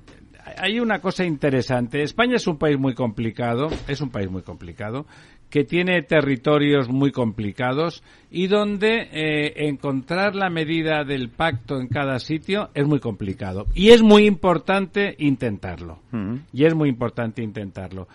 hay una cosa interesante. España es un país muy complicado, es un país muy complicado, que tiene territorios muy complicados y donde eh, encontrar la medida del pacto en cada sitio es muy complicado. Y es muy importante intentarlo. Y es muy importante intentarlo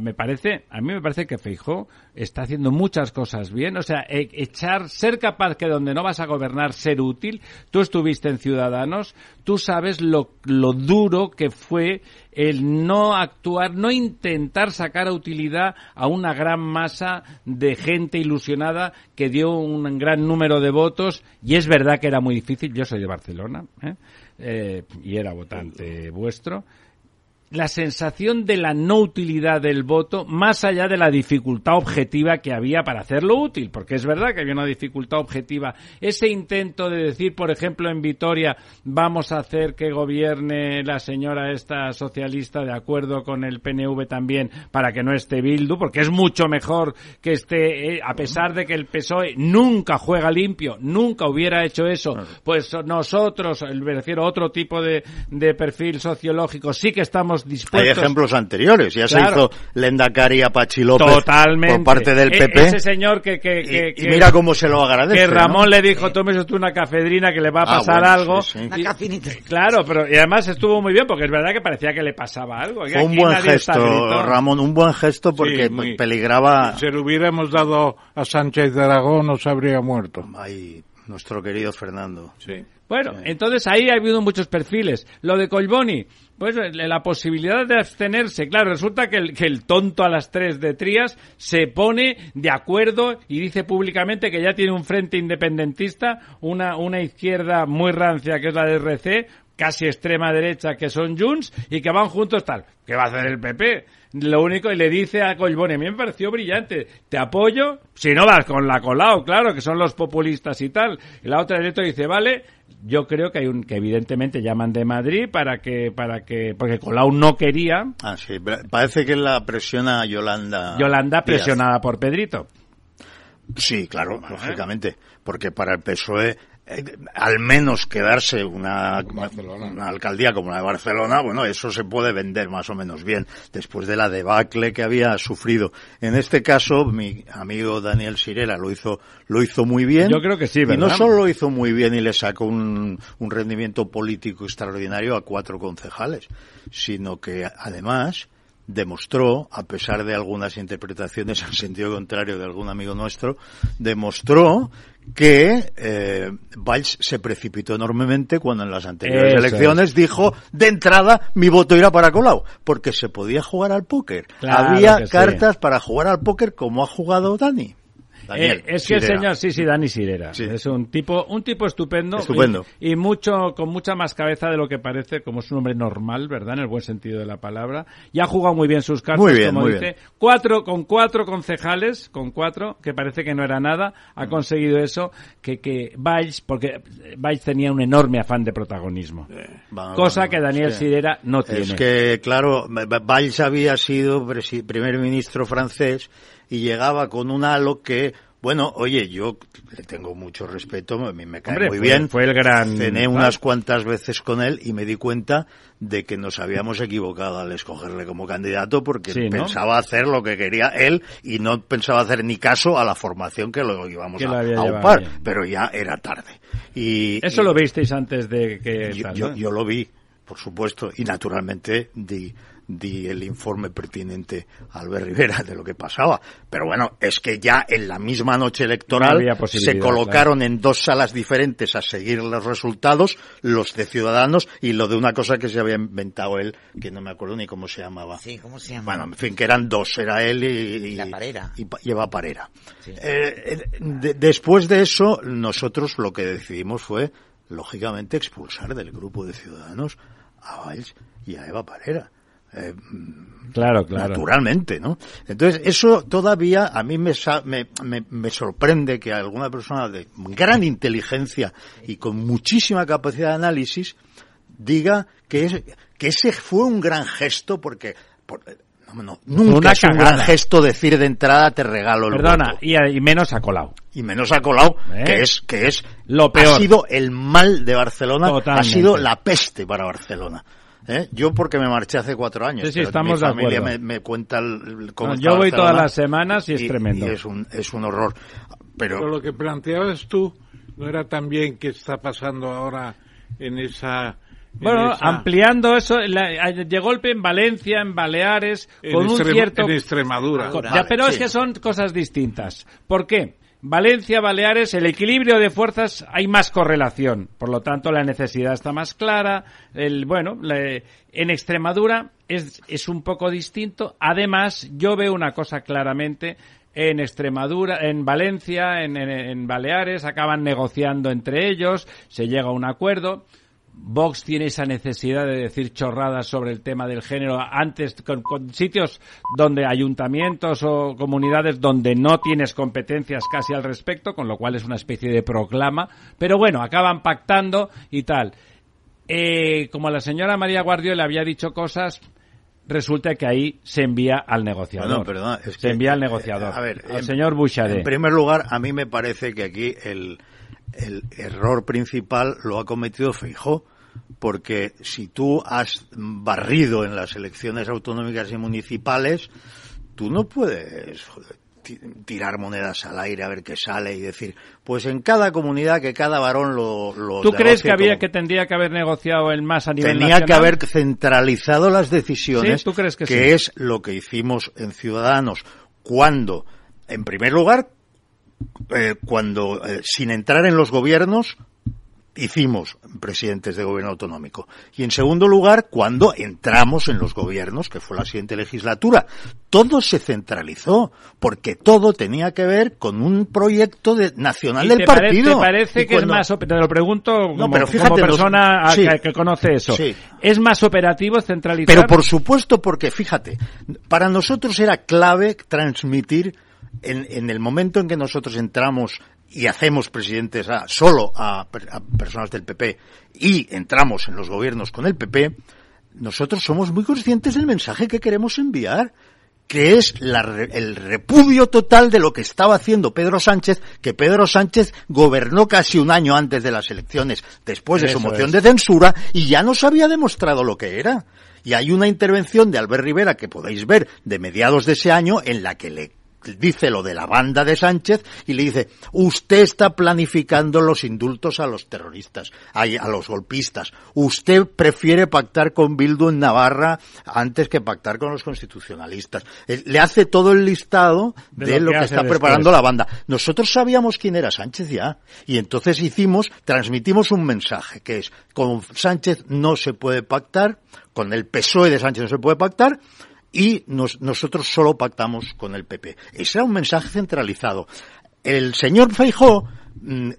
me parece, a mí me parece que Feijó está haciendo muchas cosas bien. O sea, e, echar, ser capaz que donde no vas a gobernar, ser útil. Tú estuviste en Ciudadanos, tú sabes lo, lo duro que fue el no actuar, no intentar sacar a utilidad a una gran masa de gente ilusionada que dio un gran número de votos. Y es verdad que era muy difícil. Yo soy de Barcelona, ¿eh? Eh, y era votante vuestro la sensación de la no utilidad del voto más allá de la dificultad objetiva que había para hacerlo útil, porque es verdad que había una dificultad objetiva. Ese intento de decir, por ejemplo, en Vitoria, vamos a hacer que gobierne la señora esta socialista de acuerdo con el PNV también para que no esté Bildu, porque es mucho mejor que esté, eh, a pesar de que el PSOE nunca juega limpio, nunca hubiera hecho eso, pues nosotros, me refiero a otro tipo de, de perfil sociológico, sí que estamos hay ejemplos anteriores. Ya se hizo Lendakari Apache López Totalmente. por parte del PP. E-, ese señor que, que, y, mira cómo se lo agradece. Que Ramón le dijo, tómese tú una cafedrina que le va a ah, pasar algo. claro, pero y además estuvo muy bien porque es verdad que parecía que le pasaba algo. Fue un buen gesto, Ramón, un buen gesto porque peligraba. Si se lo hubiéramos dado a Sánchez de Aragón, nos habría muerto. Ay, nuestro querido Fernando. Sí. Bueno, entonces ahí ha habido muchos perfiles. Lo de Colboni, pues la posibilidad de abstenerse. Claro, resulta que el, que el tonto a las tres de Trías se pone de acuerdo y dice públicamente que ya tiene un frente independentista, una, una izquierda muy rancia que es la de casi extrema derecha que son Junts y que van juntos tal. ¿Qué va a hacer el PP? Lo único, y le dice a Colboni, a me pareció brillante, te apoyo, si no vas con la Colau, claro, que son los populistas y tal. Y la otra derecha dice, vale, yo creo que hay un que evidentemente llaman de Madrid para que para que porque Colau no quería. Ah sí parece que la presiona Yolanda Yolanda presionada por Pedrito. Sí claro lógicamente porque para el PSOE eh, al menos quedarse una, una, alcaldía como la de Barcelona, bueno, eso se puede vender más o menos bien después de la debacle que había sufrido. En este caso, mi amigo Daniel Sirera lo hizo, lo hizo muy bien. Yo creo que sí, ¿verdad? Y no solo lo hizo muy bien y le sacó un, un rendimiento político extraordinario a cuatro concejales, sino que además demostró, a pesar de algunas interpretaciones en sentido contrario de algún amigo nuestro, demostró que eh, Valls se precipitó enormemente cuando en las anteriores elecciones dijo de entrada mi voto irá para Colau, porque se podía jugar al póker. Había cartas para jugar al póker como ha jugado Dani. Eh, es que el señor, sí, sí, Dani Sirera. Es un tipo, un tipo estupendo. Estupendo. Y, mucho, con mucha más cabeza de lo que parece, como es un hombre normal, ¿verdad? En el buen sentido de la palabra. Y ha jugado muy bien sus cartas, como dice. Cuatro, con cuatro concejales, con cuatro, que parece que no era nada, ha conseguido eso, que, que Valls, porque Valls tenía un enorme afán de protagonismo. cosa que Daniel Sirera no tiene. Es que, claro, Valls había sido primer ministro francés y llegaba con un halo que bueno, oye, yo le tengo mucho respeto, a mí me cae muy bien. Fue el gran. Cené unas cuantas veces con él y me di cuenta de que nos habíamos equivocado al escogerle como candidato porque pensaba hacer lo que quería él y no pensaba hacer ni caso a la formación que lo íbamos a, a upar, pero ya era tarde. Y, Eso lo visteis antes de que. Yo, yo, lo vi, por supuesto, y naturalmente di di el informe pertinente a Albert Rivera de lo que pasaba. Pero bueno, es que ya en la misma noche electoral se colocaron en dos salas diferentes a seguir los resultados, los de Ciudadanos y lo de una cosa que se había inventado él, que no me acuerdo ni cómo se llamaba. Sí, ¿cómo se llama? Bueno, en fin, que eran dos, era él y... la Parera. Y, lleva Parera. Eh, después de eso, nosotros lo que decidimos fue, lógicamente, expulsar del grupo de Ciudadanos a Valls y a Eva Parera Eh, claro, claro. Naturalmente, ¿no? Entonces, eso todavía a mí me, me, me, me, sorprende que alguna persona de gran inteligencia y con muchísima capacidad de análisis diga que, es, que ese fue un gran gesto porque... no, no, nunca Una es un gran gesto decir de entrada te regalo el Perdona. Y, y menos a Colau. Y menos a Colau, ¿Eh? que es, que es, lo peor. Ha sido el mal de Barcelona, Totalmente. ha sido la peste para Barcelona. ¿Eh? Yo porque me marché hace cuatro años. Sí, sí, estamos mi familia me, me cuenta el, cómo no, está Yo voy Barcelona todas las semanas y es y, tremendo. y es, un, es un horror. Pero... Pero lo que planteabas tú no era también que está pasando ahora en esa bueno, esa... ampliando eso, la, de golpe en Valencia, en Baleares, en con un cierto... En Extremadura. Con, ya, pero sí. es que son cosas distintas. ¿Por qué? Valencia, Baleares, el equilibrio de fuerzas, hay más correlación. Por lo tanto, la necesidad está más clara. El, bueno, en Extremadura es, es un poco distinto. Además, yo veo una cosa claramente en Extremadura, en Valencia, en, en, en, Baleares, acaban negociando entre ellos, se llega a un acuerdo. Vox tiene esa necesidad de decir chorradas sobre el tema del género antes con, con, sitios donde ayuntamientos o comunidades donde no tienes competencias casi al respecto, con lo cual es una especie de proclama. Pero bueno, acaban pactando y tal. Eh, como la señora María Guardio le había dicho cosas, resulta que ahí se envía al negociador. Perdón, es se envía al negociador. Eh, a ver, al en, señor Bouchardet. En primer lugar, a mí me parece que aquí el, el error principal lo ha cometido Feijó, porque si tú has barrido en las elecciones autonómicas y municipales, tú no puedes tirar monedas al aire a ver qué sale y decir, pues en cada comunidad que cada varón lo... lo ¿Tú crees que había como... que tendría que haber negociado el más a nivel Tenía nacional? que haber centralizado las decisiones, ¿Sí? ¿Tú crees que, que sí? es lo que hicimos en Ciudadanos, cuando, en primer lugar, eh, cuando, eh, sin entrar en los gobiernos, hicimos presidentes de gobierno autonómico. Y en segundo lugar, cuando entramos en los gobiernos, que fue la siguiente legislatura, todo se centralizó, porque todo tenía que ver con un proyecto de, nacional del te partido. Pare, ¿Te parece y que cuando... es más, te lo pregunto como, no, pero fíjate, como persona los... sí, que, que, conoce eso, sí. ¿es más operativo centralizar? Pero por supuesto, porque fíjate, para nosotros era clave transmitir en, en el momento en que nosotros entramos y hacemos presidentes a, solo a, a, personas del PP y entramos en los gobiernos con el PP, nosotros somos muy conscientes del mensaje que queremos enviar que es la, el repudio total de lo que estaba haciendo Pedro Sánchez, que Pedro Sánchez gobernó casi un año antes de las elecciones, después de Eso su moción es. de censura, y ya nos había demostrado lo que era. Y hay una intervención de Albert Rivera que podéis ver de mediados de ese año en la que le dice lo de la banda de Sánchez y le dice, usted está planificando los indultos a los terroristas, a, a, los golpistas. Usted prefiere pactar con Bildu en Navarra antes que pactar con los constitucionalistas. Le hace todo el listado de, de lo, que, que está después. preparando la banda. Nosotros sabíamos quién era Sánchez ya y entonces hicimos, transmitimos un mensaje que es, con Sánchez no se puede pactar, con el PSOE de Sánchez no se puede pactar, y nos, nosotros solo pactamos con el PP. Ese era un mensaje centralizado. El señor Feijó, mm,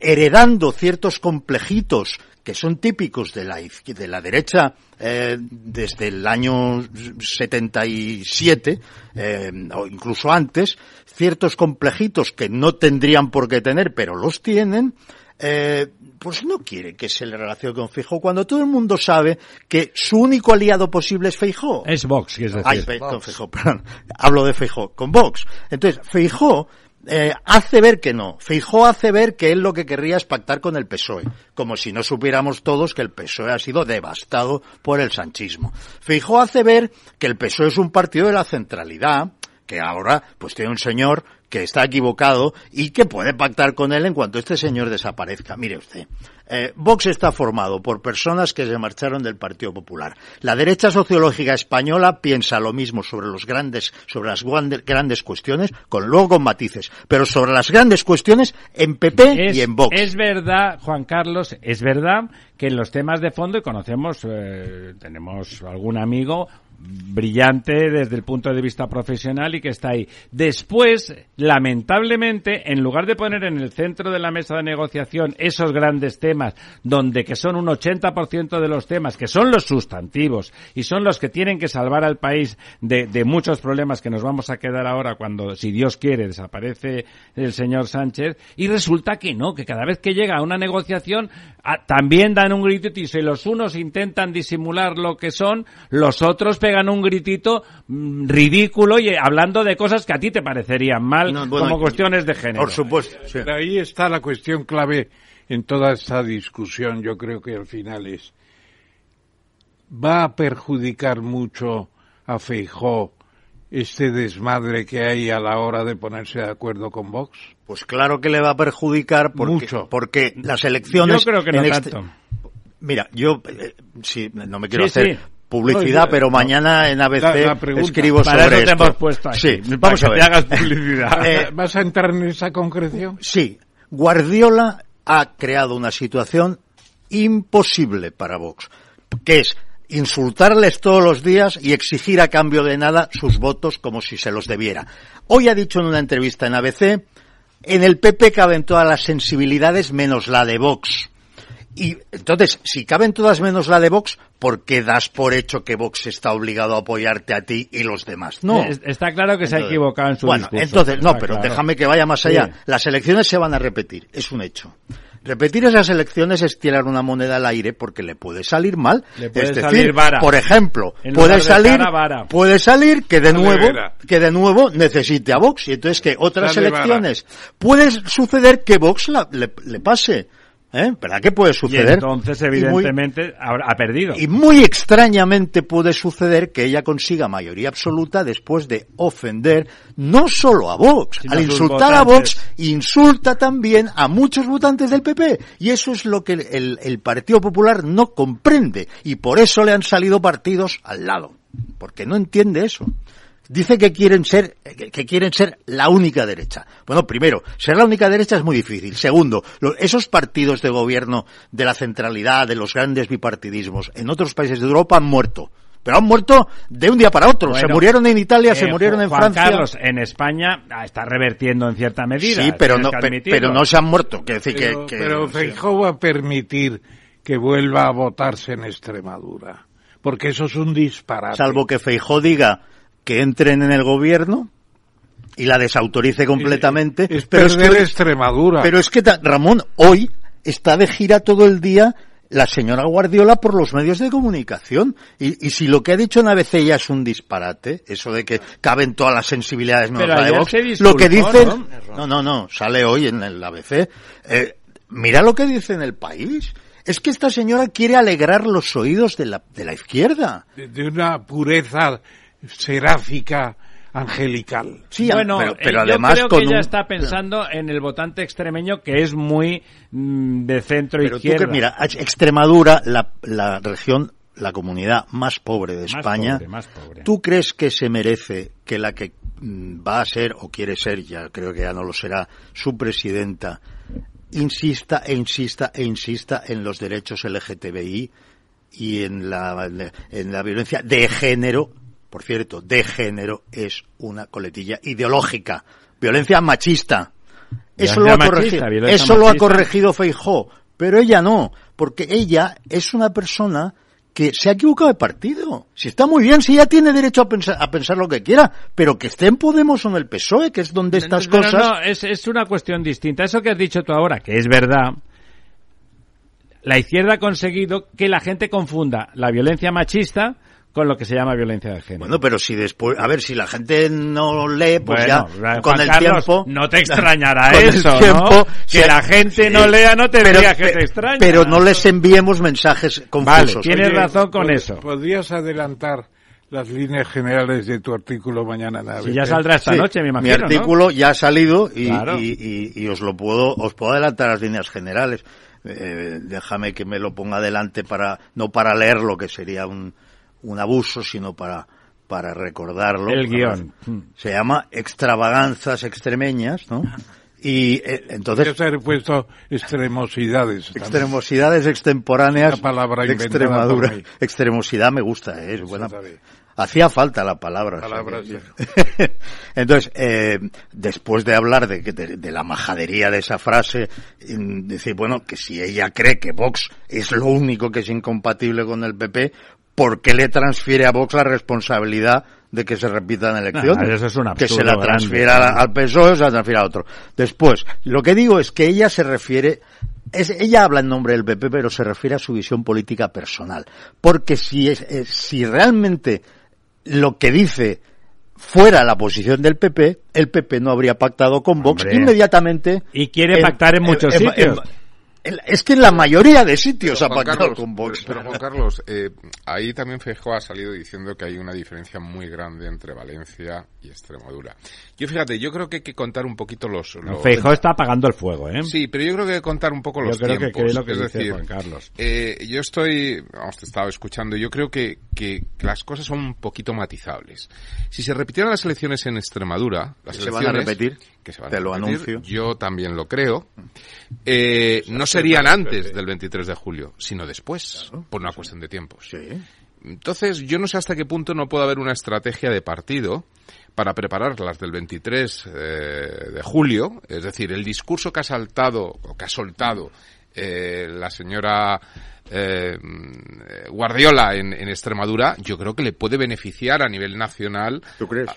heredando ciertos complejitos que son típicos de la, de la derecha eh, desde el año 77 eh, o incluso antes, ciertos complejitos que no tendrían por qué tener, pero los tienen, eh, pues no quiere que se le relacione con Feijó cuando todo el mundo sabe que su único aliado posible es Feijó. Es Vox, es decir. Ay, con Feijó, perdón. Hablo de Feijó, con Vox. Entonces, Feijó eh, hace ver que no. Feijó hace ver que él lo que querría es pactar con el PSOE, como si no supiéramos todos que el PSOE ha sido devastado por el sanchismo. Feijó hace ver que el PSOE es un partido de la centralidad, que ahora pues tiene un señor que está equivocado y que puede pactar con él en cuanto este señor desaparezca. Mire usted, eh, Vox está formado por personas que se marcharon del Partido Popular. La derecha sociológica española piensa lo mismo sobre los grandes, sobre las grandes cuestiones, con luego con matices, pero sobre las grandes cuestiones en PP es, y en Vox. Es verdad, Juan Carlos, es verdad que en los temas de fondo, y conocemos, eh, tenemos algún amigo brillante desde el punto de vista profesional y que está ahí. Después, lamentablemente, en lugar de poner en el centro de la mesa de negociación esos grandes temas, donde que son un 80% de los temas, que son los sustantivos y son los que tienen que salvar al país de, muchos problemas que nos vamos a quedar ahora cuando, si Dios quiere, desaparece el señor Sánchez, y resulta que no, que cada vez que llega a una negociación también dan un grito y si los unos intentan disimular lo que son, los otros pegan un gritito mm, ridículo y hablando de cosas que a ti te parecerían mal como cuestiones de género. Por supuesto. Ahí está la cuestión clave en toda esta discusión, yo creo que al final es, ¿va a perjudicar mucho a Feijó este desmadre que hay a la hora de ponerse de acuerdo con Vox? Pues claro que le va a perjudicar porque, Mucho. porque las elecciones... Yo creo que no en este- tanto. Mira, yo eh, sí, no me quiero Sí, hacer sí. Publicidad, No, pero no. mañana en ABC La- la escribo Para sobre eso te esto. hemos puesto aquí, Sí, vamos a te ver. hagas publicidad. Eh, ¿Vas a entrar en esa concreción? Sí, Guardiola ha creado una situación imposible para Vox, que es insultarles todos los días y exigir a cambio de nada sus votos como si se los debiera. Hoy ha dicho en una entrevista en ABC, en el PP caben todas las sensibilidades menos la de Vox. Y entonces, si caben todas menos la de Vox, ¿por qué das por hecho que Vox está obligado a apoyarte a ti y los demás? No. Es- Está claro que se ha equivocado en su bueno, discurso. entonces, no, pero claro. déjame que vaya más allá. Sí. Las elecciones se van a repetir, es un hecho. Repetir esas elecciones es tirar una moneda al aire porque le puede salir mal. Le puede es decir, salir vara. por ejemplo, puede de salir, cara, vara. puede salir que de nuevo, que de nuevo necesite a Vox y entonces que otras vara. elecciones puede suceder que Vox la- le, le pase. ¿Eh? ¿Verdad que puede Y suceder? entonces, Y muy- evidentemente, habrá- ha perdido. y muy extrañamente puede suceder que ella consiga mayoría absoluta después de ofender no solo a Vox. Sino Al insultar a. Vox, insulta también a muchos votantes del PP. Y eso es lo que el, el Partido Popular no comprende. Y por eso le han salido partidos al lado. Porque no entiende eso. Dice que quieren ser, que que quieren ser la única derecha. Bueno, primero, ser la única derecha es muy difícil. Segundo, lo- esos partidos de gobierno de la centralidad, de los grandes bipartidismos, en otros países de Europa han muerto. Pero han muerto de un día para otro. se murieron en Italia, se Eh, murieron en Juan Francia. Carlos, en España ah, está revertiendo en cierta medida. sí, pero no, que pero no se han muerto. Quiere decir que- Pero, que, pero Feijóo va a permitir que vuelva a votarse en Extremadura. Porque eso es un disparate. salvo que Feijó diga que entren en el gobierno y la desautorice completamente. Es pero es que- Extremadura. Pero es que, Ramón, hoy está de gira todo el día la señora Guardiola por los medios de comunicación. Y, y si lo que ha dicho en ABC ya es un disparate, eso de que caben todas las sensibilidades Pero la de Vox, lo que dicen... ¿no? No, no, no, sale hoy en el ABC. Eh, mira lo que dice en el país. Es que esta señora quiere alegrar los oídos de la, de la izquierda. de, de una pureza seráfica angelical. Sí, bueno, pero, pero eh, además yo creo con que ella un- está pensando en el votante extremeño que es muy mm, de centro Pero tú izquierda. que, mira, Extremadura, la, la región, la comunidad más pobre de Más España, pobre, más pobre. ¿tú crees que se merece que la que mm, va a ser, o quiere ser, ya creo que ya no lo será, su presidenta, insista e insista e insista en los derechos LGTBI y en la, en la violencia de género? Por cierto, de género es una coletilla ideológica, violencia machista. Eso lo, ha corregido, eso lo ha corregido Feijó, pero ella no, porque ella es una persona que se ha equivocado de partido. Si está muy bien, si ella tiene derecho a pensar, a pensar lo que quiera, pero que esté en Podemos o en el PSOE, que es donde estas cosas... no, es, es una cuestión distinta. Eso que has dicho tú ahora, que es verdad, la izquierda ha conseguido que la gente confunda la violencia machista con lo que se llama violencia de género. Bueno, pero si después, a ver, si la gente no lee, pues Bueno, ya Juan con el Carlos, tiempo. no te extrañará eso, ¿no? tiempo Que se- la gente no lea no te pero- diría que te extraña. Pero no les enviemos mensajes confusos. tienes razón con ¿pod- eso. ¿Podrías adelantar las líneas generales de tu artículo mañana en Si ya saldrá esta Sí, noche, me Mi imagino, ¿no? artículo ya ha salido y, Claro. y- y- y os lo puedo, os puedo adelantar las líneas generales. Eh, déjame que me lo ponga adelante para, no para leerlo, que sería un, un abuso, sino para, para recordarlo. El guion. Se llama Extravaganzas Extremeñas, ¿no? Y eh, entonces, haber puesto extremosidades. también. extremosidades extemporáneas palabra de Extremadura. Extremosidad me gusta, ¿eh? es buena. Hacía falta la palabra. Palabras, Entonces, eh, después de hablar de, de, de, la majadería de esa frase, decir, bueno, que si ella cree que Vox es lo único que es incompatible con el PP, ¿por qué le transfiere a Vox la responsabilidad de que se repitan elecciones? eso es un que se la transfiera al PSOE o se la transfiera a otro. Después, lo que digo es que ella se refiere es, ella habla en nombre del PP, pero se refiere a su visión política personal. Porque si, es, si realmente lo que dice fuera la posición del PP, el PP no habría pactado con Vox Hombre. inmediatamente. Y quiere pactar en muchos sitios. Es que en la mayoría de sitios pero, ha pactado con Vox. Pero, Juan Carlos, eh, ahí también Feijóo ha salido diciendo que hay una diferencia muy grande entre Valencia y Extremadura. Yo fíjate, yo creo que hay que contar un poquito los... los... Feijóo está apagando el fuego, ¿eh? Sí, pero yo creo que hay que contar un poco los yo creo tiempos. Que, que lo que es dice decir, Juan Carlos. Eh, yo estoy, vamos, te estaba escuchando, yo creo que, que, las cosas son un poquito matizables. Si se repitieran las elecciones en Extremadura, las se elecciones, van a repetir, que se van te a lo anuncio. Yo también lo creo. Eh, no serían antes del 23 de julio, sino después, claro, por una sí. cuestión de tiempos. Sí. Entonces, yo no sé hasta qué punto no puede haber una estrategia de partido para preparar las del 23 eh, de julio, es decir, el discurso que ha saltado o que ha soltado eh, la señora eh, Guardiola en, en, Extremadura, yo creo que le puede beneficiar a nivel nacional. ¿Tú crees?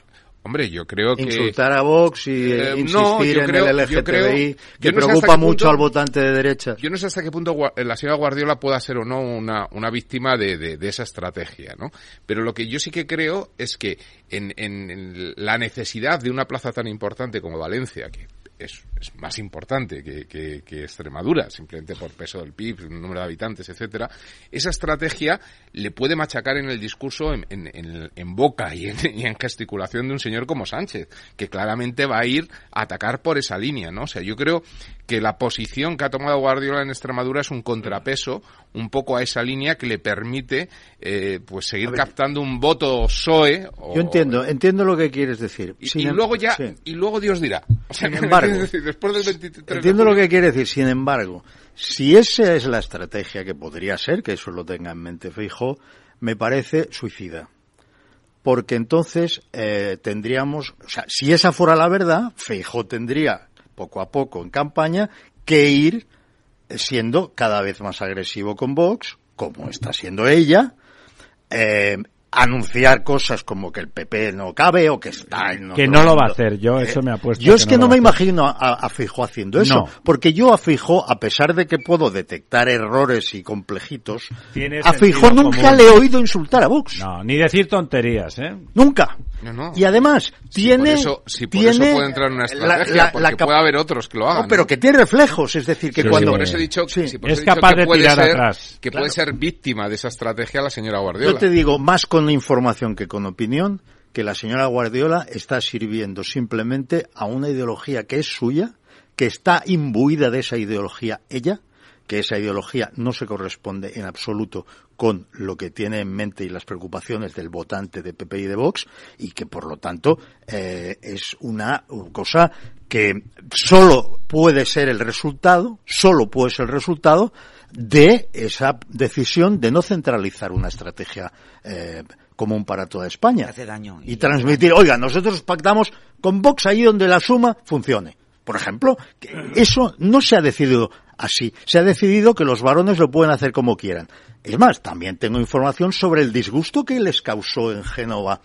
Hombre, yo creo que... Insultar a Vox y eh, insistir no, en creo, el LGTBI, yo creo, que no preocupa mucho al votante de derecha. Yo no sé hasta qué punto la señora Guardiola pueda ser o no una, una víctima de, de, de, esa estrategia, ¿no? Pero lo que yo sí que creo es que en, en, en la necesidad de una plaza tan importante como Valencia, que es, es, más importante que, que, que, Extremadura, simplemente por peso del PIB, número de habitantes, etcétera, esa estrategia le puede machacar en el discurso en, en, en boca y, y en, gesticulación de un señor como Sánchez, que claramente va a ir a atacar por esa línea, ¿no? O sea, yo creo que la posición que ha tomado Guardiola en Extremadura es un contrapeso un poco a esa línea que le permite eh, pues seguir captando un voto PSOE. O, yo entiendo, entiendo lo que quieres decir. Y, y luego ya, sí. y luego Dios dirá. O sea, Sin embargo, después del 23 entiendo de lo que quiere decir. Sin embargo, si esa es la estrategia que podría ser, que eso lo tenga en mente Fijo, me parece suicida. Porque entonces eh, tendríamos, o sea, si esa fuera la verdad, Feijo tendría poco a poco en campaña que ir siendo cada vez más agresivo con Vox, como está siendo ella, eh, anunciar cosas como que el PP no cabe o que está en que no lo va a hacer yo eso me ha puesto yo es que, no, no me imagino a, a Fijo haciendo eso no. porque yo a Fijo a pesar de que puedo detectar errores y complejitos Tiene a Fijo nunca común. le he oído insultar a Vox no ni decir tonterías eh nunca no, no. y además si tiene por eso, si por tiene eso puede entrar en una estrategia la, la, porque la puede haber otros que lo hagan no, pero que tiene reflejos es decir que sí, cuando por eso he dicho, sí. por es eso he capaz dicho que de puede tirar ser, atrás que claro. puede ser víctima de esa estrategia la señora Guardiola yo te digo más con información que con opinión que la señora Guardiola está sirviendo simplemente a una ideología que es suya, que está imbuida de esa ideología ella, que esa ideología no se corresponde en absoluto con lo que tiene en mente y las preocupaciones del votante de PP y de Vox, y que por lo tanto eh, es una cosa que solo puede ser el resultado, solo puede ser el resultado de esa decisión de no centralizar una estrategia eh, común para toda España. Hace daño. Y, transmitir, oiga, nosotros pactamos con Vox ahí donde la suma funcione. Por ejemplo, que eso no se ha decidido así. Se ha decidido que los varones lo pueden hacer como quieran. Es más, también tengo información sobre el disgusto que les causó en Génova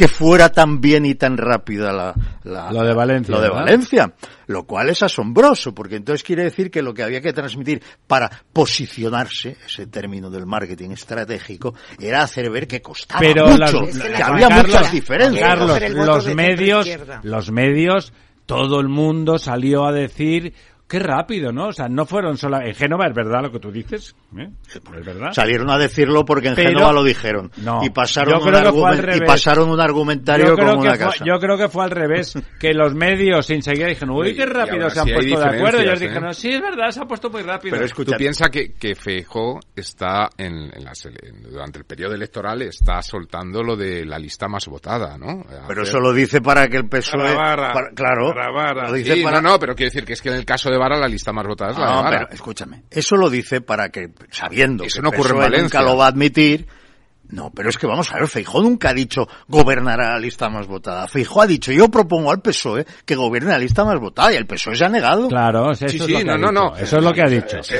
que fuera tan bien y tan rápida la, la lo de Valencia, lo de ¿verdad? Valencia, lo cual es asombroso, porque entonces quiere decir que lo que había que transmitir para posicionarse, ese término del marketing estratégico, era hacer ver que costaba Pero mucho, las, que, había Carlos, muchas diferencias. Carlos, los medios, los medios, todo el mundo salió a decir Qué rápido, ¿no? O sea, no fueron solo... En Génova es verdad lo que tú dices, ¿eh? Es verdad. Salieron a decirlo porque en Pero, Génova lo dijeron. No, y, pasaron yo creo un que fue al argument, y pasaron un argumentario yo creo como que una fue, casa. Yo creo que fue al revés, que los medios enseguida dijeron, uy, qué rápido se han sí puesto de acuerdo. Y ellos diferencias, dijeron, ¿eh? sí, es verdad, se ha puesto muy rápido. Pero Tú escucha, piensas que, que Feijóo está en, en las durante el periodo electoral está soltando lo de la lista más votada, ¿no? pero Hacer- eso lo dice para que el PSOE... Para claro, para Vara. lo dice Sí, para... no, no, pero quiero decir que es que en el caso de Vara la lista más votada es la de No, Vara. pero escúchame, eso lo dice para que, sabiendo Eso que no ocurre en Valencia. nunca lo va a admitir, No, pero es que vamos a ver, Feijó nunca ha dicho gobernará la lista más votada. Feijó ha dicho, yo propongo al PSOE que gobierne la lista más votada y el PSOE se ha negado. Claro, eso, Sí, es, sí, lo que no, ha no, dicho. no. eso es lo que ha dicho. Esa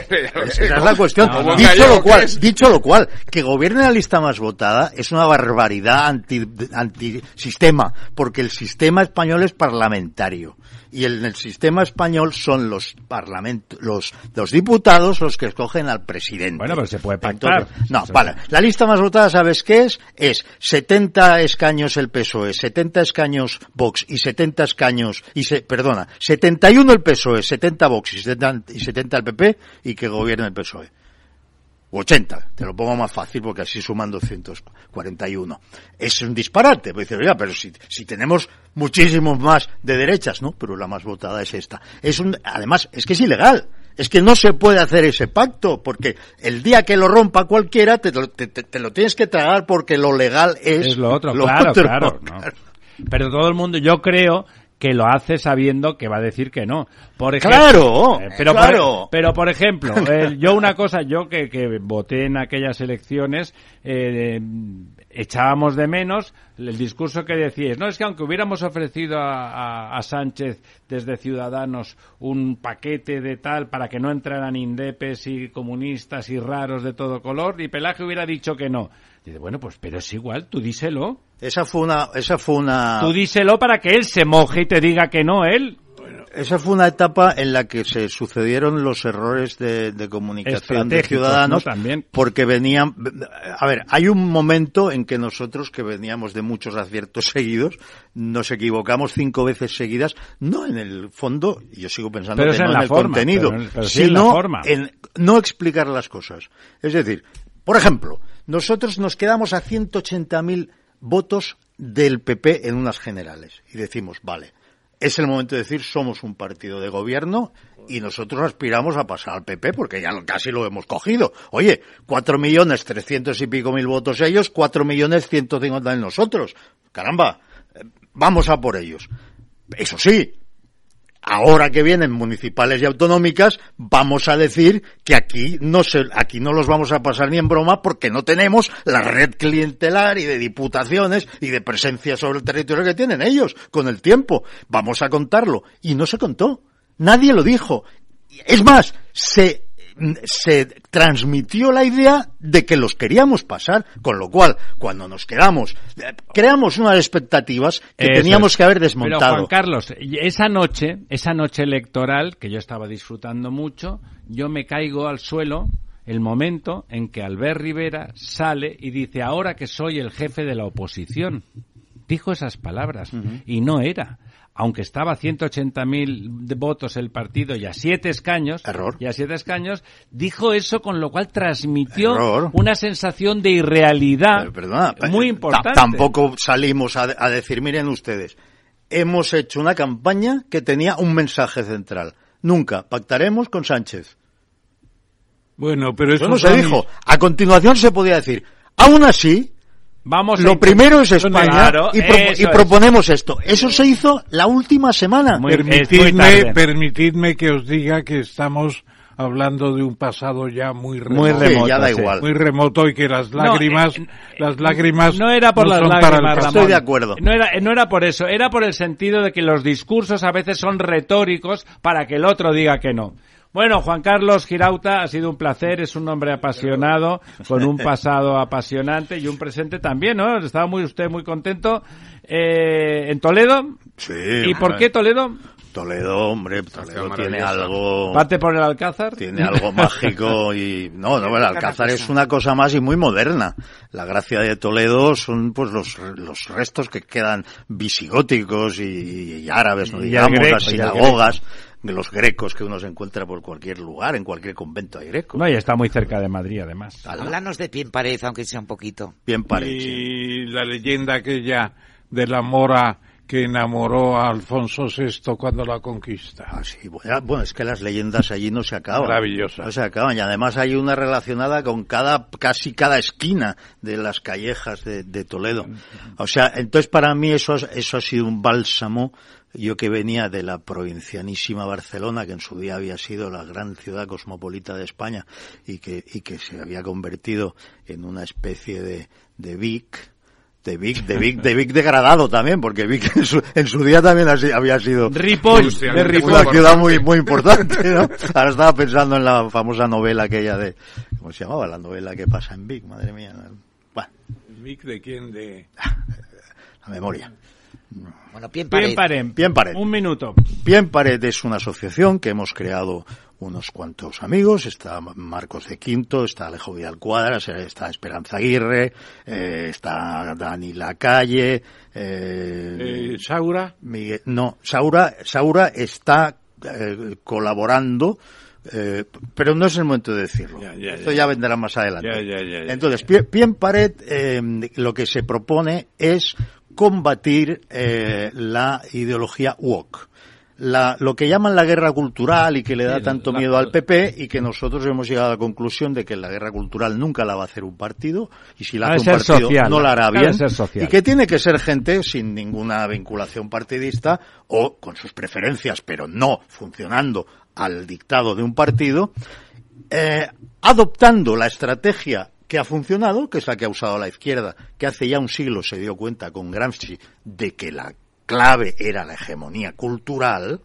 es la cuestión. No, no. dicho lo ¿qué cual, dicho lo cual, que gobierne la lista más votada es una barbaridad anti, antisistema, porque el sistema español es parlamentario. Y en el sistema español son los parlamentos, los, los diputados los que escogen al presidente. Bueno, pero se puede pactar. Entonces, no, vale. La lista más votada, ¿sabes qué es? Es 70 escaños el PSOE, 70 escaños Vox y 70 escaños, y se, perdona, 71 el PSOE, 70 Vox y 70, y 70 el PP y que gobierne el PSOE. O 80, te lo pongo más fácil porque así suman 241. Es un disparate, pues dices, oiga, pero si, si tenemos muchísimos más de derechas, ¿no? Pero la más votada es esta. Es un, además, es que es ilegal. Es que no se puede hacer ese pacto, porque el día que lo rompa cualquiera, te, lo- te- te- te lo tienes que tragar porque lo legal es, Es lo otro, claro, otro. claro, ¿no? Pero todo el mundo, yo creo que lo hace sabiendo que va a decir que no. Por ejemplo, Claro, eh, pero, claro. Por, pero por ejemplo, eh, yo una cosa, yo que, que voté en aquellas elecciones, eh, echábamos de menos el discurso que decíais, no es que aunque hubiéramos ofrecido a, a- a Sánchez desde Ciudadanos un paquete de tal para que no entraran indepes y comunistas y raros de todo color, y Pelaje hubiera dicho que no. Dice, bueno, pues pero es igual, tú díselo. Esa fue una, esa fue una, Tú díselo para que él se moje y te diga que no él. Esa fue una etapa en la que se sucedieron los errores de, de comunicación de ciudadanos, ¿no? También. porque venían, a ver, hay un momento en que nosotros, que veníamos de muchos aciertos seguidos, nos equivocamos cinco veces seguidas, no en el fondo, yo sigo pensando Pero que en no la en el forma, contenido, pero- pero sí en la sino forma. en no explicar las cosas. Es decir, por ejemplo, nosotros nos quedamos a 180.000 votos del PP en unas generales y decimos, vale, es el momento de decir somos un partido de gobierno y nosotros aspiramos a pasar al PP porque ya casi lo hemos cogido. Oye, cuatro millones trescientos y pico mil votos ellos, cuatro millones ciento cincuenta mil nosotros. Caramba, eh, vamos a por ellos. Eso sí, ahora que vienen municipales y autonómicas, vamos a decir que aquí no se, aquí no los vamos a pasar ni en broma porque no tenemos la red clientelar y de diputaciones y de presencia sobre el territorio que tienen ellos con el tiempo. Vamos a contarlo. Y no se contó. Nadie lo dijo. Es más, se, se transmitió la idea de que los queríamos pasar, con lo cual, cuando nos quedamos, eh, creamos unas expectativas que Eso teníamos es. que haber Pero desmontado. Juan Carlos, esa noche, esa noche electoral, que yo estaba disfrutando mucho, yo me caigo al suelo el momento en que Albert Rivera sale y dice, ahora que soy el jefe de la oposición. Dijo esas palabras. Y no era. Aunque estaba a 180.000 de votos el partido y a siete escaños, Error. y a siete escaños, dijo eso con lo cual transmitió Error. una sensación de irrealidad Pero perdona, muy eh, importante. ta- Tampoco salimos a, a decir, miren ustedes, hemos hecho una campaña que tenía un mensaje central. Nunca pactaremos con Sánchez. Bueno, pero eso no se dijo. A continuación se podía decir, aún así, Vamos a lo primero es España Claro, y, eso y es. proponemos esto. Eso se hizo la última semana. Muy- Permitidme, permitidme que os diga que estamos hablando de un pasado ya muy remoto. Muy Sí, remoto, ya da igual. Muy remoto y que las No, lágrimas, eh, las lágrimas no era por no las lágrimas, Ramón. Estoy de acuerdo. No era, no era por eso, era por el sentido de que los discursos a veces son retóricos para que el otro diga que no. Bueno, Juan Carlos Girauta, ha sido un placer, es un hombre apasionado, con un pasado apasionante y un presente también, ¿no? Estaba muy usted muy contento. Eh, ¿En Toledo? Sí, ¿Y por qué Toledo? Toledo, hombre, Toledo tiene algo... ¿Parte por el Alcázar? tiene algo mágico y no, no, el Alcázar es una cosa más y muy moderna. La gracia de Toledo son pues los, los restos que quedan visigóticos y, y árabes, no digamos, las sinagogas, de los grecos que uno se encuentra por cualquier lugar, en cualquier convento hay greco. No, y está muy cerca de Madrid, además. Háblanos de pie en pared, aunque sea un poquito. Bien parece. Y la leyenda aquella de la mora que enamoró a Alfonso VI cuando la conquista. Ah, sí, bueno, bueno, es que las leyendas allí no se acaban. Maravillosas. No se acaban. Y además hay una relacionada con cada, casi cada esquina de las callejas de, de Toledo. O sea, entonces para mí eso, eso ha sido un bálsamo. Yo que venía de la provincianísima Barcelona, que en su día había sido la gran ciudad cosmopolita de España y que, y que se había convertido en una especie de, de Vic, de Vic, de Vic, de Vic degradado también, porque Vic en su, en su día también había sido Ripoll, de una Ripoll. una ciudad muy muy importante, ¿no? Ahora estaba pensando en la famosa novela aquella de ¿cómo se llamaba la novela que pasa en Vic? Madre mía. Bueno, ¿Vic de quién? De... la memoria. Bueno, Pien Bien Pared. Bien pared. Un minuto. Bien Pared es una asociación que hemos creado unos cuantos amigos, está Marcos de Quinto, está Alejo Vidal Cuadras, está Esperanza Aguirre, eh, está Dani Lacalle, eh, Eh, Saura. Miguel, no, Saura, Saura está eh, colaborando, eh, pero no es el momento de decirlo. Ya, ya, Esto ya. ya vendrá más adelante. Ya, ya, ya, ya, Entonces. Pie, Pie en Pared, eh, lo que se propone es combatir eh, la ideología woke. La, lo que llaman la guerra cultural y que le da tanto miedo al PP y que nosotros hemos llegado a la conclusión de que la guerra cultural nunca la va a hacer un partido y si la hace un partido social, no la hará bien y que tiene que ser gente sin ninguna vinculación partidista o con sus preferencias pero no funcionando al dictado de un partido eh, adoptando la estrategia que ha funcionado, que es la que ha usado la izquierda, que hace ya un siglo se dio cuenta con Gramsci de que la clave era la hegemonía cultural,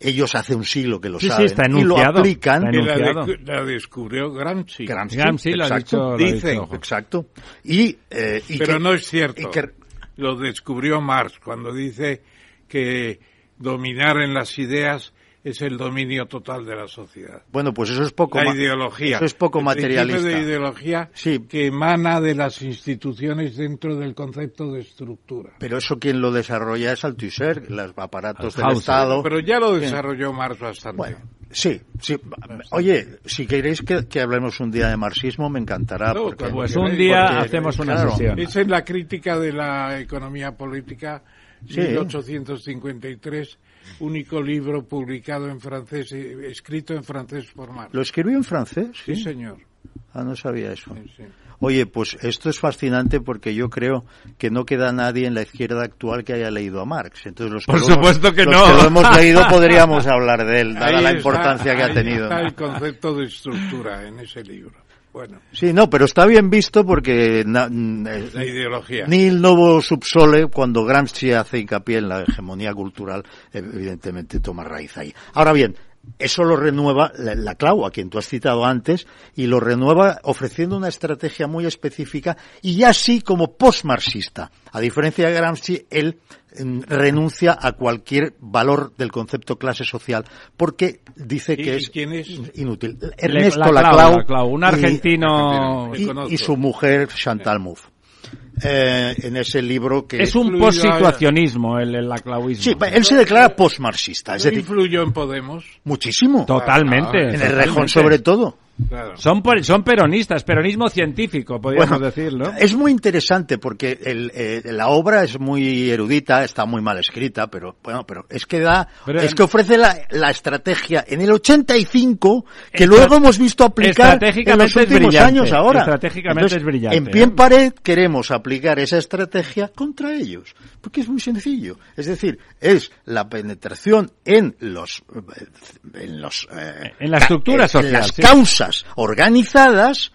ellos hace un siglo que lo Sí, sí, saben está y lo aplican. está Que la, de- la descubrió Gramsci. Gramsci, Gramsci lo ha exacto. dicho, Dicen. Exacto. Y, eh, y Pero que- no es cierto. y que- Lo descubrió Marx cuando dice que dominar en las ideas es el dominio total de la sociedad. bueno, pues eso es poco la ideología. Eso es poco El materialista. de ideología Sí. que emana de las instituciones dentro del concepto de estructura. Pero eso quien lo desarrolla es Althusser, los aparatos del. Estado. Pero ya lo desarrolló Marx bastante. Bueno, sí, sí. Oye, si queréis que, que hablemos un día de marxismo, me encantará. No, porque, Pues un día porque, hacemos una claro, sesión. Esa es la crítica de la economía política, Sí. 1853, único libro publicado en francés, escrito en francés por Marx. ¿Lo escribió en francés? Sí, señor. Ah, no sabía eso. Sí, sí. Oye, pues esto es fascinante porque yo creo que no queda nadie en la izquierda actual que haya leído a Marx. Entonces, los que Por lo hemos- supuesto que los no. que lo hemos leído podríamos hablar de él, dada Ahí la está- importancia que ha ahí tenido. Está el concepto de estructura en ese libro. Bueno, Sí, no, pero está bien visto porque na- mm, eh, la ideología. Nil Novo Subsole, cuando Gramsci hace hincapié en la hegemonía cultural, evidentemente toma raíz ahí. Ahora bien, eso lo renueva la, la Clau, a quien tú has citado antes, y lo renueva ofreciendo una estrategia muy específica y ya así como postmarxista. A diferencia de Gramsci, él renuncia a cualquier valor del concepto clase social porque dice ¿Y- que y es quién es? inútil. Le- Ernesto la Clau, Laclau, la Clau, un y- argentino. Le y, conozco. y su mujer Chantal Mouffe. Eh, en ese libro que Es un post-situacionismo el, el aclauismo. sí, él se declara postmarxista, es ¿No decir, influyó en Podemos? muchísimo. Totalmente. En el rejón sobre todo. Claro. Son, por- son peronistas, peronismo científico, podríamos Bueno, decirlo. Es muy interesante porque el, eh, la obra es muy erudita, está muy mal escrita, pero bueno, pero es que da, Pero es en- que ofrece la, la estrategia en el 85 que luego hemos visto aplicar en los últimos años ahora. estratégicamente es brillante, En pie en ¿eh? pared queremos aplicar esa estrategia contra ellos, porque es muy sencillo. Es decir, es la penetración en los en los eh, En la estructura social, en las sí. causas organizadas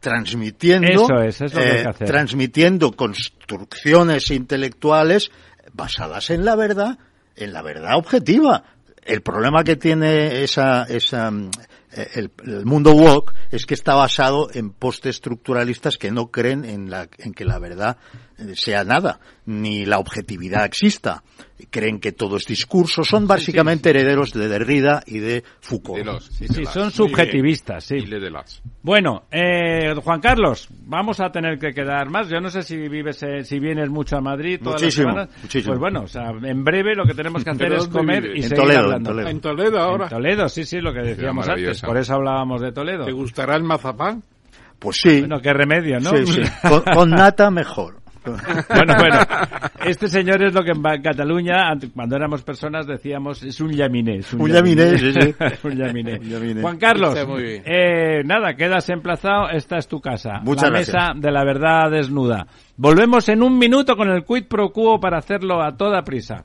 transmitiendo Eso es, es lo que hay que eh, transmitiendo construcciones intelectuales basadas en la verdad, en la verdad objetiva. El problema que tiene esa, esa, mm, eh, el, el mundo woke es que está basado en postestructuralistas que no creen en, la, en que la verdad sea nada, ni la objetividad exista. Creen que todo es discurso. Son básicamente herederos de Derrida y de Foucault. De los, Sí, de sí, las. son subjetivistas, sí. De las. Bueno, eh, Juan Carlos, vamos a tener que quedar más. Yo no sé si vives, eh, si vienes mucho a Madrid todas Muchísimo, las semanas. muchísimo. Pues bueno, o sea, en breve lo que tenemos que hacer ¿Pero es comer vives? y En seguir Toledo, en. Toledo. En Toledo ahora. En Toledo, sí, sí, lo que decíamos antes. Por eso hablábamos de Toledo. ¿Te gustará el mazapán? Pues sí. Bueno, qué remedio, ¿no? Sí, sí. Con, con nata mejor. bueno, bueno, este señor es lo que en Cataluña, cuando éramos personas, decíamos, es un llaminé. Es un, llaminé, sí, sí. un. Juan Carlos, eh, nada, quedas emplazado, esta es tu casa. Muchas la mesa de la verdad desnuda. Volvemos en un minuto con el quid pro quo para hacerlo a toda prisa.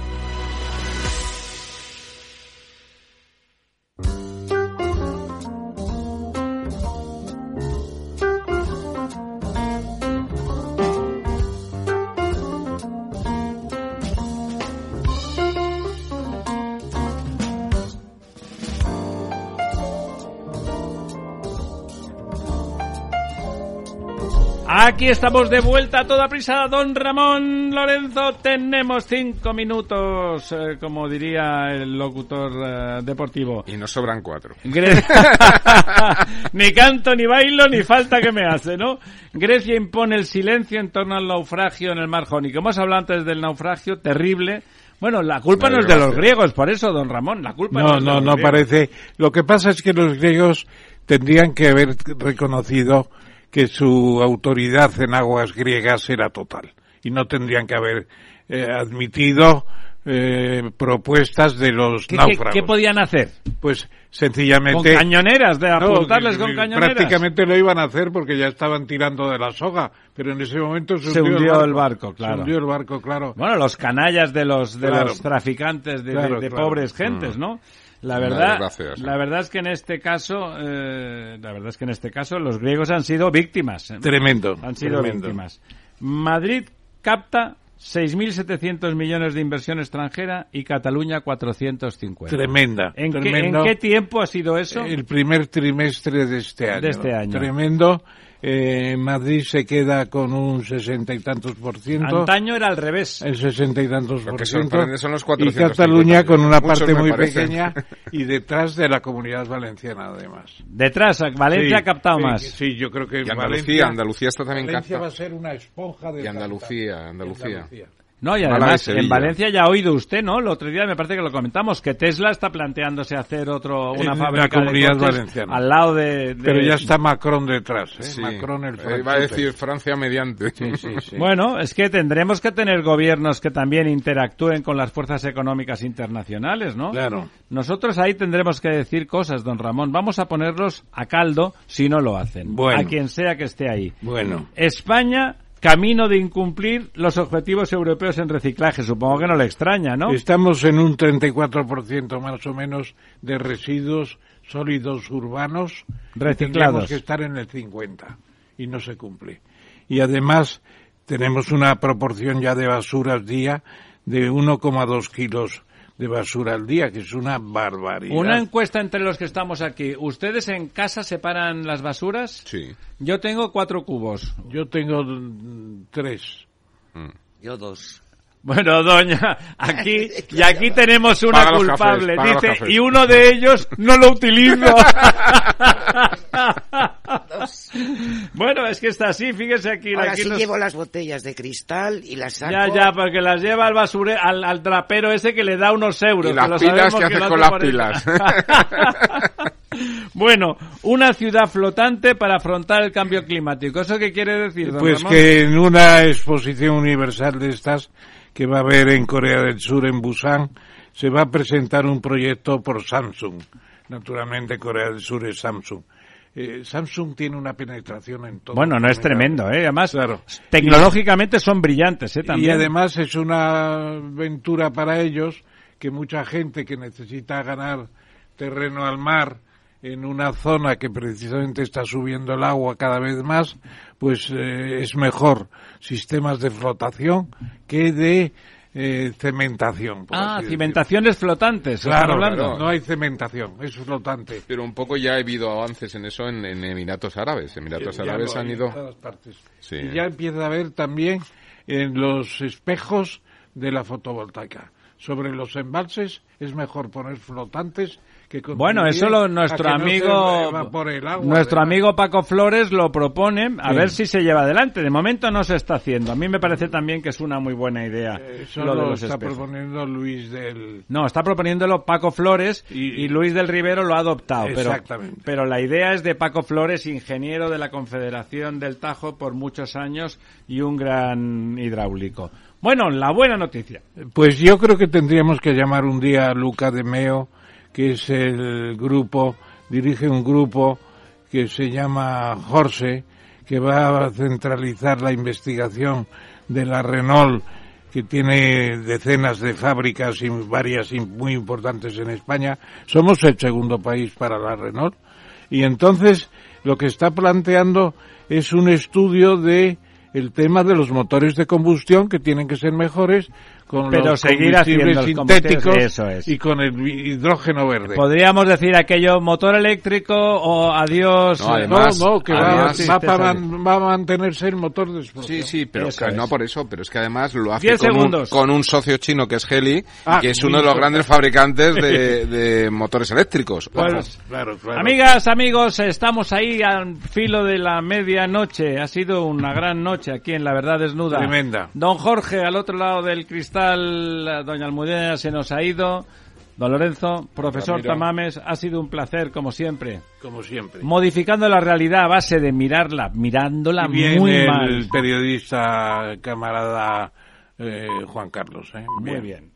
Aquí estamos de vuelta a toda prisa, don Ramón Lorenzo. Tenemos cinco minutos, eh, como diría el locutor eh, deportivo. Y nos sobran cuatro. ni canto, ni bailo, ni falta que me hace, ¿no? Grecia impone el silencio en torno al naufragio en el mar Jónico. Hemos hablado antes del naufragio terrible. Bueno, la culpa no, es de los griegos, por eso, don Ramón, la culpa no, no No, no, parece. Lo que pasa es que los griegos tendrían que haber reconocido que su autoridad en aguas griegas era total y no tendrían que haber eh, admitido eh, propuestas de los náufragos. ¿qué, podían hacer? Pues sencillamente... Con cañoneras, de apuntarles con cañoneras. Prácticamente lo iban a hacer porque ya estaban tirando de la soga, pero en ese momento se, hundió, el, barco, claro. Se hundió el barco, claro. Bueno, los canallas de los, de los traficantes de, pobres gentes, mm. ¿no? La verdad, la verdad es que en este caso, eh, la verdad es que en este caso los griegos han sido víctimas. ¿eh? Tremendo. Han sido víctimas. Madrid capta 6.700 millones de inversión extranjera y Cataluña 450. Tremenda. ¿En, Qué, tiempo ha sido eso? El primer trimestre de este año. De este año. Tremendo. Eh, Madrid se queda con un sesenta y tantos por ciento. Antaño era al revés. El sesenta y tantos por ciento. Son los y Cataluña con una parte muy pequeña y detrás de la comunidad valenciana además. Detrás, Valencia ha captado más. Sí, yo creo que y Andalucía, Andalucía está también Valencia va a ser una esponja de Y Andalucía, Andalucía. No, y además en Valencia ya ha oído usted, ¿no? El otro día me parece que lo comentamos, que Tesla está planteándose hacer otro, una fábrica comunidad valenciana. al lado de, Pero ya está Macron detrás, ¿eh? Macron el eh, Va a decir Francia mediante. bueno, es que tendremos que tener gobiernos que también interactúen con las fuerzas económicas internacionales, ¿no? Claro. Nosotros ahí tendremos que decir cosas, don Ramón. Vamos a ponerlos a caldo si no lo hacen. Bueno. A quien sea que esté ahí. Bueno. España camino de incumplir los objetivos europeos en reciclaje. Supongo que no le extraña, ¿no? Estamos en un 34% más o menos de residuos sólidos urbanos. Reciclados. Tenemos que estar en el 50 y no se cumple. Y además tenemos una proporción ya de basuras día de 1,2 kilos de basura al día, que es una barbaridad. Una encuesta entre los que estamos aquí. ¿Ustedes en casa separan las basuras? Sí. Yo tengo cuatro cubos. Yo tengo tres. Mm. Yo dos. Bueno, doña, aquí y aquí tenemos una culpable, dice, y uno de ellos no lo utilizo. bueno, es que está así, fíjese aquí. Ahora aquí sí llevo las botellas de cristal y las saco. Ya, ya, porque las lleva al basure, al, al trapero ese que le da unos euros. Y las pilas que hace con las pilas. Bueno, una ciudad flotante para afrontar el cambio climático. ¿Eso qué quiere decir, don Pues que en una exposición universal de estas que va a haber en Corea del Sur, en Busan, se va a presentar un proyecto por Samsung. Naturalmente, Corea del Sur es Samsung. Eh, Samsung tiene una penetración en todo. Bueno, no es tremendo, ¿eh? Además, tecnológicamente son brillantes, ¿eh? También. Y además es una aventura para ellos que mucha gente que necesita ganar terreno al mar en una zona que precisamente está subiendo el agua cada vez más, pues eh, es mejor sistemas de flotación que de eh, cementación. Ah, cimentaciones flotantes. Claro, no hay cementación, es flotante. Pero un poco ya ha habido avances en eso en, Emiratos Árabes. Emiratos Árabes han ido. Y ya empieza a haber también en los espejos de la fotovoltaica. Sobre los embalses es mejor poner flotantes bueno, eso lo, nuestro amigo nuestro amigo Paco Flores lo propone, a ver si se lleva adelante. De momento no se está haciendo. A mí me parece también que es una muy buena idea. Eh, eso lo, está proponiendo Luis del No, está proponiéndolo Paco Flores y, Luis del Rivero lo ha adoptado, Exactamente. pero la idea es de Paco Flores, ingeniero de la Confederación del Tajo por muchos años y un gran hidráulico. Bueno, la buena noticia. Pues yo creo que tendríamos que llamar un día a Luca de Meo que es el grupo, dirige un grupo que se llama Jorge, que va a centralizar la investigación de la Renault, que tiene decenas de fábricas y varias muy importantes en España. Somos el segundo país para la Renault. Y entonces lo que está planteando es un estudio de el tema de los motores de combustión que tienen que ser mejores con pero los seguir haciendo sintéticos eso es. y con el hidrógeno verde. Podríamos decir aquello motor eléctrico o adiós. No, además, no, que va, va, a mantenerse el motor de. Sí, sí, pero no por eso, pero es que además lo hace con un, con un, socio chino que es Heli, ah, que es uno de los grandes fabricantes de, de motores eléctricos. Pues, claro, claro. Amigas, amigos, estamos ahí al filo de la medianoche. Ha sido una gran noche aquí en La Verdad Desnuda. Tremenda. Don Jorge, al otro lado del cristal doña Almudena se nos ha ido. Don Lorenzo, profesor Tamames, ha sido un placer, como siempre. Como siempre. Modificando la realidad a base de mirarla, mirándola muy el mal. periodista camarada eh, Juan Carlos. ¿eh? Muy bien.